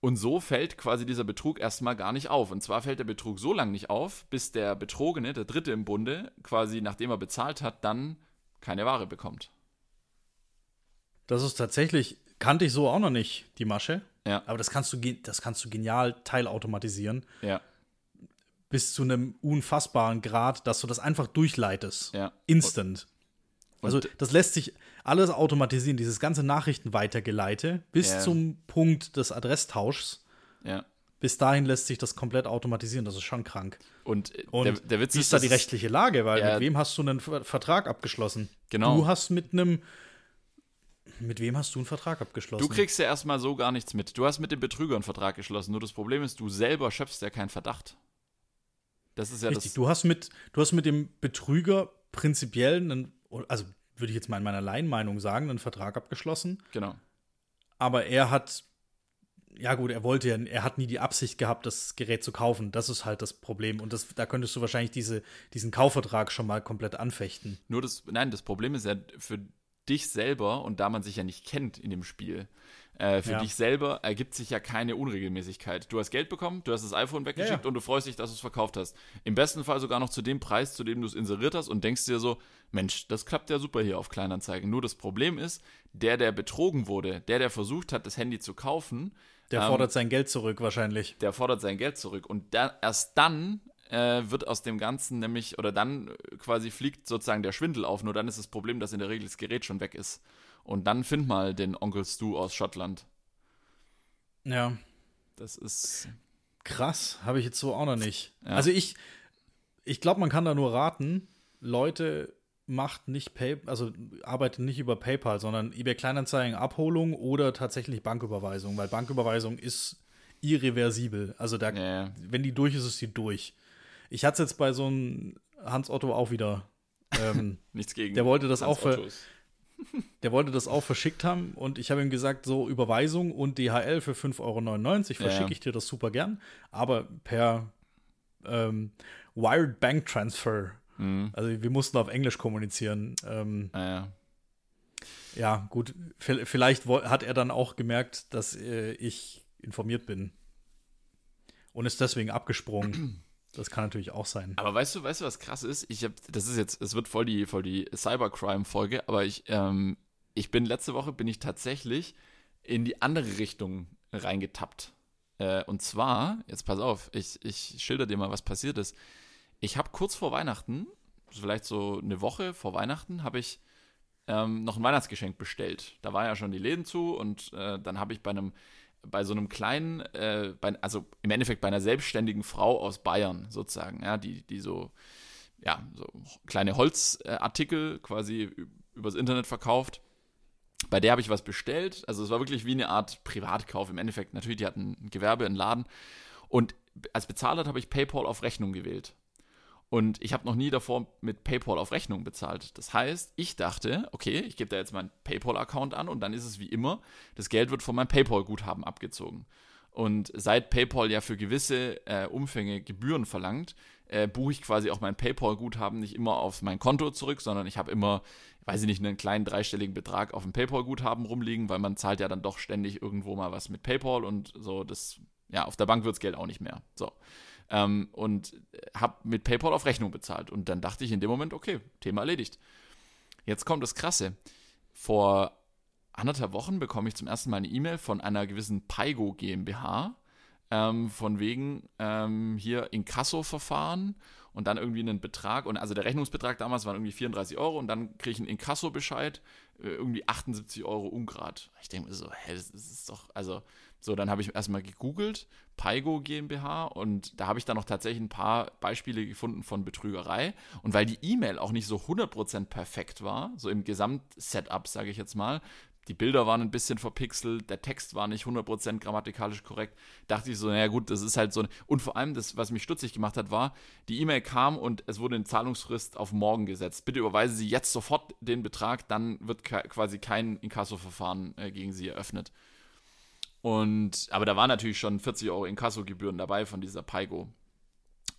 Und so fällt quasi dieser Betrug erstmal gar nicht auf. Und zwar fällt der Betrug so lange nicht auf, bis der Betrogene, der Dritte im Bunde, quasi nachdem er bezahlt hat, dann keine Ware bekommt. Das ist tatsächlich, kannte ich so auch noch nicht, die Masche. Ja. Aber das kannst du, das kannst du genial teilautomatisieren. Ja. Bis zu einem unfassbaren Grad, dass du das einfach durchleitest. Ja. Instant. Und also das lässt sich alles automatisieren, dieses ganze Nachrichten weitergeleite bis Ja. zum Punkt des Adresstauschs. Ja. Bis dahin lässt sich das komplett automatisieren. Das ist schon krank. Und, Und der, der Witz wie ist, ist da die rechtliche Lage? Weil Ja. mit wem hast du einen Ver- Vertrag abgeschlossen? Genau. Du hast mit einem. Mit wem hast du einen Vertrag abgeschlossen? Du kriegst ja erstmal so gar nichts mit. Du hast mit dem Betrüger einen Vertrag geschlossen. Nur das Problem ist, du selber schöpfst ja keinen Verdacht. Das ist ja Richtig, das. du hast mit, du hast mit dem Betrüger prinzipiell einen, also würde ich jetzt mal in meiner Laienmeinung sagen, einen Vertrag abgeschlossen. Genau. Aber er hat, ja gut, er wollte ja, er hat nie die Absicht gehabt, das Gerät zu kaufen. Das ist halt das Problem. Und das, da könntest du wahrscheinlich diese, diesen Kaufvertrag schon mal komplett anfechten. Nur das, nein, das Problem ist ja für dich selber und da man sich ja nicht kennt in dem Spiel, äh, für ja. dich selber ergibt sich ja keine Unregelmäßigkeit. Du hast Geld bekommen, du hast das iPhone weggeschickt ja, und du freust dich, dass du es verkauft hast. Im besten Fall sogar noch zu dem Preis, zu dem du es inseriert hast und denkst dir so, Mensch, das klappt ja super hier auf Kleinanzeigen. Nur das Problem ist, der, der betrogen wurde, der, der versucht hat, das Handy zu kaufen, der ähm, fordert sein Geld zurück wahrscheinlich. Der fordert sein Geld zurück und da, erst dann äh, wird aus dem Ganzen nämlich, oder dann quasi fliegt sozusagen der Schwindel auf, nur dann ist das Problem, dass in der Regel das Gerät schon weg ist. Und dann find mal den Onkel Stu aus Schottland. Ja. Das ist. Krass, habe ich jetzt so auch noch nicht. Ja. Also ich, ich glaube, man kann da nur raten, Leute macht nicht Pay, also arbeitet nicht über PayPal, sondern eBay Kleinanzeigen Abholung oder tatsächlich Banküberweisung, weil Banküberweisung ist irreversibel. Also da, ja. wenn die durch ist, ist die durch. Ich hatte es jetzt bei so einem Hans Otto auch wieder. Ähm, Nichts gegen. Der wollte das Hans auch. Ottos. Der wollte das auch verschickt haben und ich habe ihm gesagt, so Überweisung und DHL für 5,99 Euro verschicke ja. ich dir das super gern, aber per ähm, Wired Bank Transfer. Mhm. Also wir mussten auf Englisch kommunizieren. Ähm, ah, ja. ja, gut, vielleicht hat er dann auch gemerkt, dass äh, ich informiert bin und ist deswegen abgesprungen. Das kann natürlich auch sein. Aber weißt du, weißt du, was krass ist? Ich habe, das ist jetzt, es wird voll die, voll die Cybercrime-Folge, aber ich, ähm, ich bin letzte Woche bin ich tatsächlich in die andere Richtung reingetappt. Äh, und zwar, jetzt pass auf, ich, ich schilder dir mal, was passiert ist. Ich habe kurz vor Weihnachten, vielleicht so eine Woche vor Weihnachten, habe ich ähm, noch ein Weihnachtsgeschenk bestellt. Da war ja schon die Läden zu und äh, dann habe ich bei einem bei so einem kleinen, äh, bei, also im Endeffekt bei einer selbstständigen Frau aus Bayern sozusagen, ja, die, die so, ja, so kleine Holzartikel quasi übers Internet verkauft. Bei der habe ich was bestellt. Also es war wirklich wie eine Art Privatkauf im Endeffekt. Natürlich, die hatten ein Gewerbe, einen Laden. Und als Bezahler habe ich PayPal auf Rechnung gewählt. Und ich habe noch nie davor mit PayPal auf Rechnung bezahlt. Das heißt, ich dachte, okay, ich gebe da jetzt meinen PayPal-Account an und dann ist es wie immer, das Geld wird von meinem PayPal-Guthaben abgezogen. Und seit PayPal ja für gewisse äh, Umfänge Gebühren verlangt, äh, buche ich quasi auch mein PayPal-Guthaben nicht immer auf mein Konto zurück, sondern ich habe immer, weiß ich nicht, einen kleinen dreistelligen Betrag auf dem PayPal-Guthaben rumliegen, weil man zahlt ja dann doch ständig irgendwo mal was mit PayPal und so, das, ja, auf der Bank wird das Geld auch nicht mehr. So. Ähm, und habe mit PayPal auf Rechnung bezahlt. Und dann dachte ich in dem Moment, okay, Thema erledigt. Jetzt kommt das Krasse. Vor anderthalb Wochen bekomme ich zum ersten Mal eine E-Mail von einer gewissen Paigo GmbH, ähm, von wegen ähm, hier Inkasso-Verfahren und dann irgendwie einen Betrag. Und also der Rechnungsbetrag damals war irgendwie 34 Euro und dann kriege ich einen Inkasso-Bescheid, äh, irgendwie 78 Euro ungrad. Ich denke mir so, hä, das ist doch, also so, dann habe ich erstmal gegoogelt, Paigo GmbH und da habe ich dann noch tatsächlich ein paar Beispiele gefunden von Betrügerei. Und weil die E-Mail auch nicht so 100% perfekt war, so im Gesamtsetup, sage ich jetzt mal, die Bilder waren ein bisschen verpixelt, der Text war nicht 100% grammatikalisch korrekt, dachte ich so, naja gut, das ist halt so. Und vor allem, das, was mich stutzig gemacht hat, war, die E-Mail kam und es wurde eine Zahlungsfrist auf morgen gesetzt. Bitte überweisen Sie jetzt sofort den Betrag, dann wird quasi kein Inkasso-Verfahren äh, gegen Sie eröffnet. Und, aber da waren natürlich schon 40 Euro Inkassogebühren dabei von dieser Paigo.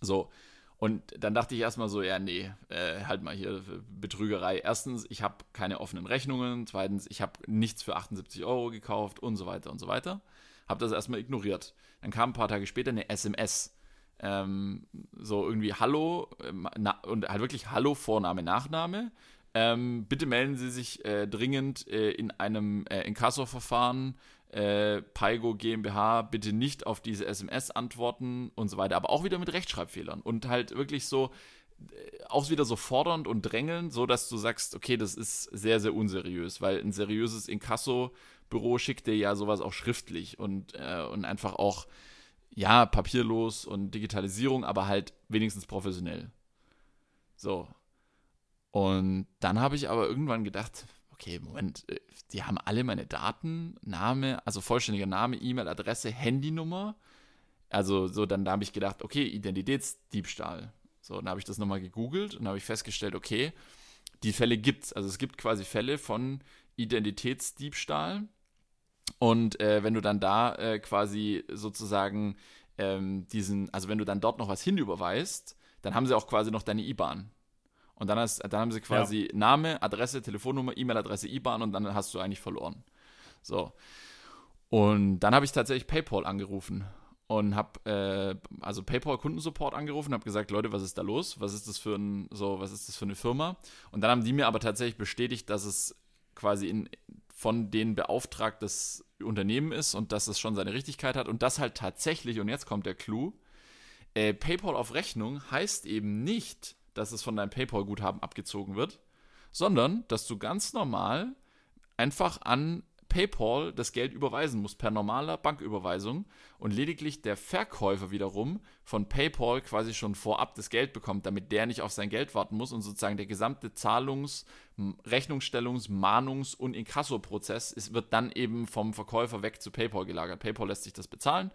So. Und dann dachte ich erstmal so, ja, nee, äh, halt mal hier Betrügerei. Erstens, ich habe keine offenen Rechnungen. Zweitens, ich habe nichts für 78 Euro gekauft und so weiter und so weiter. Habe das erstmal ignoriert. Dann kam ein paar Tage später eine SMS. Ähm, so irgendwie Hallo ähm, na, und halt wirklich Hallo, Vorname, Nachname. Ähm, bitte melden Sie sich äh, dringend äh, in einem äh, Inkasso-Verfahren äh, Paigo GmbH bitte nicht auf diese SMS antworten und so weiter, aber auch wieder mit Rechtschreibfehlern und halt wirklich so äh, auch wieder so fordernd und drängelnd, so dass du sagst, okay, das ist sehr, sehr unseriös, weil ein seriöses Inkasso-Büro schickt dir ja sowas auch schriftlich und, äh, und einfach auch, ja, papierlos und Digitalisierung, aber halt wenigstens professionell. So. Und dann habe ich aber irgendwann gedacht, okay, Moment, äh, die haben alle meine Daten, Name, also vollständiger Name, E-Mail-Adresse, Handynummer. Also so, dann da habe ich gedacht, okay, Identitätsdiebstahl. So, dann habe ich das nochmal gegoogelt und habe ich festgestellt, okay, die Fälle gibt es. Also es gibt quasi Fälle von Identitätsdiebstahl. Und äh, wenn du dann da äh, quasi sozusagen ähm, diesen, also wenn du dann dort noch was hinüberweist, dann haben sie auch quasi noch deine IBAN. Und dann, hast, dann haben sie quasi ja. Name, Adresse, Telefonnummer, E-Mail-Adresse, IBAN und dann hast du eigentlich verloren. So. Und dann habe ich tatsächlich PayPal angerufen und habe äh, also PayPal Kundensupport angerufen, habe gesagt, Leute, was ist da los? Was ist das für ein so, was ist das für eine Firma? Und dann haben die mir aber tatsächlich bestätigt, dass es quasi in, von denen beauftragtes Unternehmen ist und dass es schon seine Richtigkeit hat und das halt tatsächlich und jetzt kommt der Clou. Äh, PayPal auf Rechnung heißt eben nicht, dass es von deinem PayPal-Guthaben abgezogen wird, sondern dass du ganz normal einfach an PayPal das Geld überweisen musst, per normaler Banküberweisung und lediglich der Verkäufer wiederum von PayPal quasi schon vorab das Geld bekommt, damit der nicht auf sein Geld warten muss und sozusagen der gesamte Zahlungs-, Rechnungsstellungs-, Mahnungs- und Inkasso-Prozess wird dann eben vom Verkäufer weg zu PayPal gelagert. PayPal lässt sich das bezahlen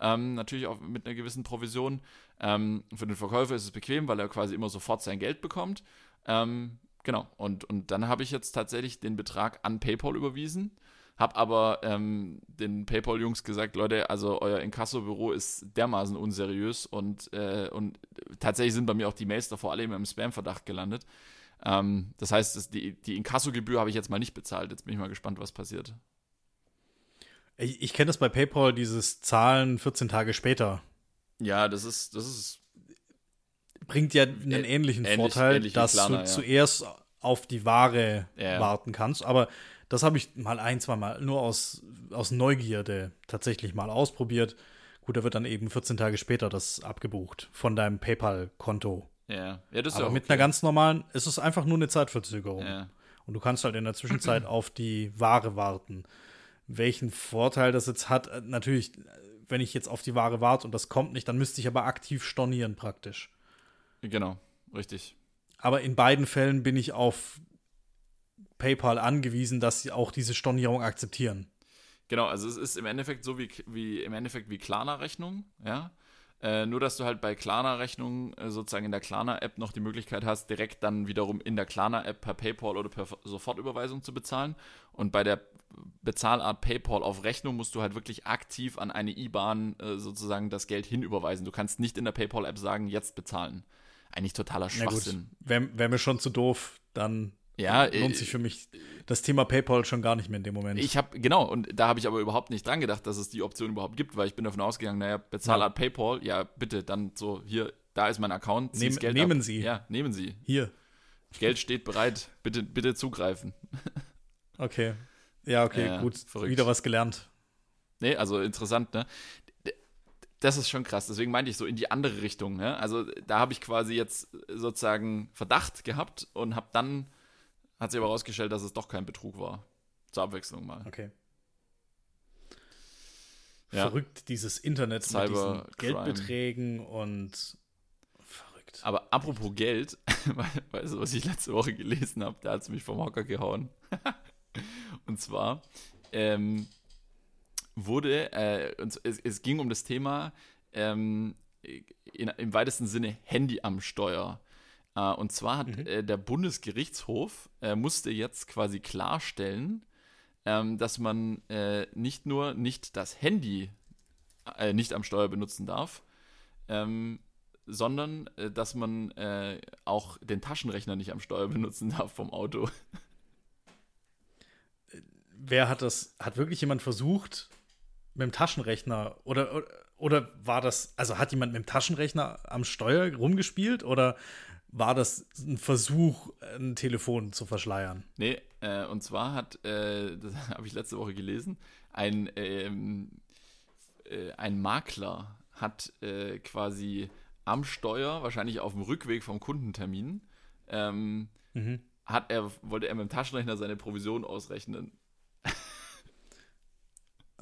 ähm, natürlich auch mit einer gewissen Provision. Ähm, für den Verkäufer ist es bequem, weil er quasi immer sofort sein Geld bekommt. Ähm, genau, und, und dann habe ich jetzt tatsächlich den Betrag an PayPal überwiesen. Hab aber ähm, den PayPal-Jungs gesagt, Leute, also euer Inkasso-Büro ist dermaßen unseriös und, äh, und tatsächlich sind bei mir auch die Mails davor alle immer im Spam-Verdacht gelandet. Ähm, das heißt, die, die Inkasso-Gebühr habe ich jetzt mal nicht bezahlt. Jetzt bin ich mal gespannt, was passiert. Ich, ich kenne das bei PayPal, dieses Zahlen 14 Tage später. Ja, das ist, das ist. Bringt ja einen äh, ähnlichen ähnlich, Vorteil, ähnlich dass Planer, du ja. zuerst auf die Ware ja. warten kannst. Aber das habe ich mal ein, zwei Mal nur aus, aus Neugierde tatsächlich mal ausprobiert. Gut, da wird dann eben 14 Tage später das abgebucht von deinem PayPal-Konto. Ja, ja das ist Aber ja mit einer ganz normalen, ist es einfach nur eine Zeitverzögerung. Ja. Und du kannst halt in der Zwischenzeit auf die Ware warten welchen Vorteil das jetzt hat. Äh, natürlich, wenn ich jetzt auf die Ware warte und das kommt nicht, dann müsste ich aber aktiv stornieren praktisch. Genau, richtig. Aber in beiden Fällen bin ich auf PayPal angewiesen, dass sie auch diese Stornierung akzeptieren. Genau, also es ist im Endeffekt so wie, wie im Endeffekt wie Klarna-Rechnung, ja. Äh, nur, dass du halt bei Klarna-Rechnungen äh, sozusagen in der Klarna-App noch die Möglichkeit hast, direkt dann wiederum in der Klarna-App per PayPal oder per Sofortüberweisung zu bezahlen. Und bei der Bezahlart PayPal auf Rechnung musst du halt wirklich aktiv an eine IBAN äh, sozusagen das Geld hinüberweisen. Du kannst nicht in der PayPal-App sagen, jetzt bezahlen. Eigentlich totaler Schwachsinn. Wäre wär mir schon zu doof, dann ja, lohnt sich für mich das Thema PayPal schon gar nicht mehr in dem Moment. Ich habe, genau, und da habe ich aber überhaupt nicht dran gedacht, dass es die Option überhaupt gibt, weil ich bin davon ausgegangen, naja, Bezahlart ja. PayPal, ja, bitte, dann so, hier, da ist mein Account, Nehm, Geld Nehmen ab. Sie. Ja, nehmen Sie. Hier. Geld steht bereit, bitte, bitte zugreifen. Okay. Ja, okay, ja, gut. Verrückt. Wieder was gelernt. Nee, also interessant, ne? Das ist schon krass. Deswegen meinte ich so in die andere Richtung. Ne? Also da habe ich quasi jetzt sozusagen Verdacht gehabt und habe dann hat sich aber herausgestellt, dass es doch kein Betrug war. Zur Abwechslung mal. Okay. Ja. Verrückt, dieses Internet Cyber mit diesen Geldbeträgen und verrückt. Aber apropos Geld, weißt du, was ich letzte Woche gelesen habe? Da hat es mich vom Hocker gehauen. und zwar ähm, wurde, äh, es, es, ging um das Thema ähm, in, im weitesten Sinne Handy am Steuer. Äh, und zwar hat mhm. äh, der Bundesgerichtshof äh, musste jetzt quasi klarstellen, ähm, dass man äh, nicht nur nicht das Handy äh, nicht am Steuer benutzen darf, ähm, sondern äh, dass man auch den Taschenrechner nicht am Steuer benutzen darf vom Auto. Wer hat das? Hat wirklich jemand versucht, mit dem Taschenrechner oder, oder, war das, also hat jemand mit dem Taschenrechner am Steuer rumgespielt oder war das ein Versuch, ein Telefon zu verschleiern. Nee, äh, und zwar hat, äh, das habe ich letzte Woche gelesen, ein, ähm, äh, ein Makler hat äh, quasi am Steuer, wahrscheinlich auf dem Rückweg vom Kundentermin, ähm, mhm. hat er, wollte er mit dem Taschenrechner seine Provision ausrechnen.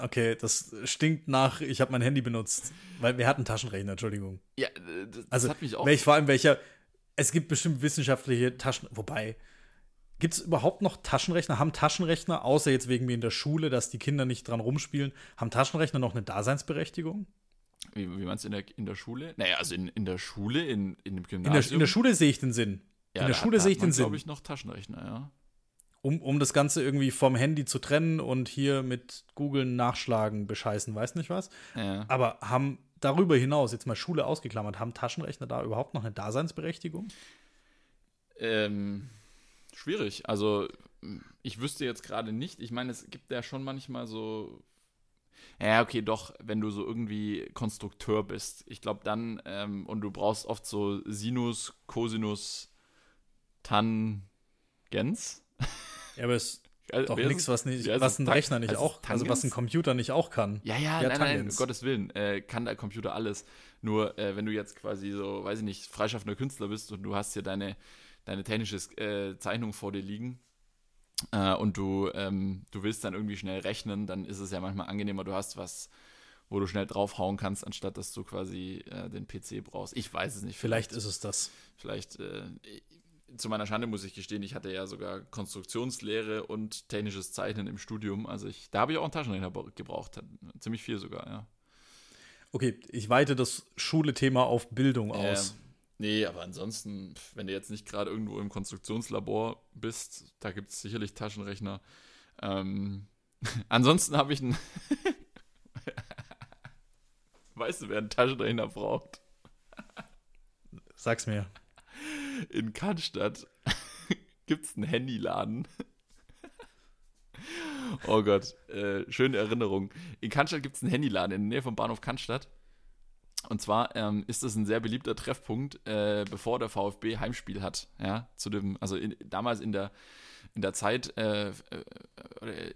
Okay, das stinkt nach, ich habe mein Handy benutzt. Weil wir hatten Taschenrechner, Entschuldigung. Ja, das also, hat mich auch. Welch, vor allem welcher, es gibt bestimmt wissenschaftliche Taschen, wobei, gibt es überhaupt noch Taschenrechner? Haben Taschenrechner, außer jetzt wegen mir in der Schule, dass die Kinder nicht dran rumspielen, haben Taschenrechner noch eine Daseinsberechtigung? Wie, wie meinst du in der, in der Schule? Naja, also in, in der Schule, in, in dem Gymnasium. In der, in der Schule sehe ich den Sinn. Ja, in der Schule sehe ich den Sinn. glaube ich, noch Taschenrechner, ja. Um, um das Ganze irgendwie vom Handy zu trennen und hier mit Google nachschlagen, bescheißen, weiß nicht was. Ja. Aber haben darüber hinaus, jetzt mal Schule ausgeklammert, haben Taschenrechner da überhaupt noch eine Daseinsberechtigung? Ähm, schwierig. Also, ich wüsste jetzt gerade nicht. Ich meine, es gibt ja schon manchmal so. Ja, okay, doch, wenn du so irgendwie Konstrukteur bist. Ich glaube dann, ähm, und du brauchst oft so Sinus, Cosinus, Tangens. Ja, aber es ist doch nichts, was, nicht, ja, was ein Rechner nicht also auch kann, also was ein Computer nicht auch kann. Ja, ja, ja nein, nein, um Gottes Willen, äh, kann der Computer alles. Nur, äh, wenn du jetzt quasi so, weiß ich nicht, freischaffender Künstler bist und du hast hier deine, deine technische äh, Zeichnung vor dir liegen äh, und du, ähm, du willst dann irgendwie schnell rechnen, dann ist es ja manchmal angenehmer, du hast was, wo du schnell draufhauen kannst, anstatt dass du quasi äh, den PC brauchst. Ich weiß es nicht. Vielleicht, vielleicht ist es das. Vielleicht, äh, zu meiner Schande muss ich gestehen, ich hatte ja sogar Konstruktionslehre und technisches Zeichnen im Studium. Also ich, da habe ich auch einen Taschenrechner gebraucht. Ziemlich viel sogar, ja. Okay, ich weite das Schule-Thema auf Bildung aus. nee, aber ansonsten, wenn du jetzt nicht gerade irgendwo im Konstruktionslabor bist, da gibt es sicherlich Taschenrechner. Ähm, ansonsten habe ich einen. weißt du, wer einen Taschenrechner braucht? Sag's mir in Cannstatt gibt es einen Handyladen. oh Gott, äh, schöne Erinnerung. In Cannstatt gibt es einen Handyladen in der Nähe vom Bahnhof Cannstatt. Und zwar ähm, ist das ein sehr beliebter Treffpunkt, äh, bevor der VfB Heimspiel hat. Ja, zu dem, also in, damals in der, in der Zeit, äh, äh,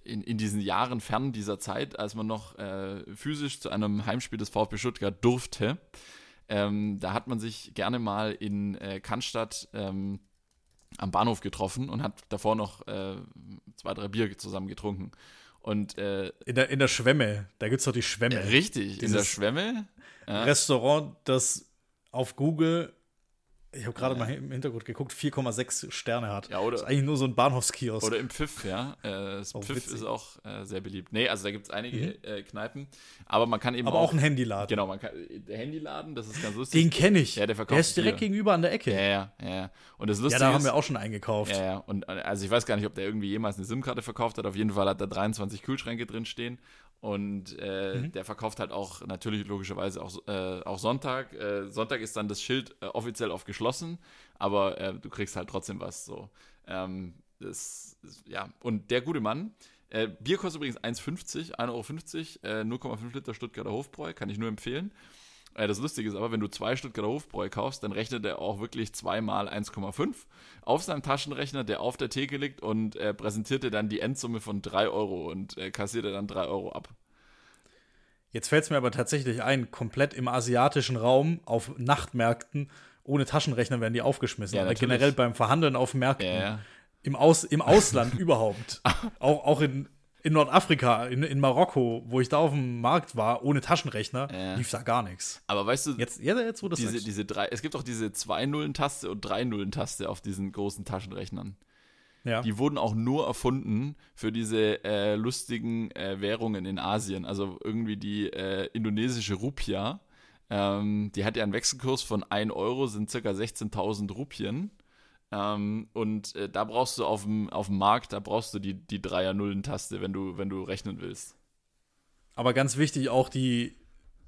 in, in diesen Jahren fern dieser Zeit, als man noch äh, physisch zu einem Heimspiel des VfB Stuttgart durfte, ähm, da hat man sich gerne mal in äh, Cannstatt ähm, am Bahnhof getroffen und hat davor noch äh, zwei, drei Bier zusammen getrunken. Und, äh, in, der, in der Schwemme, da gibt es doch die Schwemme. richtig, in der Schwemme. Restaurant, das auf Google ich habe gerade ja. mal im Hintergrund geguckt, 4,6 Sterne hat. Ja, oder, das ist eigentlich nur so ein Bahnhofskiosk. Oder im Pfiff, ja. Äh, das oh, Pfiff witzig. ist auch äh, sehr beliebt. Nee, also da gibt es einige mhm. äh, Kneipen. Aber man kann eben Aber auch, auch ein Handyladen. Genau, man kann, der Handyladen, das ist ganz lustig. Den kenne ich. Ja, der verkauft Der ist direkt Bier. gegenüber an der Ecke. Ja, ja, ja. Und das Lustige Ja, da haben wir auch schon eingekauft. Ja, ja. Und also ich weiß gar nicht, ob der irgendwie jemals eine SIM-Karte verkauft hat. Auf jeden Fall hat er 23 Kühlschränke drin stehen. Und äh, mhm. der verkauft halt auch natürlich logischerweise auch, äh, auch Sonntag. Äh, Sonntag ist dann das Schild äh, offiziell auf geschlossen, aber äh, du kriegst halt trotzdem was so. Ähm, das, ja, und der gute Mann, äh, Bier kostet übrigens 1,50, 1,50 Euro, 0,5 Liter Stuttgarter Hofbräu, kann ich nur empfehlen. Das Lustige ist aber, wenn du zwei Stuttgarter Hofbräu kaufst, dann rechnet er auch wirklich zweimal 1,5 auf seinem Taschenrechner, der auf der Theke liegt und äh, präsentierte dann die Endsumme von 3 Euro und äh, kassierte dann 3 Euro ab. Jetzt fällt es mir aber tatsächlich ein, komplett im asiatischen Raum auf Nachtmärkten ohne Taschenrechner werden die aufgeschmissen. Ja, aber generell beim Verhandeln auf Märkten. Ja, ja. Im, Aus, Im Ausland überhaupt. Auch, auch in, in Nordafrika, in, in Marokko, wo ich da auf dem Markt war, ohne Taschenrechner, ja. lief da gar nichts. Aber weißt du, jetzt, ja, jetzt wo das diese, diese drei, es gibt auch diese zwei Nullen-Taste und drei Nullen-Taste auf diesen großen Taschenrechnern. Ja. Die wurden auch nur erfunden für diese äh, lustigen äh, Währungen in Asien. Also irgendwie die äh, indonesische Rupia. Ähm, die hat ja einen Wechselkurs von 1 Euro, sind circa 16.000 Rupien. Ähm, und äh, da brauchst du auf dem, auf dem Markt, da brauchst du die, die Dreier-Nullen-Taste, wenn du, wenn du rechnen willst. Aber ganz wichtig auch die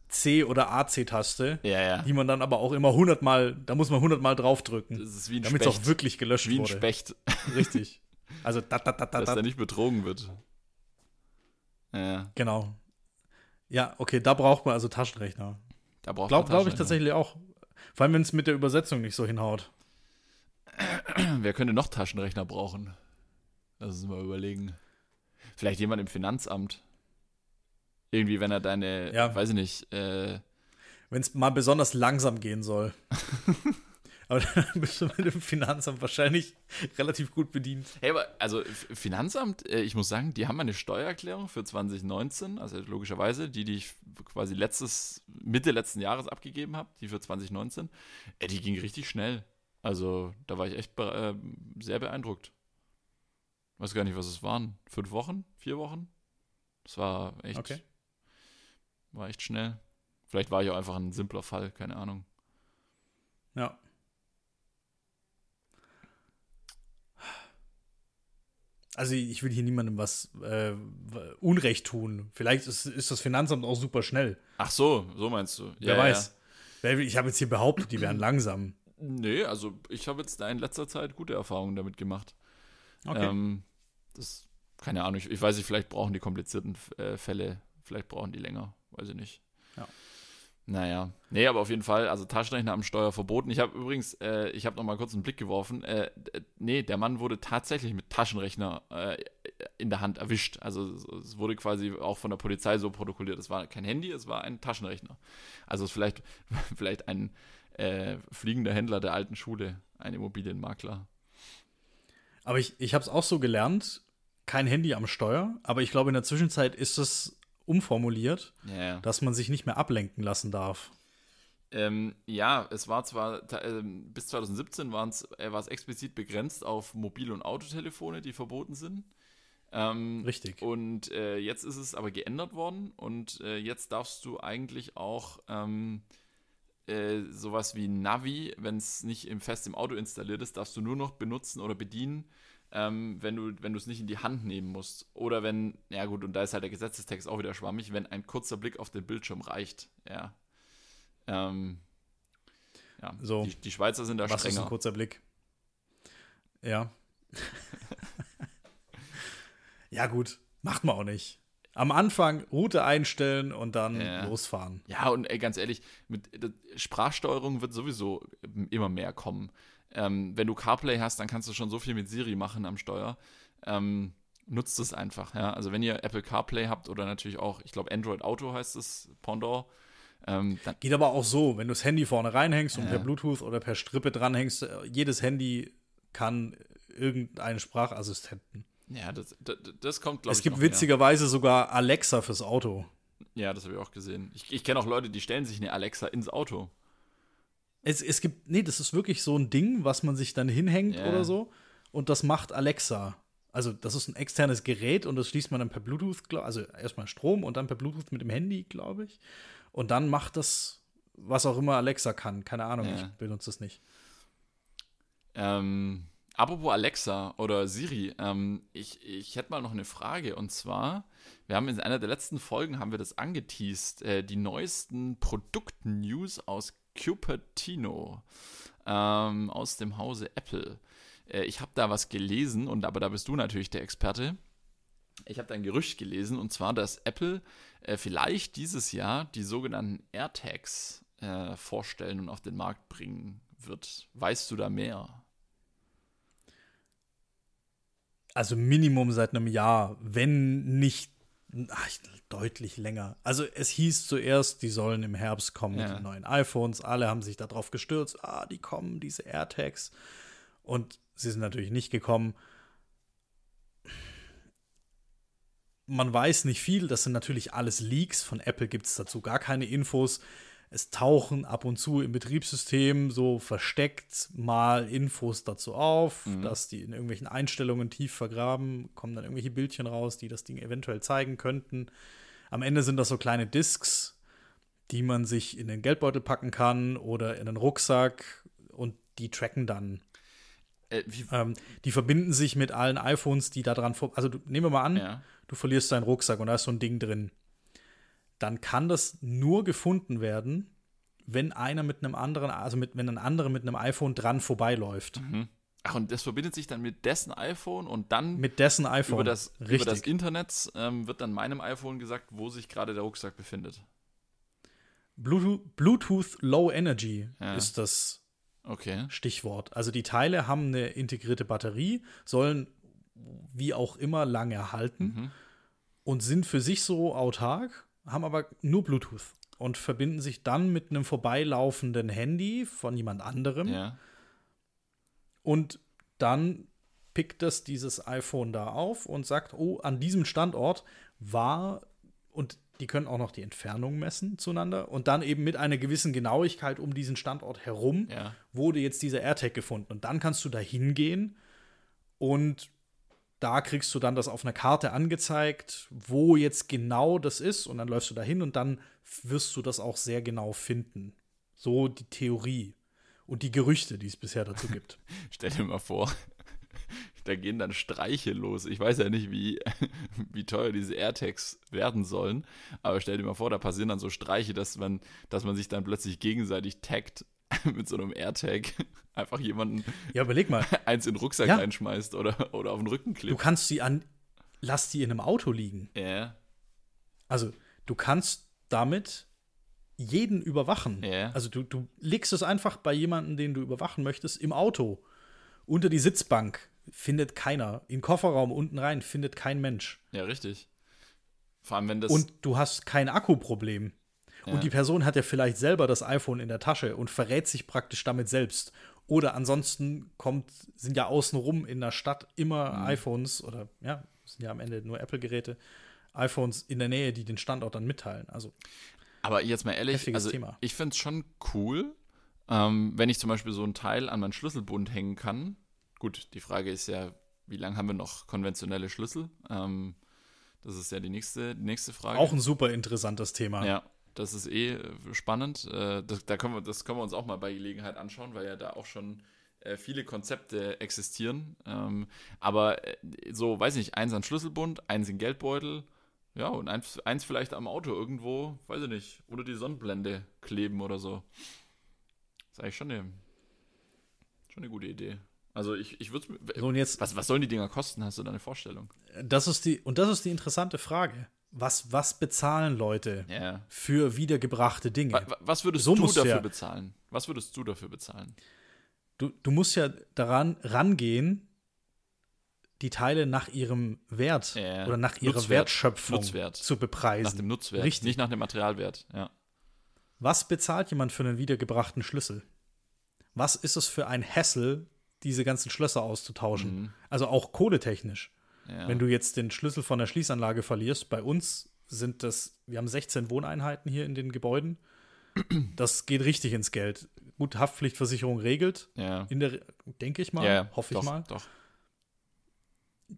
C- oder AC-Taste, ja, ja. die man dann aber auch immer hundertmal, da muss man hundertmal draufdrücken. Damit es auch wirklich gelöscht wie wurde. Wie ein Specht. Richtig. Also da, da, da, da, Dass da nicht betrogen wird. Ja. Genau. Ja, okay, da braucht man also Taschenrechner. Da braucht Glaub, Glaube ich tatsächlich auch. Vor allem, wenn es mit der Übersetzung nicht so hinhaut. Wer könnte noch Taschenrechner brauchen? Lass uns mal überlegen. Vielleicht jemand im Finanzamt. Irgendwie, wenn er deine, ja. weiß ich nicht, äh, wenn es mal besonders langsam gehen soll. aber dann bist du mit dem Finanzamt wahrscheinlich relativ gut bedient. Hey, aber also Finanzamt, äh, ich muss sagen, die haben eine Steuererklärung für 2019, also logischerweise, die, die ich quasi letztes, Mitte letzten Jahres abgegeben habe, die für 2019, äh, die ging richtig schnell. Also da war ich echt äh, sehr beeindruckt. weiß gar nicht, was es waren. Fünf Wochen? Vier Wochen? Das war echt okay. War echt schnell. Vielleicht war ich auch einfach ein simpler Fall, keine Ahnung. Ja. Also ich will hier niemandem was äh, Unrecht tun. Vielleicht ist, ist, das Finanzamt auch super schnell. Ach so, so meinst du. Wer ja, weiß. Ja. Ich habe jetzt hier behauptet, die wären langsam. Nee, also ich habe jetzt in letzter Zeit gute Erfahrungen damit gemacht. Okay. Ähm, das, keine Ahnung, ich, ich, weiß nicht, vielleicht brauchen die komplizierten äh, Fälle, vielleicht brauchen die länger, weiß ich nicht. Ja. Naja, nee, aber auf jeden Fall, also Taschenrechner am Steuer verboten. Ich habe übrigens, äh, ich habe noch mal kurz einen Blick geworfen. Äh, nee, der Mann wurde tatsächlich mit Taschenrechner äh, in der Hand erwischt. Also es wurde quasi auch von der Polizei so protokolliert. Es war kein Handy, es war ein Taschenrechner. Also es ist vielleicht, vielleicht ein äh, fliegender Händler der alten Schule, ein Immobilienmakler. Aber ich, ich habe es auch so gelernt, kein Handy am Steuer, aber ich glaube, in der Zwischenzeit ist es umformuliert, ja. dass man sich nicht mehr ablenken lassen darf. Ähm, ja, es war zwar äh, bis 2017 äh, war es explizit begrenzt auf Mobil- und Autotelefone, die verboten sind. Ähm, Richtig. Und äh, jetzt ist es aber geändert worden und äh, jetzt darfst du eigentlich auch ähm, äh, sowas wie Navi, wenn es nicht im, fest im Auto installiert ist, darfst du nur noch benutzen oder bedienen, ähm, wenn du wenn es nicht in die Hand nehmen musst. Oder wenn, ja gut, und da ist halt der Gesetzestext auch wieder schwammig, wenn ein kurzer Blick auf den Bildschirm reicht. Ja. Ähm, ja. So, die, die Schweizer sind da was strenger. ist ein kurzer Blick? Ja. ja, gut. Macht man auch nicht. Am Anfang Route einstellen und dann ja. losfahren. Ja, und ey, ganz ehrlich, mit Sprachsteuerung wird sowieso immer mehr kommen. Ähm, wenn du CarPlay hast, dann kannst du schon so viel mit Siri machen am Steuer. Ähm, nutzt es einfach. Ja? Also wenn ihr Apple CarPlay habt oder natürlich auch, ich glaube Android Auto heißt es, Pendant. Ähm, Geht aber auch so, wenn du das Handy vorne reinhängst und per Bluetooth oder per Strippe dranhängst, äh, jedes Handy kann irgendeinen Sprachassistenten. Ja, das, das, das kommt, glaube ich. Es gibt witzigerweise mehr. sogar Alexa fürs Auto. Ja, das habe ich auch gesehen. Ich, ich kenne auch Leute, die stellen sich eine Alexa ins Auto. Es, es gibt, nee, das ist wirklich so ein Ding, was man sich dann hinhängt yeah. oder so. Und das macht Alexa. Also, das ist ein externes Gerät und das schließt man dann per Bluetooth, also erstmal Strom und dann per Bluetooth mit dem Handy, glaube ich. Und dann macht das, was auch immer Alexa kann. Keine Ahnung, yeah. ich benutze das nicht. Ähm, apropos Alexa oder Siri, ähm, ich, ich hätte mal noch eine Frage und zwar, wir haben in einer der letzten Folgen haben wir das angeteased, äh, die neuesten Produkt-News aus Cupertino ähm, aus dem Hause Apple. Äh, ich habe da was gelesen, und aber da bist du natürlich der Experte. Ich habe da ein Gerücht gelesen, und zwar, dass Apple äh, vielleicht dieses Jahr die sogenannten AirTags äh, vorstellen und auf den Markt bringen wird. Weißt du da mehr? Also Minimum seit einem Jahr, wenn nicht ach, deutlich länger. Also es hieß zuerst, die sollen im Herbst kommen ja. mit den neuen iPhones. Alle haben sich darauf gestürzt. Ah, die kommen, diese AirTags. Und sie sind natürlich nicht gekommen. Man weiß nicht viel. Das sind natürlich alles Leaks. Von Apple gibt es dazu gar keine Infos es tauchen ab und zu im Betriebssystem so versteckt mal Infos dazu auf, mhm. dass die in irgendwelchen Einstellungen tief vergraben, kommen dann irgendwelche Bildchen raus, die das Ding eventuell zeigen könnten. Am Ende sind das so kleine Discs, die man sich in den Geldbeutel packen kann oder in den Rucksack und die tracken dann. Äh, ähm, die verbinden sich mit allen iPhones, die da dran vor. Also du, nehmen wir mal an, ja. du verlierst deinen Rucksack und da ist so ein Ding drin dann kann das nur gefunden werden, wenn einer mit einem anderen, also mit, wenn ein anderer mit einem iPhone dran vorbeiläuft. Mhm. Ach, und das verbindet sich dann mit dessen iPhone und dann mit dessen iPhone. Über das, über das Internet ähm, wird dann meinem iPhone gesagt, wo sich gerade der Rucksack befindet. Bluetooth, Bluetooth Low Energy ja. ist das okay. Stichwort. Also die Teile haben eine integrierte Batterie, sollen wie auch immer lange halten mhm. und sind für sich so autark haben aber nur Bluetooth und verbinden sich dann mit einem vorbeilaufenden Handy von jemand anderem. Ja. Und dann pickt das dieses iPhone da auf und sagt, oh, an diesem Standort war und die können auch noch die Entfernung messen zueinander und dann eben mit einer gewissen Genauigkeit um diesen Standort herum ja. wurde jetzt dieser AirTag gefunden und dann kannst du da hingehen und da kriegst du dann das auf einer Karte angezeigt, wo jetzt genau das ist und dann läufst du dahin und dann wirst du das auch sehr genau finden. So die Theorie und die Gerüchte, die es bisher dazu gibt. Stell dir mal vor, da gehen dann Streiche los. Ich weiß ja nicht, wie, wie teuer diese AirTags werden sollen, aber stell dir mal vor, da passieren dann so Streiche, dass man, dass man sich dann plötzlich gegenseitig taggt mit so einem AirTag. Einfach jemanden ja, überleg mal. eins in den Rucksack ja. reinschmeißt oder, oder auf den Rücken klebt. Du kannst sie an, lass die in einem Auto liegen. Ja. Also, du kannst damit jeden überwachen. Ja. Also du, du legst es einfach bei jemandem, den du überwachen möchtest, im Auto. Unter die Sitzbank findet keiner. In den Kofferraum unten rein findet kein Mensch. Ja, richtig. Vor allem, wenn das. Und du hast kein Akkuproblem. Ja. Und die Person hat ja vielleicht selber das iPhone in der Tasche und verrät sich praktisch damit selbst. Oder ansonsten kommt, sind ja außenrum in der Stadt immer mhm. iPhones oder ja, sind ja am Ende nur Apple-Geräte, iPhones in der Nähe, die den Standort dann mitteilen. Also aber jetzt mal ehrlich, also Thema. ich finde es schon cool, ähm, wenn ich zum Beispiel so ein Teil an meinen Schlüsselbund hängen kann. Gut, die Frage ist ja, wie lange haben wir noch konventionelle Schlüssel? Ähm, das ist ja die nächste, die nächste Frage. Auch ein super interessantes Thema. Ja, das ist eh äh, spannend. Äh, das, da können wir, das können wir uns auch mal bei Gelegenheit anschauen, weil ja da auch schon äh, viele Konzepte existieren. Ähm, aber so, weiß nicht, eins an Schlüsselbund, eins in Geldbeutel, ja, und eins, eins vielleicht am Auto irgendwo, weiß ich nicht, oder die Sonnenblende kleben oder so. Das ist eigentlich schon eine, schon eine gute Idee. Also ich, ich würde so, jetzt was, was sollen die Dinger kosten? Hast du da eine Vorstellung? Das ist die, und das ist die interessante Frage. Was, was bezahlen Leute ja. für wiedergebrachte Dinge? Was, was würdest so du dafür ja, bezahlen? Was würdest du dafür bezahlen? Du, du musst ja daran rangehen, die Teile nach ihrem Wert ja, oder nach ihrer Nutzwert, Wertschöpfung Nutzwert. zu bepreisen. Nach dem Nutzwert, Richtig. nicht nach dem Materialwert. Ja. Was bezahlt jemand für einen wiedergebrachten Schlüssel? Was ist es für ein Hassel, diese ganzen Schlösser auszutauschen? Mhm. Also auch kohletechnisch. Ja. Wenn du jetzt den Schlüssel von der Schließanlage verlierst, bei uns sind das, wir haben 16 Wohneinheiten hier in den Gebäuden. Das geht richtig ins Geld. Gut, Haftpflichtversicherung regelt. Ja. In der, denke ich mal, ja, hoffe doch, ich mal. Doch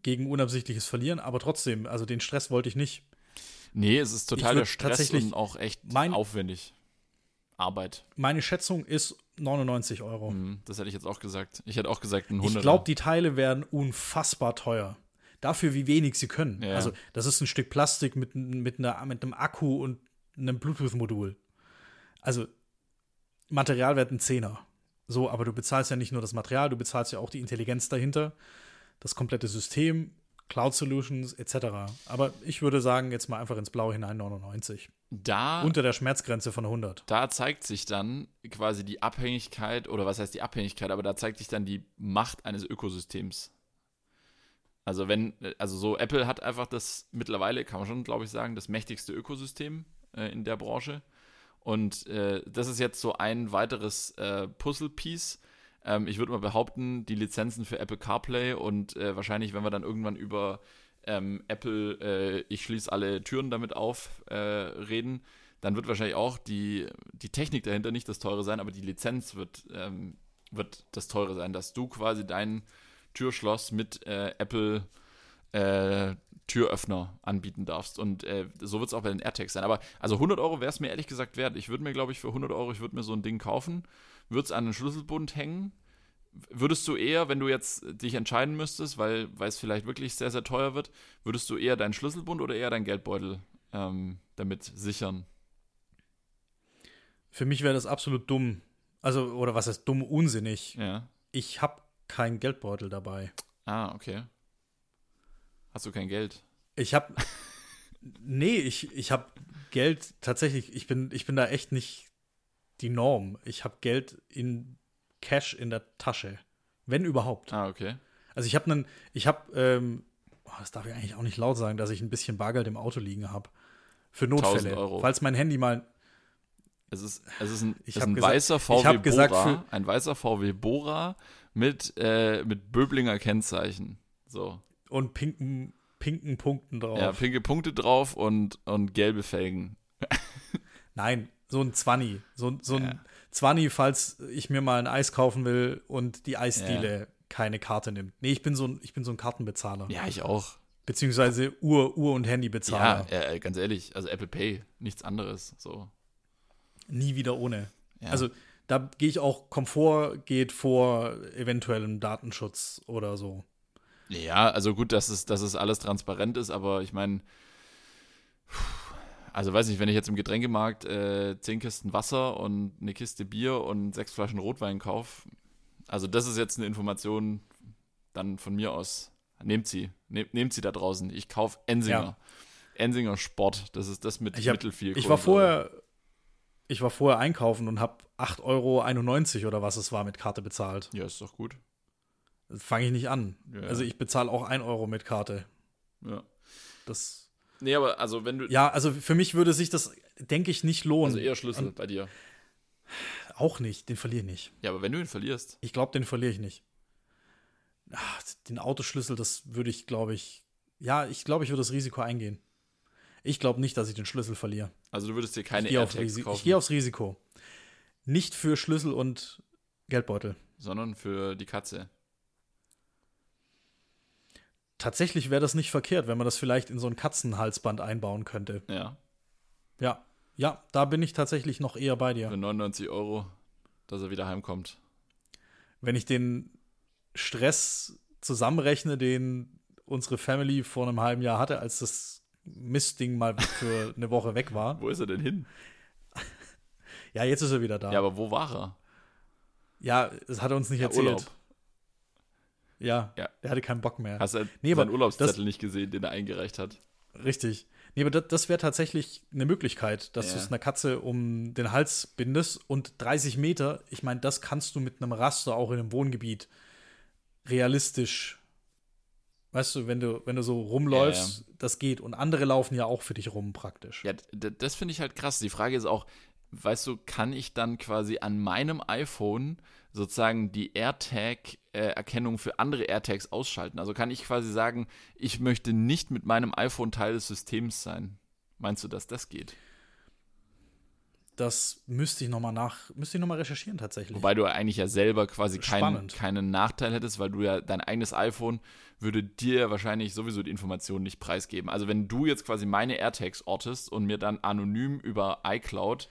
gegen unabsichtliches Verlieren, aber trotzdem, also den Stress wollte ich nicht. Nee, es ist total der Stress und auch echt mein, aufwendig. Arbeit. Meine Schätzung ist 99 Euro. Mhm, das hätte ich jetzt auch gesagt. Ich hätte auch gesagt, ein 100. Ich glaube, die Teile werden unfassbar teuer. Dafür, wie wenig sie können. Ja. Also, das ist ein Stück Plastik mit, mit, einer, mit einem Akku und einem Bluetooth-Modul. Also, Materialwert ein Zehner. So, aber du bezahlst ja nicht nur das Material, du bezahlst ja auch die Intelligenz dahinter das komplette System, Cloud Solutions etc. Aber ich würde sagen, jetzt mal einfach ins Blaue hinein 99. Da, Unter der Schmerzgrenze von 100. Da zeigt sich dann quasi die Abhängigkeit, oder was heißt die Abhängigkeit, aber da zeigt sich dann die Macht eines Ökosystems. Also wenn, also so, Apple hat einfach das mittlerweile, kann man schon, glaube ich, sagen, das mächtigste Ökosystem äh, in der Branche. Und äh, das ist jetzt so ein weiteres äh, Puzzle-Piece, ähm, ich würde mal behaupten, die Lizenzen für Apple CarPlay und äh, wahrscheinlich, wenn wir dann irgendwann über ähm, Apple, äh, ich schließe alle Türen damit auf, äh, reden, dann wird wahrscheinlich auch die, die Technik dahinter nicht das teure sein, aber die Lizenz wird, ähm, wird das teure sein, dass du quasi dein Türschloss mit äh, Apple äh, Türöffner anbieten darfst. Und äh, so wird es auch bei den AirTags sein. Aber also 100 Euro wäre es mir ehrlich gesagt wert. Ich würde mir, glaube ich, für 100 Euro, ich würde mir so ein Ding kaufen würde es an den Schlüsselbund hängen? Würdest du eher, wenn du jetzt dich entscheiden müsstest, weil, es vielleicht wirklich sehr, sehr teuer wird, würdest du eher deinen Schlüsselbund oder eher deinen Geldbeutel ähm, damit sichern? Für mich wäre das absolut dumm. Also, oder was heißt dumm, unsinnig. Ja. Ich habe keinen Geldbeutel dabei. Ah, okay. Hast du kein Geld? Ich habe. nee, ich, ich habe Geld tatsächlich. Ich bin, ich bin da echt nicht die Norm. Ich habe Geld in Cash in der Tasche. Wenn überhaupt. Ah, okay. Also ich habe einen, ich habe, ähm, oh, das darf ich eigentlich auch nicht laut sagen, dass ich ein bisschen Bargeld im Auto liegen habe. Für Notfälle. Euro. Falls mein Handy mal. Es ist, es ist ein, ich es ein gesagt, weißer VW Bora, gesagt, ein weißer VW Bora mit, äh, mit Böblinger Kennzeichen. So. Und pinken, pinken Punkten drauf. Ja, pinke Punkte drauf und, und gelbe Felgen. Nein, so ein Zwanni. So, so ein ja. Zwanni, falls ich mir mal ein Eis kaufen will und die Eisdiele keine Karte nimmt. Nee, ich bin so ein, ich bin so ein Kartenbezahler. Ja, ich auch. Beziehungsweise Uhr, Uhr und Handybezahler. Ja, äh, ganz ehrlich, also Apple Pay, nichts anderes. So. Nie wieder ohne. Ja. Also da gehe ich auch, Komfort geht vor eventuellem Datenschutz oder so. Ja, also gut, dass es, dass es alles transparent ist, aber ich meine, also weiß nicht, wenn ich jetzt im Getränkemarkt äh, zehn Kisten Wasser und eine Kiste Bier und sechs Flaschen Rotwein kaufe, also das ist jetzt eine Information dann von mir aus. Nehmt sie, nehmt, nehmt sie da draußen. Ich kaufe Ensinger. Ja. Ensinger Sport, das ist das mit ich hab, Mittelfiel. Ich war vorher, ich war vorher einkaufen und habe 8,91 Euro oder was es war mit Karte bezahlt. Ja, ist doch gut. Fange ich nicht an. Ja, also ich bezahle auch 1 Euro mit Karte. Ja. Das. Nee, aber also wenn du. Ja, also für mich würde sich das, denke ich, nicht lohnen. Also eher Schlüssel Und bei dir. Auch nicht, den verliere ich nicht. Ja, aber wenn du ihn verlierst. Ich glaube, den verliere ich nicht. Ach, den Autoschlüssel, das würde ich, glaube ich. Ja, ich glaube, ich würde das Risiko eingehen. Ich glaube nicht, dass ich den Schlüssel verliere. Also du würdest dir keine ich AirTags kaufen? Ich gehe aufs Risiko. Nicht für Schlüssel und Geldbeutel. Sondern für die Katze tatsächlich wäre das nicht verkehrt, wenn man das vielleicht in so ein Katzenhalsband einbauen könnte. Ja. Ja. Ja, da bin ich tatsächlich noch eher bei dir. Für 99 Euro, dass er wieder heimkommt. Wenn ich den Stress zusammenrechne, den unsere Family vor einem halben Jahr hatte, als das Mistding mal für eine Woche weg war. Wo ist er denn hin? Ja, jetzt ist er wieder da. Ja, aber wo war er? Ja, das hat er uns nicht ja, erzählt. Urlaub. Ja, ja. Der hatte keinen Bock mehr. Hast du nee, seinen Urlaubszettel das, nicht gesehen, den er eingereicht hat? Richtig. Nee, aber das, das wäre tatsächlich eine Möglichkeit, dass ja. du es einer Katze um den Hals bindest und 30 Meter, ich meine, das kannst du mit einem Raster auch in einem Wohngebiet realistisch Weißt du, wenn du, wenn du so rumläufst, ja. das geht. Und andere laufen ja auch für dich rum praktisch. Ja, das finde ich halt krass. Die Frage ist auch, weißt du, kann ich dann quasi an meinem iPhone sozusagen die AirTag-Erkennung für andere AirTags ausschalten. Also kann ich quasi sagen, ich möchte nicht mit meinem iPhone Teil des Systems sein. Meinst du, dass das geht? Das müsste ich nochmal nach, müsste ich noch recherchieren tatsächlich. Wobei du eigentlich ja selber quasi keinen, keinen Nachteil hättest, weil du ja dein eigenes iPhone würde dir wahrscheinlich sowieso die Informationen nicht preisgeben. Also wenn du jetzt quasi meine AirTags ortest und mir dann anonym über iCloud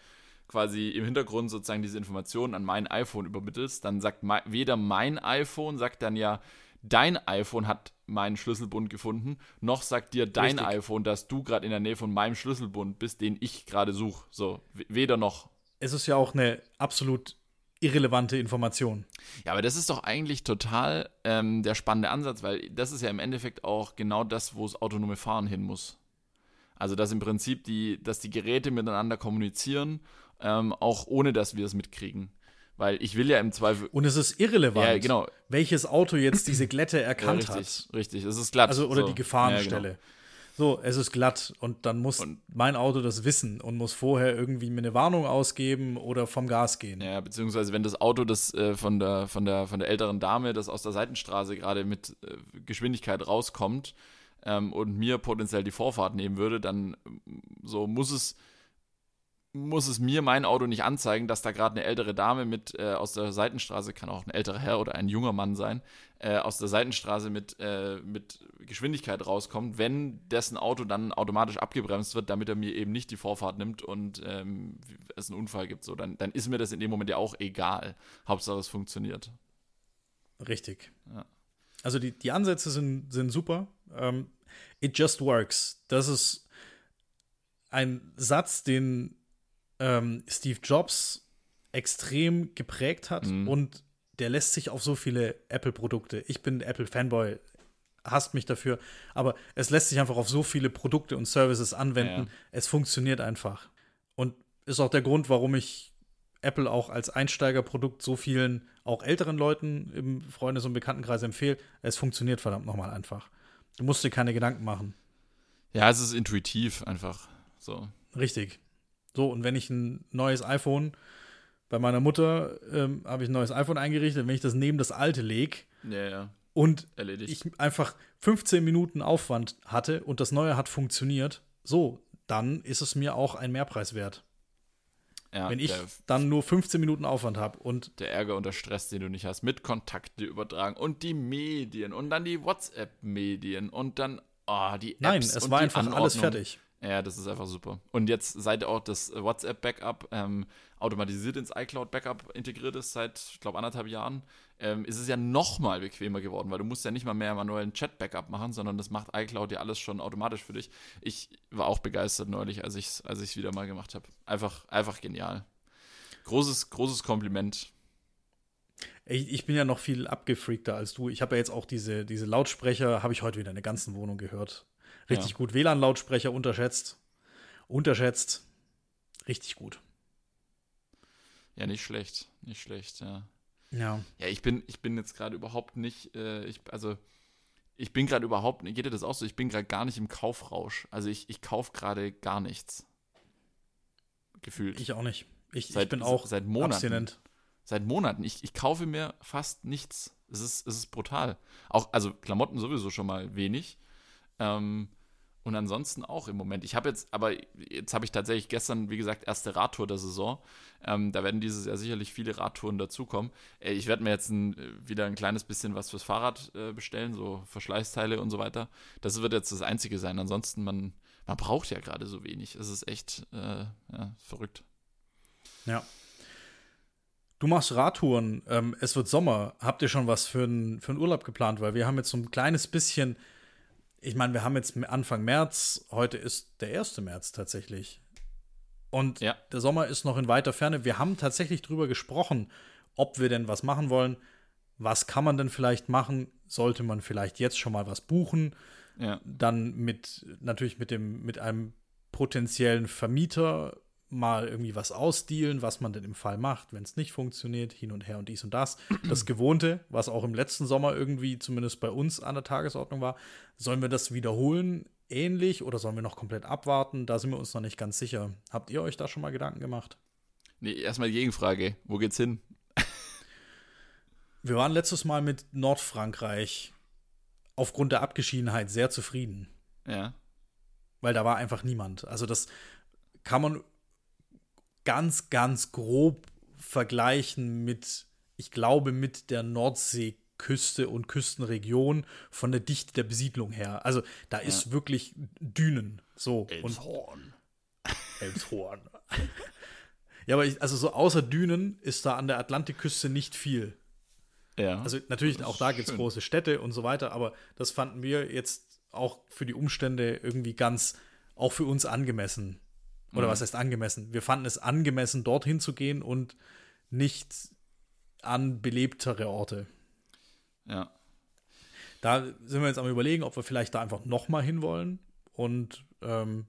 quasi im Hintergrund sozusagen diese Informationen an mein iPhone übermittelst, dann sagt weder mein iPhone, sagt dann ja, dein iPhone hat meinen Schlüsselbund gefunden, noch sagt dir dein Richtig. iPhone, dass du gerade in der Nähe von meinem Schlüsselbund bist, den ich gerade suche. So, weder noch. Es ist ja auch eine absolut irrelevante Information. Ja, aber das ist doch eigentlich total ähm, der spannende Ansatz, weil das ist ja im Endeffekt auch genau das, wo es autonome Fahren hin muss. Also, dass im Prinzip die, dass die Geräte miteinander kommunizieren ähm, auch ohne dass wir es mitkriegen. Weil ich will ja im Zweifel. Und es ist irrelevant, ja, genau. welches Auto jetzt diese Glätte erkannt ja, richtig, hat. Richtig, es ist glatt. Also, oder so. die Gefahrenstelle. Ja, genau. So, es ist glatt und dann muss und mein Auto das wissen und muss vorher irgendwie mir eine Warnung ausgeben oder vom Gas gehen. Ja, beziehungsweise wenn das Auto das äh, von, der, von, der, von der älteren Dame, das aus der Seitenstraße gerade mit äh, Geschwindigkeit rauskommt ähm, und mir potenziell die Vorfahrt nehmen würde, dann so muss es muss es mir mein Auto nicht anzeigen, dass da gerade eine ältere Dame mit äh, aus der Seitenstraße, kann auch ein älterer Herr oder ein junger Mann sein, äh, aus der Seitenstraße mit, äh, mit Geschwindigkeit rauskommt, wenn dessen Auto dann automatisch abgebremst wird, damit er mir eben nicht die Vorfahrt nimmt und ähm, es einen Unfall gibt. So, dann, dann ist mir das in dem Moment ja auch egal. Hauptsache es funktioniert. Richtig. Ja. Also die, die Ansätze sind, sind super. Um, ähm, it just works. Das ist ein Satz, den ähm, Steve Jobs extrem geprägt hat mhm. und der lässt sich auf so viele Apple-Produkte. Ich bin Apple-Fanboy, hasst mich dafür, aber es lässt sich einfach auf so viele Produkte und Services anwenden. Ja. Es funktioniert einfach. Und ist auch der Grund, warum ich Apple auch als Einsteigerprodukt so vielen, auch älteren Leuten im Freundes- und Bekanntenkreis empfehle. Es funktioniert verdammt nochmal einfach. Du musst dir keine Gedanken machen. Ja, es ist intuitiv einfach so. Richtig. So, und wenn ich ein neues iPhone, bei meiner Mutter ähm, habe ich ein neues iPhone eingerichtet, wenn ich das neben das alte lege ja, ja. und Erledigt. ich einfach 15 Minuten Aufwand hatte und das neue hat funktioniert, so, dann ist es mir auch ein Mehrpreis wert. Ja, Wenn ich dann nur 15 Minuten Aufwand habe und. Der Ärger und der Stress, den du nicht hast, mit Kontakte übertragen und die Medien und dann die WhatsApp-Medien und dann oh, die Apps. Nein, es war einfach Anordnung. alles fertig. Ja, das ist einfach super. Und jetzt seit auch das WhatsApp-Backup ähm, automatisiert ins iCloud-Backup integriert ist, seit, ich glaube, anderthalb Jahren, ähm, ist es ja noch mal bequemer geworden, weil du musst ja nicht mal mehr manuell ein Chat-Backup machen, sondern das macht iCloud ja alles schon automatisch für dich. Ich war auch begeistert neulich, als ich es als wieder mal gemacht habe. Einfach, einfach genial. Großes, großes Kompliment. Ich, ich bin ja noch viel abgefreakter als du. Ich habe ja jetzt auch diese, diese Lautsprecher, habe ich heute wieder in der ganzen Wohnung gehört. Richtig ja. gut. WLAN-Lautsprecher unterschätzt. Unterschätzt. Richtig gut. Ja, nicht schlecht. Nicht schlecht, ja. Ja. Ja, ich bin, ich bin jetzt gerade überhaupt nicht, äh, ich, also ich bin gerade überhaupt, geht dir das auch so? Ich bin gerade gar nicht im Kaufrausch. Also ich, ich kaufe gerade gar nichts. Gefühlt. Ich auch nicht. Ich, seit, ich bin auch seit Monaten. Abstinent. Seit Monaten. Ich, ich kaufe mir fast nichts. Es ist, es ist brutal. Auch, also Klamotten sowieso schon mal wenig. Ähm, und ansonsten auch im Moment. Ich habe jetzt, aber jetzt habe ich tatsächlich gestern, wie gesagt, erste Radtour der Saison. Ähm, da werden dieses Jahr sicherlich viele Radtouren dazukommen. Äh, ich werde mir jetzt ein, wieder ein kleines bisschen was fürs Fahrrad äh, bestellen, so Verschleißteile und so weiter. Das wird jetzt das Einzige sein. Ansonsten, man, man braucht ja gerade so wenig. Es ist echt äh, ja, verrückt. Ja. Du machst Radtouren. Ähm, es wird Sommer. Habt ihr schon was für einen für Urlaub geplant? Weil wir haben jetzt so ein kleines bisschen ich meine, wir haben jetzt Anfang März, heute ist der 1. März tatsächlich. Und ja. der Sommer ist noch in weiter Ferne. Wir haben tatsächlich drüber gesprochen, ob wir denn was machen wollen. Was kann man denn vielleicht machen? Sollte man vielleicht jetzt schon mal was buchen? Ja. Dann mit, natürlich mit dem, mit einem potenziellen Vermieter mal irgendwie was ausdealen, was man denn im Fall macht, wenn es nicht funktioniert, hin und her und dies und das. Das Gewohnte, was auch im letzten Sommer irgendwie zumindest bei uns an der Tagesordnung war, sollen wir das wiederholen ähnlich oder sollen wir noch komplett abwarten? Da sind wir uns noch nicht ganz sicher. Habt ihr euch da schon mal Gedanken gemacht? Nee, erstmal die Gegenfrage. Wo geht's hin? wir waren letztes Mal mit Nordfrankreich aufgrund der Abgeschiedenheit sehr zufrieden. Ja. Weil da war einfach niemand. Also das kann man ganz, ganz grob vergleichen mit, ich glaube, mit der Nordseeküste und Küstenregion von der Dichte der Besiedlung her. Also da ist ja. wirklich Dünen. So. Elmshorn. Elmshorn. ja, aber ich, also so außer Dünen ist da an der Atlantikküste nicht viel. Ja. Also natürlich, auch da gibt es große Städte und so weiter, aber das fanden wir jetzt auch für die Umstände irgendwie ganz, auch für uns angemessen. Oder mhm. was heißt angemessen? Wir fanden es angemessen, dorthin zu gehen und nicht an belebtere Orte. Ja. Da sind wir jetzt am überlegen, ob wir vielleicht da einfach noch mal hinwollen. Und ähm,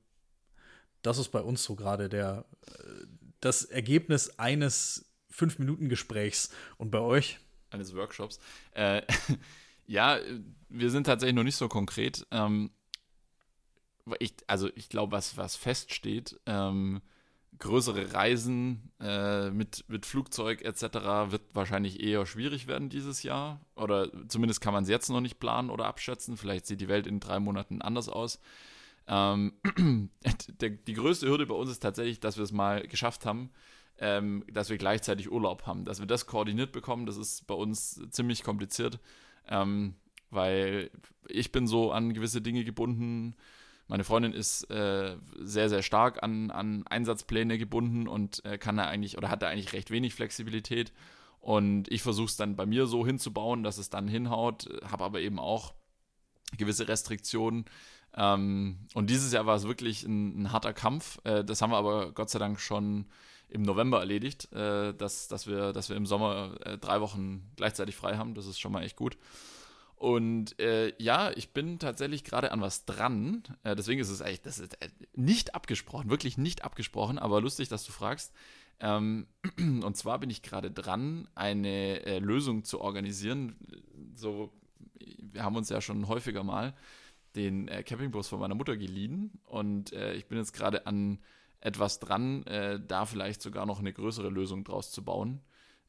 das ist bei uns so gerade der äh, das Ergebnis eines fünf Minuten Gesprächs. Und bei euch? Eines Workshops. Äh, ja, wir sind tatsächlich noch nicht so konkret. Ähm, ich, also ich glaube, was, was feststeht, ähm, größere Reisen äh, mit, mit Flugzeug etc. wird wahrscheinlich eher schwierig werden dieses Jahr. Oder zumindest kann man es jetzt noch nicht planen oder abschätzen. Vielleicht sieht die Welt in drei Monaten anders aus. Ähm, der, die größte Hürde bei uns ist tatsächlich, dass wir es mal geschafft haben, ähm, dass wir gleichzeitig Urlaub haben. Dass wir das koordiniert bekommen, das ist bei uns ziemlich kompliziert. Ähm, weil ich bin so an gewisse Dinge gebunden, meine Freundin ist äh, sehr, sehr stark an, an Einsatzpläne gebunden und äh, kann da eigentlich oder hat da eigentlich recht wenig Flexibilität. Und ich versuche es dann bei mir so hinzubauen, dass es dann hinhaut, habe aber eben auch gewisse Restriktionen. Ähm, und dieses Jahr war es wirklich ein, ein harter Kampf. Äh, das haben wir aber Gott sei Dank schon im November erledigt, äh, dass, dass, wir, dass wir im Sommer äh, drei Wochen gleichzeitig frei haben. Das ist schon mal echt gut. Und äh, ja, ich bin tatsächlich gerade an was dran. Äh, deswegen ist es eigentlich, das ist äh, nicht abgesprochen, wirklich nicht abgesprochen, aber lustig, dass du fragst. Ähm, und zwar bin ich gerade dran, eine äh, Lösung zu organisieren. So, wir haben uns ja schon häufiger mal den äh, Campingbus von meiner Mutter geliehen und äh, ich bin jetzt gerade an etwas dran, da vielleicht sogar noch eine größere Lösung draus zu bauen.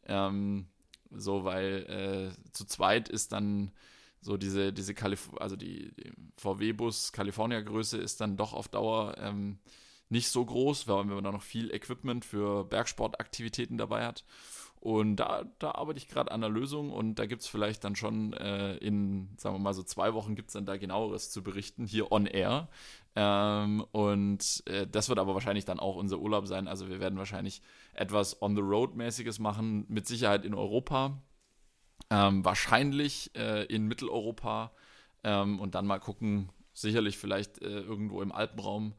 Ähm, so, weil zu zweit ist dann so diese, diese Kalif also die, die VW-Bus California-Größe ist dann doch auf Dauer ähm, nicht so groß, weil man da noch viel Equipment für Bergsportaktivitäten dabei hat. Und da, da arbeite ich gerade an der Lösung und da gibt es vielleicht dann schon äh, in, sagen wir mal so zwei Wochen gibt es dann da genaueres zu berichten, hier on air. Ähm, und äh, das wird aber wahrscheinlich dann auch unser Urlaub sein. Also wir werden wahrscheinlich etwas on-the-road-mäßiges machen, mit Sicherheit in Europa, ähm, wahrscheinlich äh, in Mitteleuropa ähm, und dann mal gucken, sicherlich vielleicht äh, irgendwo im Alpenraum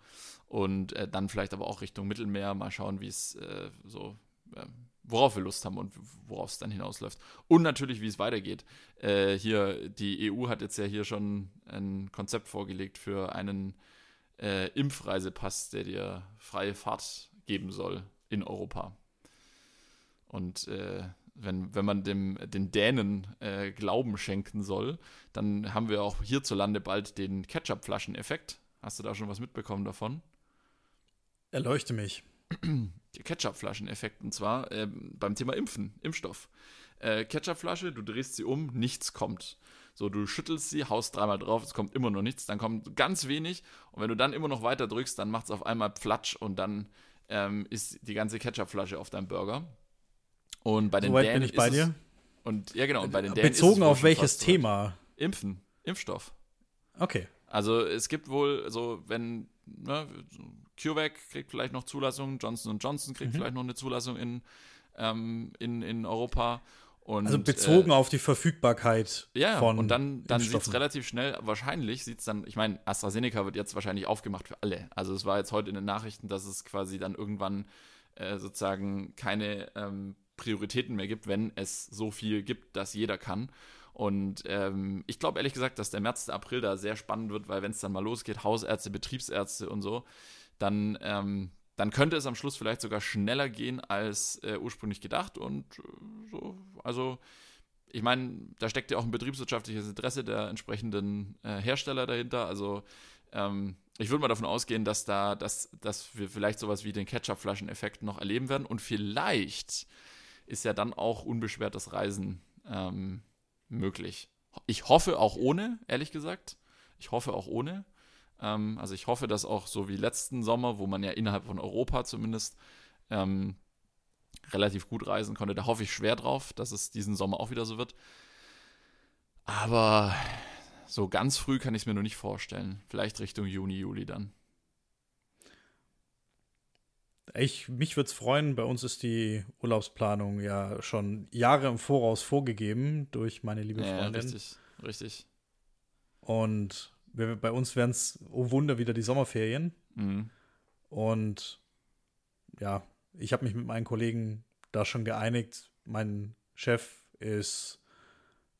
und äh, dann vielleicht aber auch Richtung Mittelmeer, mal schauen, wie es äh, so worauf wir Lust haben und worauf es dann hinausläuft. Und natürlich, wie es weitergeht. Äh, hier, die EU hat jetzt ja hier schon ein Konzept vorgelegt für einen äh, Impfreisepass, der dir freie Fahrt geben soll in Europa. Und wenn, wenn man dem, den Dänen äh, Glauben schenken soll, dann haben wir auch hierzulande bald den Ketchup-Flaschen-Effekt. Hast du da schon was mitbekommen davon? Erleuchte mich. Ketchupflaschen-Effekt. Und zwar äh, beim Thema Impfen, Impfstoff. Äh, Ketchupflasche, du drehst sie um, nichts kommt. So, du schüttelst sie, haust dreimal drauf, es kommt immer noch nichts, dann kommt ganz wenig. Und wenn du dann immer noch weiter drückst, dann macht es auf einmal Platsch und dann ähm, ist die ganze Ketchupflasche auf deinem Burger. Und bei den Soweit Dänen bin ich bei dir. Und ja, genau. Und bei den Dänen Bezogen auf welches Thema? Impfen, Impfstoff. Okay. Also es gibt wohl so, wenn ne, CureVac kriegt vielleicht noch Zulassung, Johnson Johnson kriegt mhm. vielleicht noch eine Zulassung in, ähm, in, in Europa. Und, also bezogen äh, auf die Verfügbarkeit ja, von und dann, dann sieht es relativ schnell, wahrscheinlich sieht es dann, ich meine, AstraZeneca wird jetzt wahrscheinlich aufgemacht für alle. Also es war jetzt heute in den Nachrichten, dass es quasi dann irgendwann äh, sozusagen keine ähm, Prioritäten mehr gibt, wenn es so viel gibt, dass jeder kann. Und ähm, ich glaube ehrlich gesagt, dass der März, der April da sehr spannend wird, weil wenn es dann mal losgeht, Hausärzte, Betriebsärzte und so, dann, ähm, dann könnte es am Schluss vielleicht sogar schneller gehen als äh, ursprünglich gedacht. Und äh, so, also ich meine, da steckt ja auch ein betriebswirtschaftliches Interesse der entsprechenden äh, Hersteller dahinter. Also ähm, ich würde mal davon ausgehen, dass da, dass, dass wir vielleicht sowas wie den Ketchup-Flaschen-Effekt noch erleben werden. Und vielleicht ist ja dann auch unbeschwertes Reisen ähm, möglich. Ich hoffe auch ohne, ehrlich gesagt. Ich hoffe auch ohne. Ähm, also ich hoffe, dass auch so wie letzten Sommer, wo man ja innerhalb von Europa zumindest ähm, relativ gut reisen konnte, da hoffe ich schwer drauf, dass es diesen Sommer auch wieder so wird. Aber so ganz früh kann ich es mir noch nicht vorstellen. Vielleicht Richtung Juni, Juli dann. Ich, mich würde es freuen, bei uns ist die Urlaubsplanung ja schon Jahre im Voraus vorgegeben durch meine liebe Freundin. Ja, richtig, richtig. Und wir, bei uns wären es, oh Wunder, wieder die Sommerferien. Mhm. Und ja, ich habe mich mit meinen Kollegen da schon geeinigt. Mein Chef ist,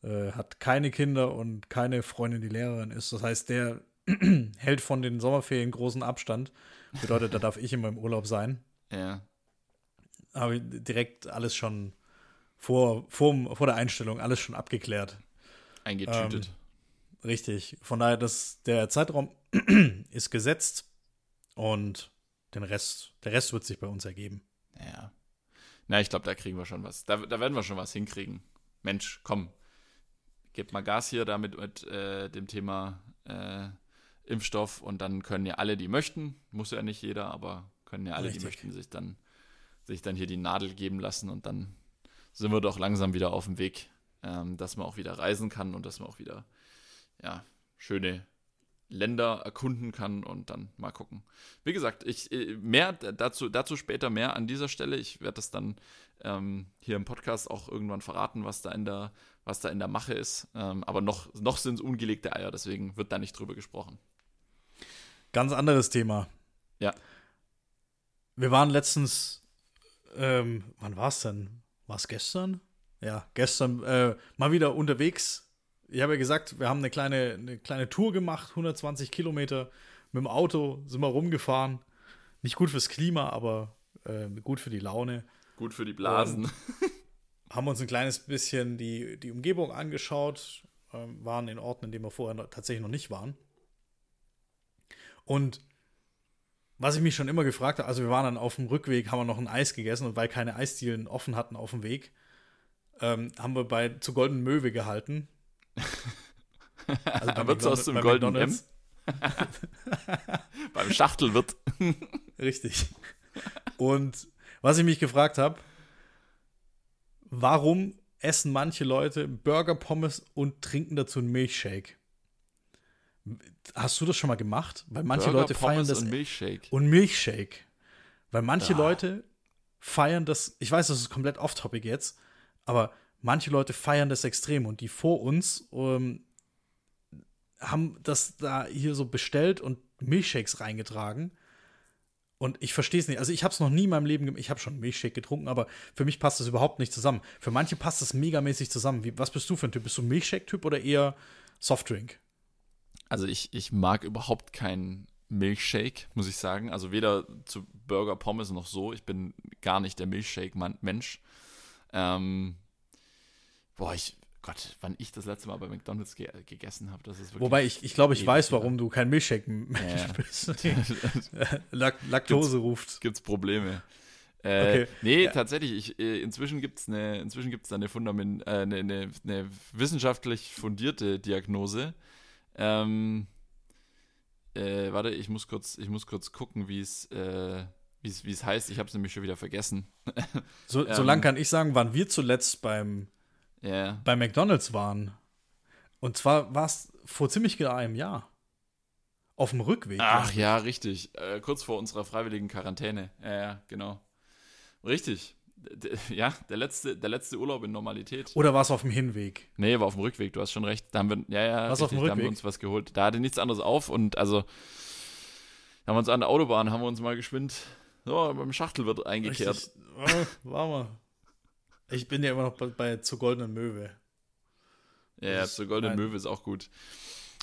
äh, hat keine Kinder und keine Freundin, die Lehrerin ist. Das heißt, der hält von den Sommerferien großen Abstand. Bedeutet, da darf ich immer im Urlaub sein. Ja. Habe direkt alles schon vor, vor, vor der Einstellung, alles schon abgeklärt. Eingetütet. Ähm, Richtig. Von daher, das, der Zeitraum ist gesetzt und den Rest, der Rest wird sich bei uns ergeben. Ja. Na, ich glaube, da kriegen wir schon was. Da, da werden wir schon was hinkriegen. Mensch, komm. Gebt mal Gas hier damit mit äh, dem Thema äh, Impfstoff und dann können ja alle, die möchten, muss ja nicht jeder, aber können ja alle, Richtig. die möchten, sich dann, sich dann hier die Nadel geben lassen und dann sind wir doch langsam wieder auf dem Weg, ähm, dass man auch wieder reisen kann und dass man auch wieder ja, schöne Länder erkunden kann und dann mal gucken. Wie gesagt, ich äh, mehr dazu, dazu später mehr an dieser Stelle. Ich werde das dann ähm, hier im Podcast auch irgendwann verraten, was da in der, was da in der Mache ist. Ähm, aber noch, noch sind es ungelegte Eier, deswegen wird da nicht drüber gesprochen. Ganz anderes Thema. Ja. Wir waren letztens, ähm, wann war es denn? War es gestern? Ja, gestern äh, mal wieder unterwegs ich habe ja gesagt, wir haben eine kleine, eine kleine Tour gemacht, 120 Kilometer mit dem Auto, sind wir rumgefahren. Nicht gut fürs Klima, aber äh, gut für die Laune. Gut für die Blasen. Und haben uns ein kleines bisschen die, die Umgebung angeschaut, äh, waren in Orten, in denen wir vorher tatsächlich noch nicht waren. Und was ich mich schon immer gefragt habe, also wir waren dann auf dem Rückweg, haben wir noch ein Eis gegessen und weil keine Eisdielen offen hatten auf dem Weg, ähm, haben wir bei zu Golden Möwe gehalten. Also wird es aus dem goldenen M? Beim Schachtelwirt. Richtig. Und was ich mich gefragt habe, warum essen manche Leute Burger, Pommes und trinken dazu einen Milchshake? Hast du das schon mal gemacht? Weil manche Burger, Leute feiern Pommes das. Und Milchshake. Und Milchshake. Weil manche ja. Leute feiern das, ich weiß, das ist komplett off-topic jetzt, aber manche Leute feiern das extrem und die vor uns ähm, haben das da hier so bestellt und Milchshakes reingetragen. Und ich verstehe es nicht. Also ich habe es noch nie in meinem Leben, ich habe schon Milchshake getrunken, aber für mich passt das überhaupt nicht zusammen. Für manche passt das megamäßig zusammen. Wie, was bist du für ein Typ? Bist du Milchshake-Typ oder eher Softdrink? Also ich, ich mag überhaupt keinen Milchshake, muss ich sagen. Also weder zu Burger, Pommes noch so. Ich bin gar nicht der Milchshake-Mensch. Ähm, boah, ich, Gott, wann ich das letzte Mal bei McDonalds ge gegessen habe, das ist wirklich. Wobei ich, ich glaube, ich weiß, warum du kein Milchshake ja. bist. Lak Laktose gibt's, ruft. Gibt's Probleme. Äh, okay. Nee, ja. tatsächlich, ich, äh, inzwischen gibt es eine, inzwischen gibt's eine, Fundament, äh, eine, eine, eine, wissenschaftlich fundierte Diagnose. Ähm, äh, warte, ich muss kurz, ich muss kurz gucken, wie es, äh, wie es heißt. Ich habe es nämlich schon wieder vergessen. so, ähm, so lang kann ich sagen, waren wir zuletzt beim yeah. bei McDonalds waren. Und zwar war es vor ziemlich genau einem Jahr. Auf dem Rückweg. Ach ja, richtig. Äh, kurz vor unserer freiwilligen Quarantäne. Ja, ja, genau. Richtig. Ja, der letzte, der letzte Urlaub in Normalität. Oder war es auf dem Hinweg? Nee, war auf dem Rückweg, du hast schon recht. Da haben wir, ja, ja, was auf dem Rückweg? da haben wir uns was geholt. Da hatte nichts anderes auf und also haben wir uns an der Autobahn, haben wir uns mal geschwind, so, beim Schachtel wird eingekehrt. Richtig. Oh, war mal. Ich bin ja immer noch bei, bei zur goldenen Möwe. Ja, ja zur goldenen Möwe ist auch gut.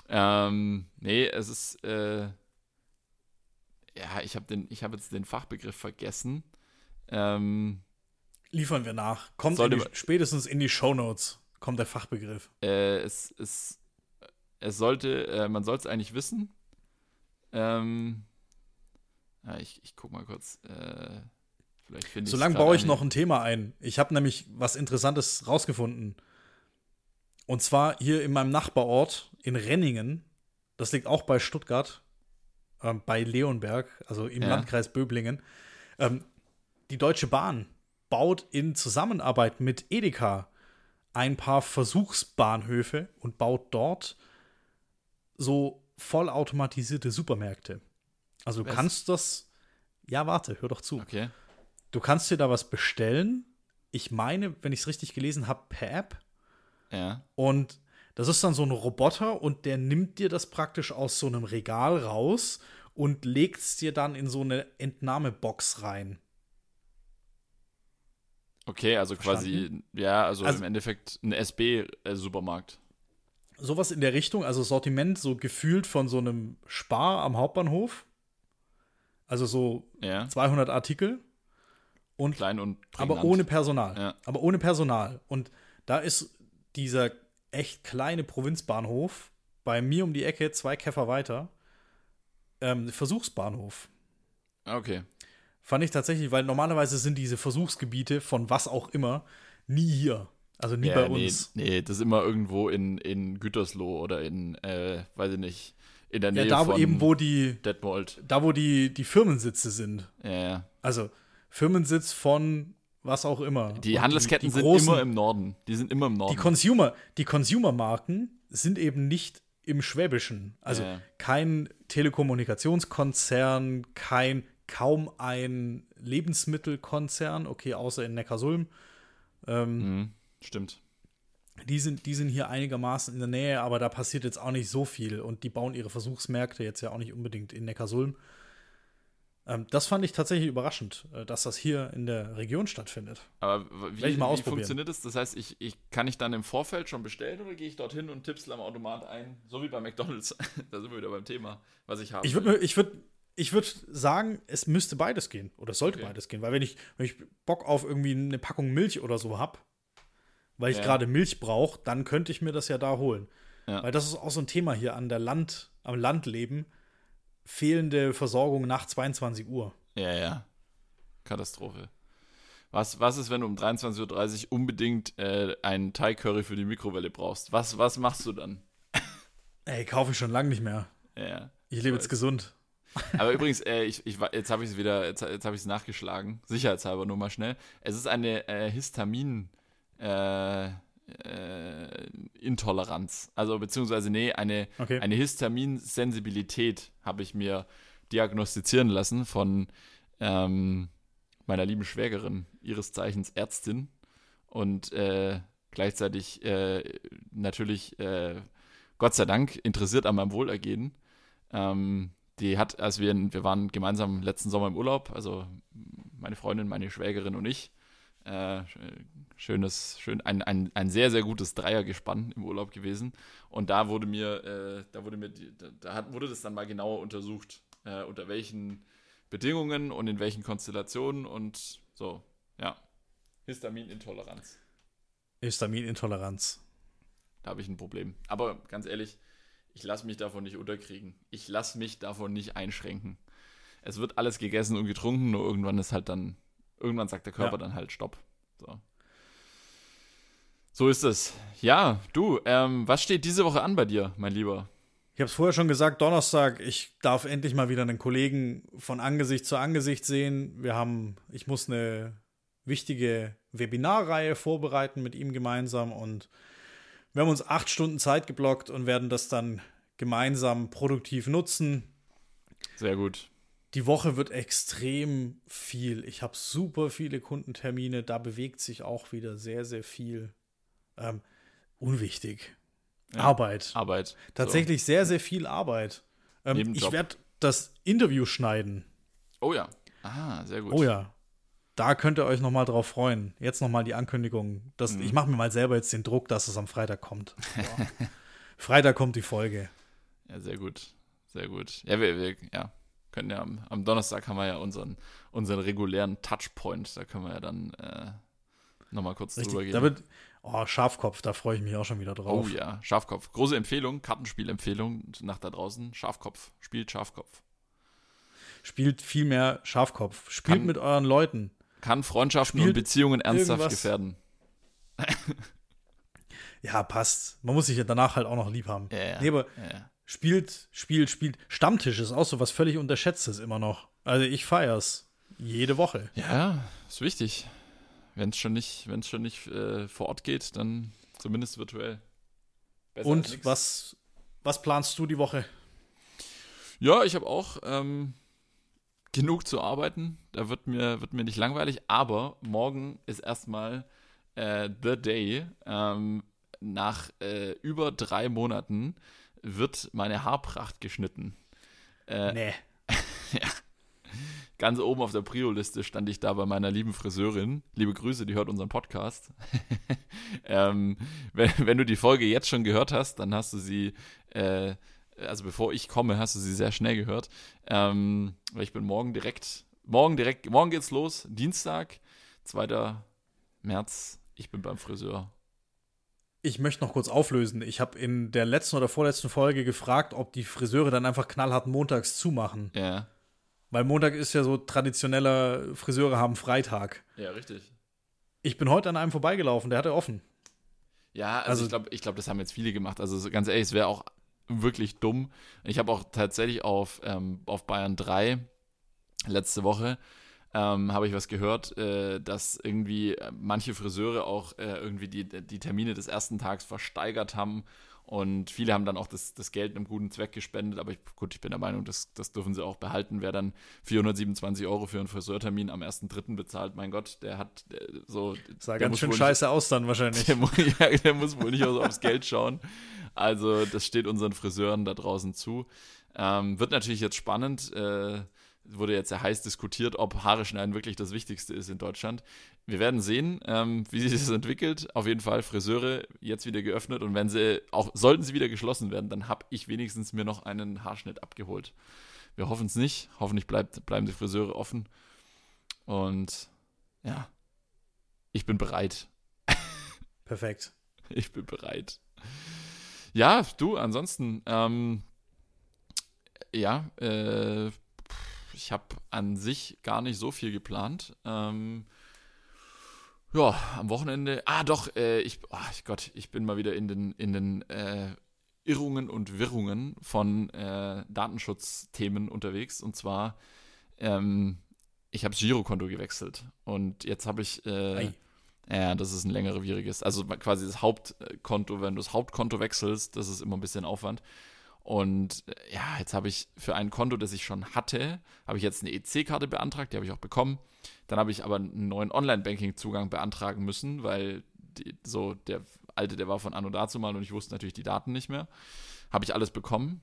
Ähm, nee, es ist, äh, ja, ich habe hab jetzt den Fachbegriff vergessen. Ähm, Liefern wir nach. Kommt in die, spätestens in die Shownotes kommt der Fachbegriff. Äh, es, es, es sollte, äh, man soll es eigentlich wissen. Ähm, ja, ich, ich guck mal kurz. Äh, Solange baue ich noch ein Thema ein. Ich habe nämlich was Interessantes rausgefunden. Und zwar hier in meinem Nachbarort in Renningen. Das liegt auch bei Stuttgart, äh, bei Leonberg, also im ja. Landkreis Böblingen. Ähm, die Deutsche Bahn baut in Zusammenarbeit mit Edeka ein paar Versuchsbahnhöfe und baut dort so vollautomatisierte Supermärkte. Also du Was? kannst das. Ja, warte, hör doch zu. Okay. Du kannst dir da was bestellen. Ich meine, wenn ich es richtig gelesen habe, per App. Ja. Und das ist dann so ein Roboter und der nimmt dir das praktisch aus so einem Regal raus und legt es dir dann in so eine Entnahmebox rein. Okay, also Verstanden? quasi, ja, also, also, im Endeffekt ein SB-Supermarkt. Sowas in der Richtung, also Sortiment so gefühlt von so einem Spar am Hauptbahnhof. Also so ja. 200 Artikel. Und, Klein und Aber ohne Personal. Ja. Aber ohne Personal. Und da ist dieser echt kleine Provinzbahnhof bei mir um die Ecke, zwei Käfer weiter, ähm, Versuchsbahnhof. Okay. Fand ich tatsächlich, weil normalerweise sind diese Versuchsgebiete von was auch immer nie hier. Also nie ja, bei uns. Nee, nee, das ist immer irgendwo in, in Gütersloh oder in, äh, weiß ich nicht, in der Nähe ja, da, wo von eben, wo die, Detmold. Da, wo die, die Firmensitze sind. Ja. Also, Firmensitz von was auch immer. Die Handelsketten die, die großen, sind immer im Norden. Die sind immer im Norden. Die Consumer, die Consumer-Marken sind eben nicht im Schwäbischen. Also ja. kein Telekommunikationskonzern, kein kaum ein Lebensmittelkonzern, okay, außer in Neckarsulm. Ähm, mhm, stimmt. Die sind, die sind hier einigermaßen in der Nähe, aber da passiert jetzt auch nicht so viel. Und die bauen ihre Versuchsmärkte jetzt ja auch nicht unbedingt in Neckarsulm. Ähm, das fand ich tatsächlich überraschend, äh, dass das hier in der Region stattfindet. Aber wie, wie funktioniert das? Das heißt, ich, ich, kann ich dann im Vorfeld schon bestellen oder gehe ich dorthin und tippsel am Automat ein? So wie bei McDonalds. da sind wir wieder beim Thema, was ich habe. Ich würde ich würd, ich würd sagen, es müsste beides gehen. Oder es sollte okay. beides gehen. Weil wenn ich, wenn ich Bock auf irgendwie eine Packung Milch oder so habe, weil ich ja. gerade Milch brauche, dann könnte ich mir das ja da holen. Ja. Weil das ist auch so ein Thema hier an der Land, am Landleben fehlende Versorgung nach 22 Uhr. Ja, ja. Katastrophe. Was, was ist, wenn du um 23.30 Uhr unbedingt äh, einen Thai Curry für die Mikrowelle brauchst? Was, was machst du dann? Ey, kaufe ich schon lange nicht mehr. Ja. Ich lebe jetzt gesund. Aber übrigens, äh, ich, ich, jetzt habe ich es wieder, jetzt, jetzt habe ich es nachgeschlagen, sicherheitshalber nur mal schnell. Es ist eine äh, Histamin äh, äh Intoleranz. Also beziehungsweise, nee, eine, okay. eine Histaminsensibilität habe ich mir diagnostizieren lassen von ähm, meiner lieben Schwägerin, ihres Zeichens Ärztin. Und äh, gleichzeitig äh, natürlich, äh, Gott sei Dank, interessiert an meinem Wohlergehen. Ähm, die hat, als wir, wir waren gemeinsam letzten Sommer im Urlaub, also meine Freundin, meine Schwägerin und ich, äh, schönes, schön, ein, ein, ein sehr, sehr gutes Dreiergespann im Urlaub gewesen. Und da wurde mir, äh, da wurde mir, da, da hat, wurde das dann mal genauer untersucht, äh, unter welchen Bedingungen und in welchen Konstellationen und so, ja. Histaminintoleranz. Histaminintoleranz. Da habe ich ein Problem. Aber ganz ehrlich, ich lasse mich davon nicht unterkriegen. Ich lasse mich davon nicht einschränken. Es wird alles gegessen und getrunken, nur irgendwann ist halt dann, irgendwann sagt der Körper ja. dann halt Stopp. So. So ist es. Ja, du, ähm, was steht diese Woche an bei dir, mein Lieber? Ich habe es vorher schon gesagt, Donnerstag, ich darf endlich mal wieder einen Kollegen von Angesicht zu Angesicht sehen. Wir haben, ich muss eine wichtige Webinarreihe vorbereiten mit ihm gemeinsam und wir haben uns acht Stunden Zeit geblockt und werden das dann gemeinsam produktiv nutzen. Sehr gut. Die Woche wird extrem viel. Ich habe super viele Kundentermine. Da bewegt sich auch wieder sehr, sehr viel. Ähm, unwichtig. Ja, Arbeit. Arbeit. Tatsächlich so. sehr, sehr viel Arbeit. Ähm, ich werde das Interview schneiden. Oh ja. Ah, sehr gut. Oh ja da könnt ihr euch noch mal drauf freuen. Jetzt noch mal die Ankündigung. Dass, mhm. Ich mache mir mal selber jetzt den Druck, dass es am Freitag kommt. So. Freitag kommt die Folge. Ja, sehr gut. Sehr gut. Ja, wir, wir ja, können ja am, am, Donnerstag haben wir ja unseren, unseren regulären Touchpoint. Da können wir ja dann äh, noch mal kurz Richtig. drüber gehen. Da wird, oh, Schafkopf, da freue ich mich auch schon wieder drauf. Oh ja, Schafkopf. Große Empfehlung, Kartenspielempfehlung nach da draußen. Schafkopf. Spielt Schafkopf. Spielt viel mehr Schafkopf. Spielt Kann, mit euren Leuten. Kann Freundschaften Spielt und Beziehungen ernsthaft irgendwas. gefährden. ja, passt. Man muss sich ja danach halt auch noch lieb haben. Ja, ja. Nee, aber ja, spielt, spielt, spielt. Stammtisch ist auch so was völlig Unterschätztes immer noch. Also ich feier's. Jede Woche. Ja, ist wichtig. Wenn es schon nicht, wenn's schon nicht äh, vor Ort geht, dann zumindest virtuell. Besser und was, was planst du die Woche? Ja, ich habe auch ähm, genug zu arbeiten. Da wird mir, wird mir nicht langweilig. Aber morgen ist erstmal äh, The Day. Ähm, nach äh, über drei Monaten wird meine Haarpracht geschnitten. Äh, nee. ja. Ganz oben auf der Prio-Liste stand ich da bei meiner lieben Friseurin. Liebe Grüße, die hört unseren Podcast. ähm, wenn, wenn, du die Folge jetzt schon gehört hast, dann hast du sie äh, also bevor ich komme, hast du sie sehr schnell gehört. Ähm, weil ich bin morgen direkt, morgen direkt, morgen geht's los, Dienstag, 2. März, ich bin beim Friseur. Ich möchte noch kurz auflösen. Ich habe in der letzten oder vorletzten Folge gefragt, ob die Friseure dann einfach knallhart montags zumachen. Ja. Weil Montag ist ja so traditioneller, Friseure haben Freitag. Ja, richtig. Ich bin heute an einem vorbeigelaufen, der hatte offen. Ja, also, also ich glaube, ich glaub, das haben jetzt viele gemacht. Also ganz ehrlich, es wäre auch wirklich dumm. Ich habe auch tatsächlich auf, ähm, auf Bayern 3 letzte Woche ähm, habe ich was gehört, äh, dass irgendwie manche Friseure auch äh, irgendwie die, die Termine des ersten Tags versteigert haben und viele haben dann auch das, das Geld einem guten Zweck gespendet, aber ich, gut, ich bin der Meinung, das, das dürfen sie auch behalten. Wer dann 427 Euro für einen Friseurtermin am 1.3. bezahlt, mein Gott, der hat der, so. Sah ganz schön scheiße nicht, aus dann wahrscheinlich. Der, ja, der muss wohl nicht aufs Geld schauen. Also, das steht unseren Friseuren da draußen zu. Ähm, wird natürlich jetzt spannend. Äh, wurde jetzt sehr heiß diskutiert, ob Haare schneiden wirklich das Wichtigste ist in Deutschland. Wir werden sehen, ähm, wie sich das entwickelt. Auf jeden Fall Friseure jetzt wieder geöffnet und wenn sie, auch sollten sie wieder geschlossen werden, dann habe ich wenigstens mir noch einen Haarschnitt abgeholt. Wir hoffen es nicht. Hoffentlich bleibt, bleiben die Friseure offen. Und ja, ich bin bereit. Perfekt. Ich bin bereit. Ja, du, ansonsten, ähm, ja, äh, ich habe an sich gar nicht so viel geplant. Ähm, ja, am Wochenende. Ah, doch, äh, ich, oh Gott, ich bin mal wieder in den, in den äh, Irrungen und Wirrungen von äh, Datenschutzthemen unterwegs. Und zwar, ähm, ich habe das Girokonto gewechselt. Und jetzt habe ich. Äh, ja, das ist ein längerwieriges. Also quasi das Hauptkonto, wenn du das Hauptkonto wechselst, das ist immer ein bisschen Aufwand. Und äh, ja, jetzt habe ich für ein Konto, das ich schon hatte, habe ich jetzt eine EC-Karte beantragt, die habe ich auch bekommen. Dann habe ich aber einen neuen Online-Banking-Zugang beantragen müssen, weil die, so der alte, der war von Anno dazu mal und ich wusste natürlich die Daten nicht mehr. Habe ich alles bekommen.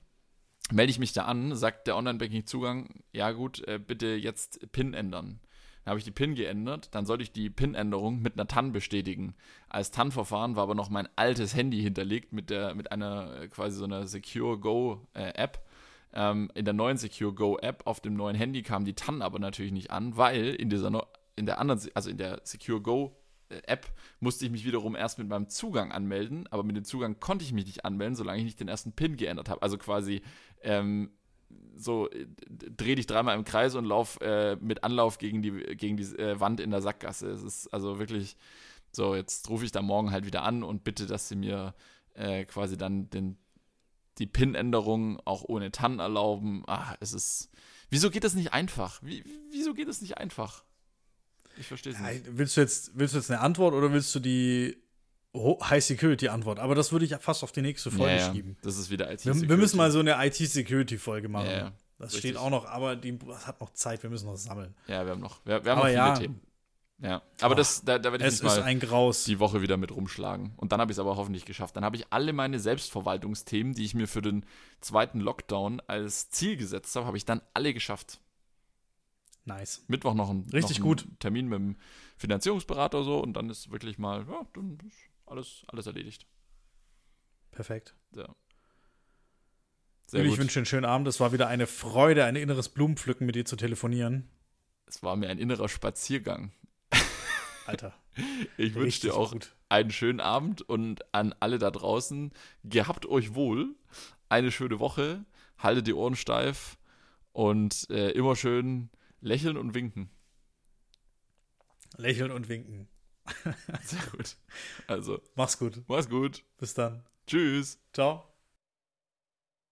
Melde ich mich da an, sagt der Online-Banking-Zugang, ja gut, äh, bitte jetzt PIN ändern. Dann habe ich die PIN geändert, dann sollte ich die PIN-Änderung mit einer TAN bestätigen. Als TAN-Verfahren war aber noch mein altes Handy hinterlegt mit, der, mit einer äh, quasi so einer Secure Go äh. Ähm, in der neuen Secure Go App auf dem neuen Handy kam die TAN aber natürlich nicht an, weil in dieser in der anderen, also in der Secure Go äh, App musste ich mich wiederum erst mit meinem Zugang anmelden, aber mit dem Zugang konnte ich mich nicht anmelden, solange ich nicht den ersten PIN geändert habe. Also quasi ähm, so äh, dreh dich dreimal im Kreis und lauf äh, mit Anlauf gegen die, gegen die äh, Wand in der Sackgasse. Es ist also wirklich so, jetzt rufe ich da morgen halt wieder an und bitte, dass sie mir äh, quasi dann den, die PIN-Änderung auch ohne TAN erlauben. Ah, es ist. Wieso geht das nicht einfach? Wie, wieso geht das nicht einfach? Ich verstehe es nicht. Willst du, jetzt, willst du jetzt eine Antwort oder willst du die High-Security-Antwort? Aber das würde ich fast auf die nächste Folge ja, ja. schieben. Das ist wieder IT-Security. Wir, wir, müssen mal so eine IT-Security-Folge machen. Ja, das Richtig. steht auch noch, aber die, das hat noch Zeit, wir müssen noch sammeln. Ja, wir haben noch, wir, wir haben noch viele ja. Themen. Ja, aber oh, das, da, da werde ich mich mal die Woche wieder mit rumschlagen. Und dann habe ich es aber hoffentlich geschafft. Dann habe ich alle meine Selbstverwaltungsthemen, die ich mir für den zweiten Lockdown als Ziel gesetzt habe, habe ich dann alle geschafft. Nice. Mittwoch noch ein, Richtig noch gut. Termin mit dem Finanzierungsberater so und dann ist wirklich mal, ja, dann ist alles, alles erledigt. Perfekt. Ja. Sehr ich wünsche einen schönen Abend. Es war wieder eine Freude, ein inneres Blumenpflücken mit dir zu telefonieren. Es war mir ein innerer Spaziergang. Alter. Ich wünsche dir auch gut. einen schönen Abend und an alle da draußen, gehabt euch wohl, eine schöne Woche, haltet die Ohren steif und äh, immer schön lächeln und winken. Lächeln und winken. Sehr gut. Also. Mach's gut. Mach's gut. Bis dann. Tschüss. Ciao.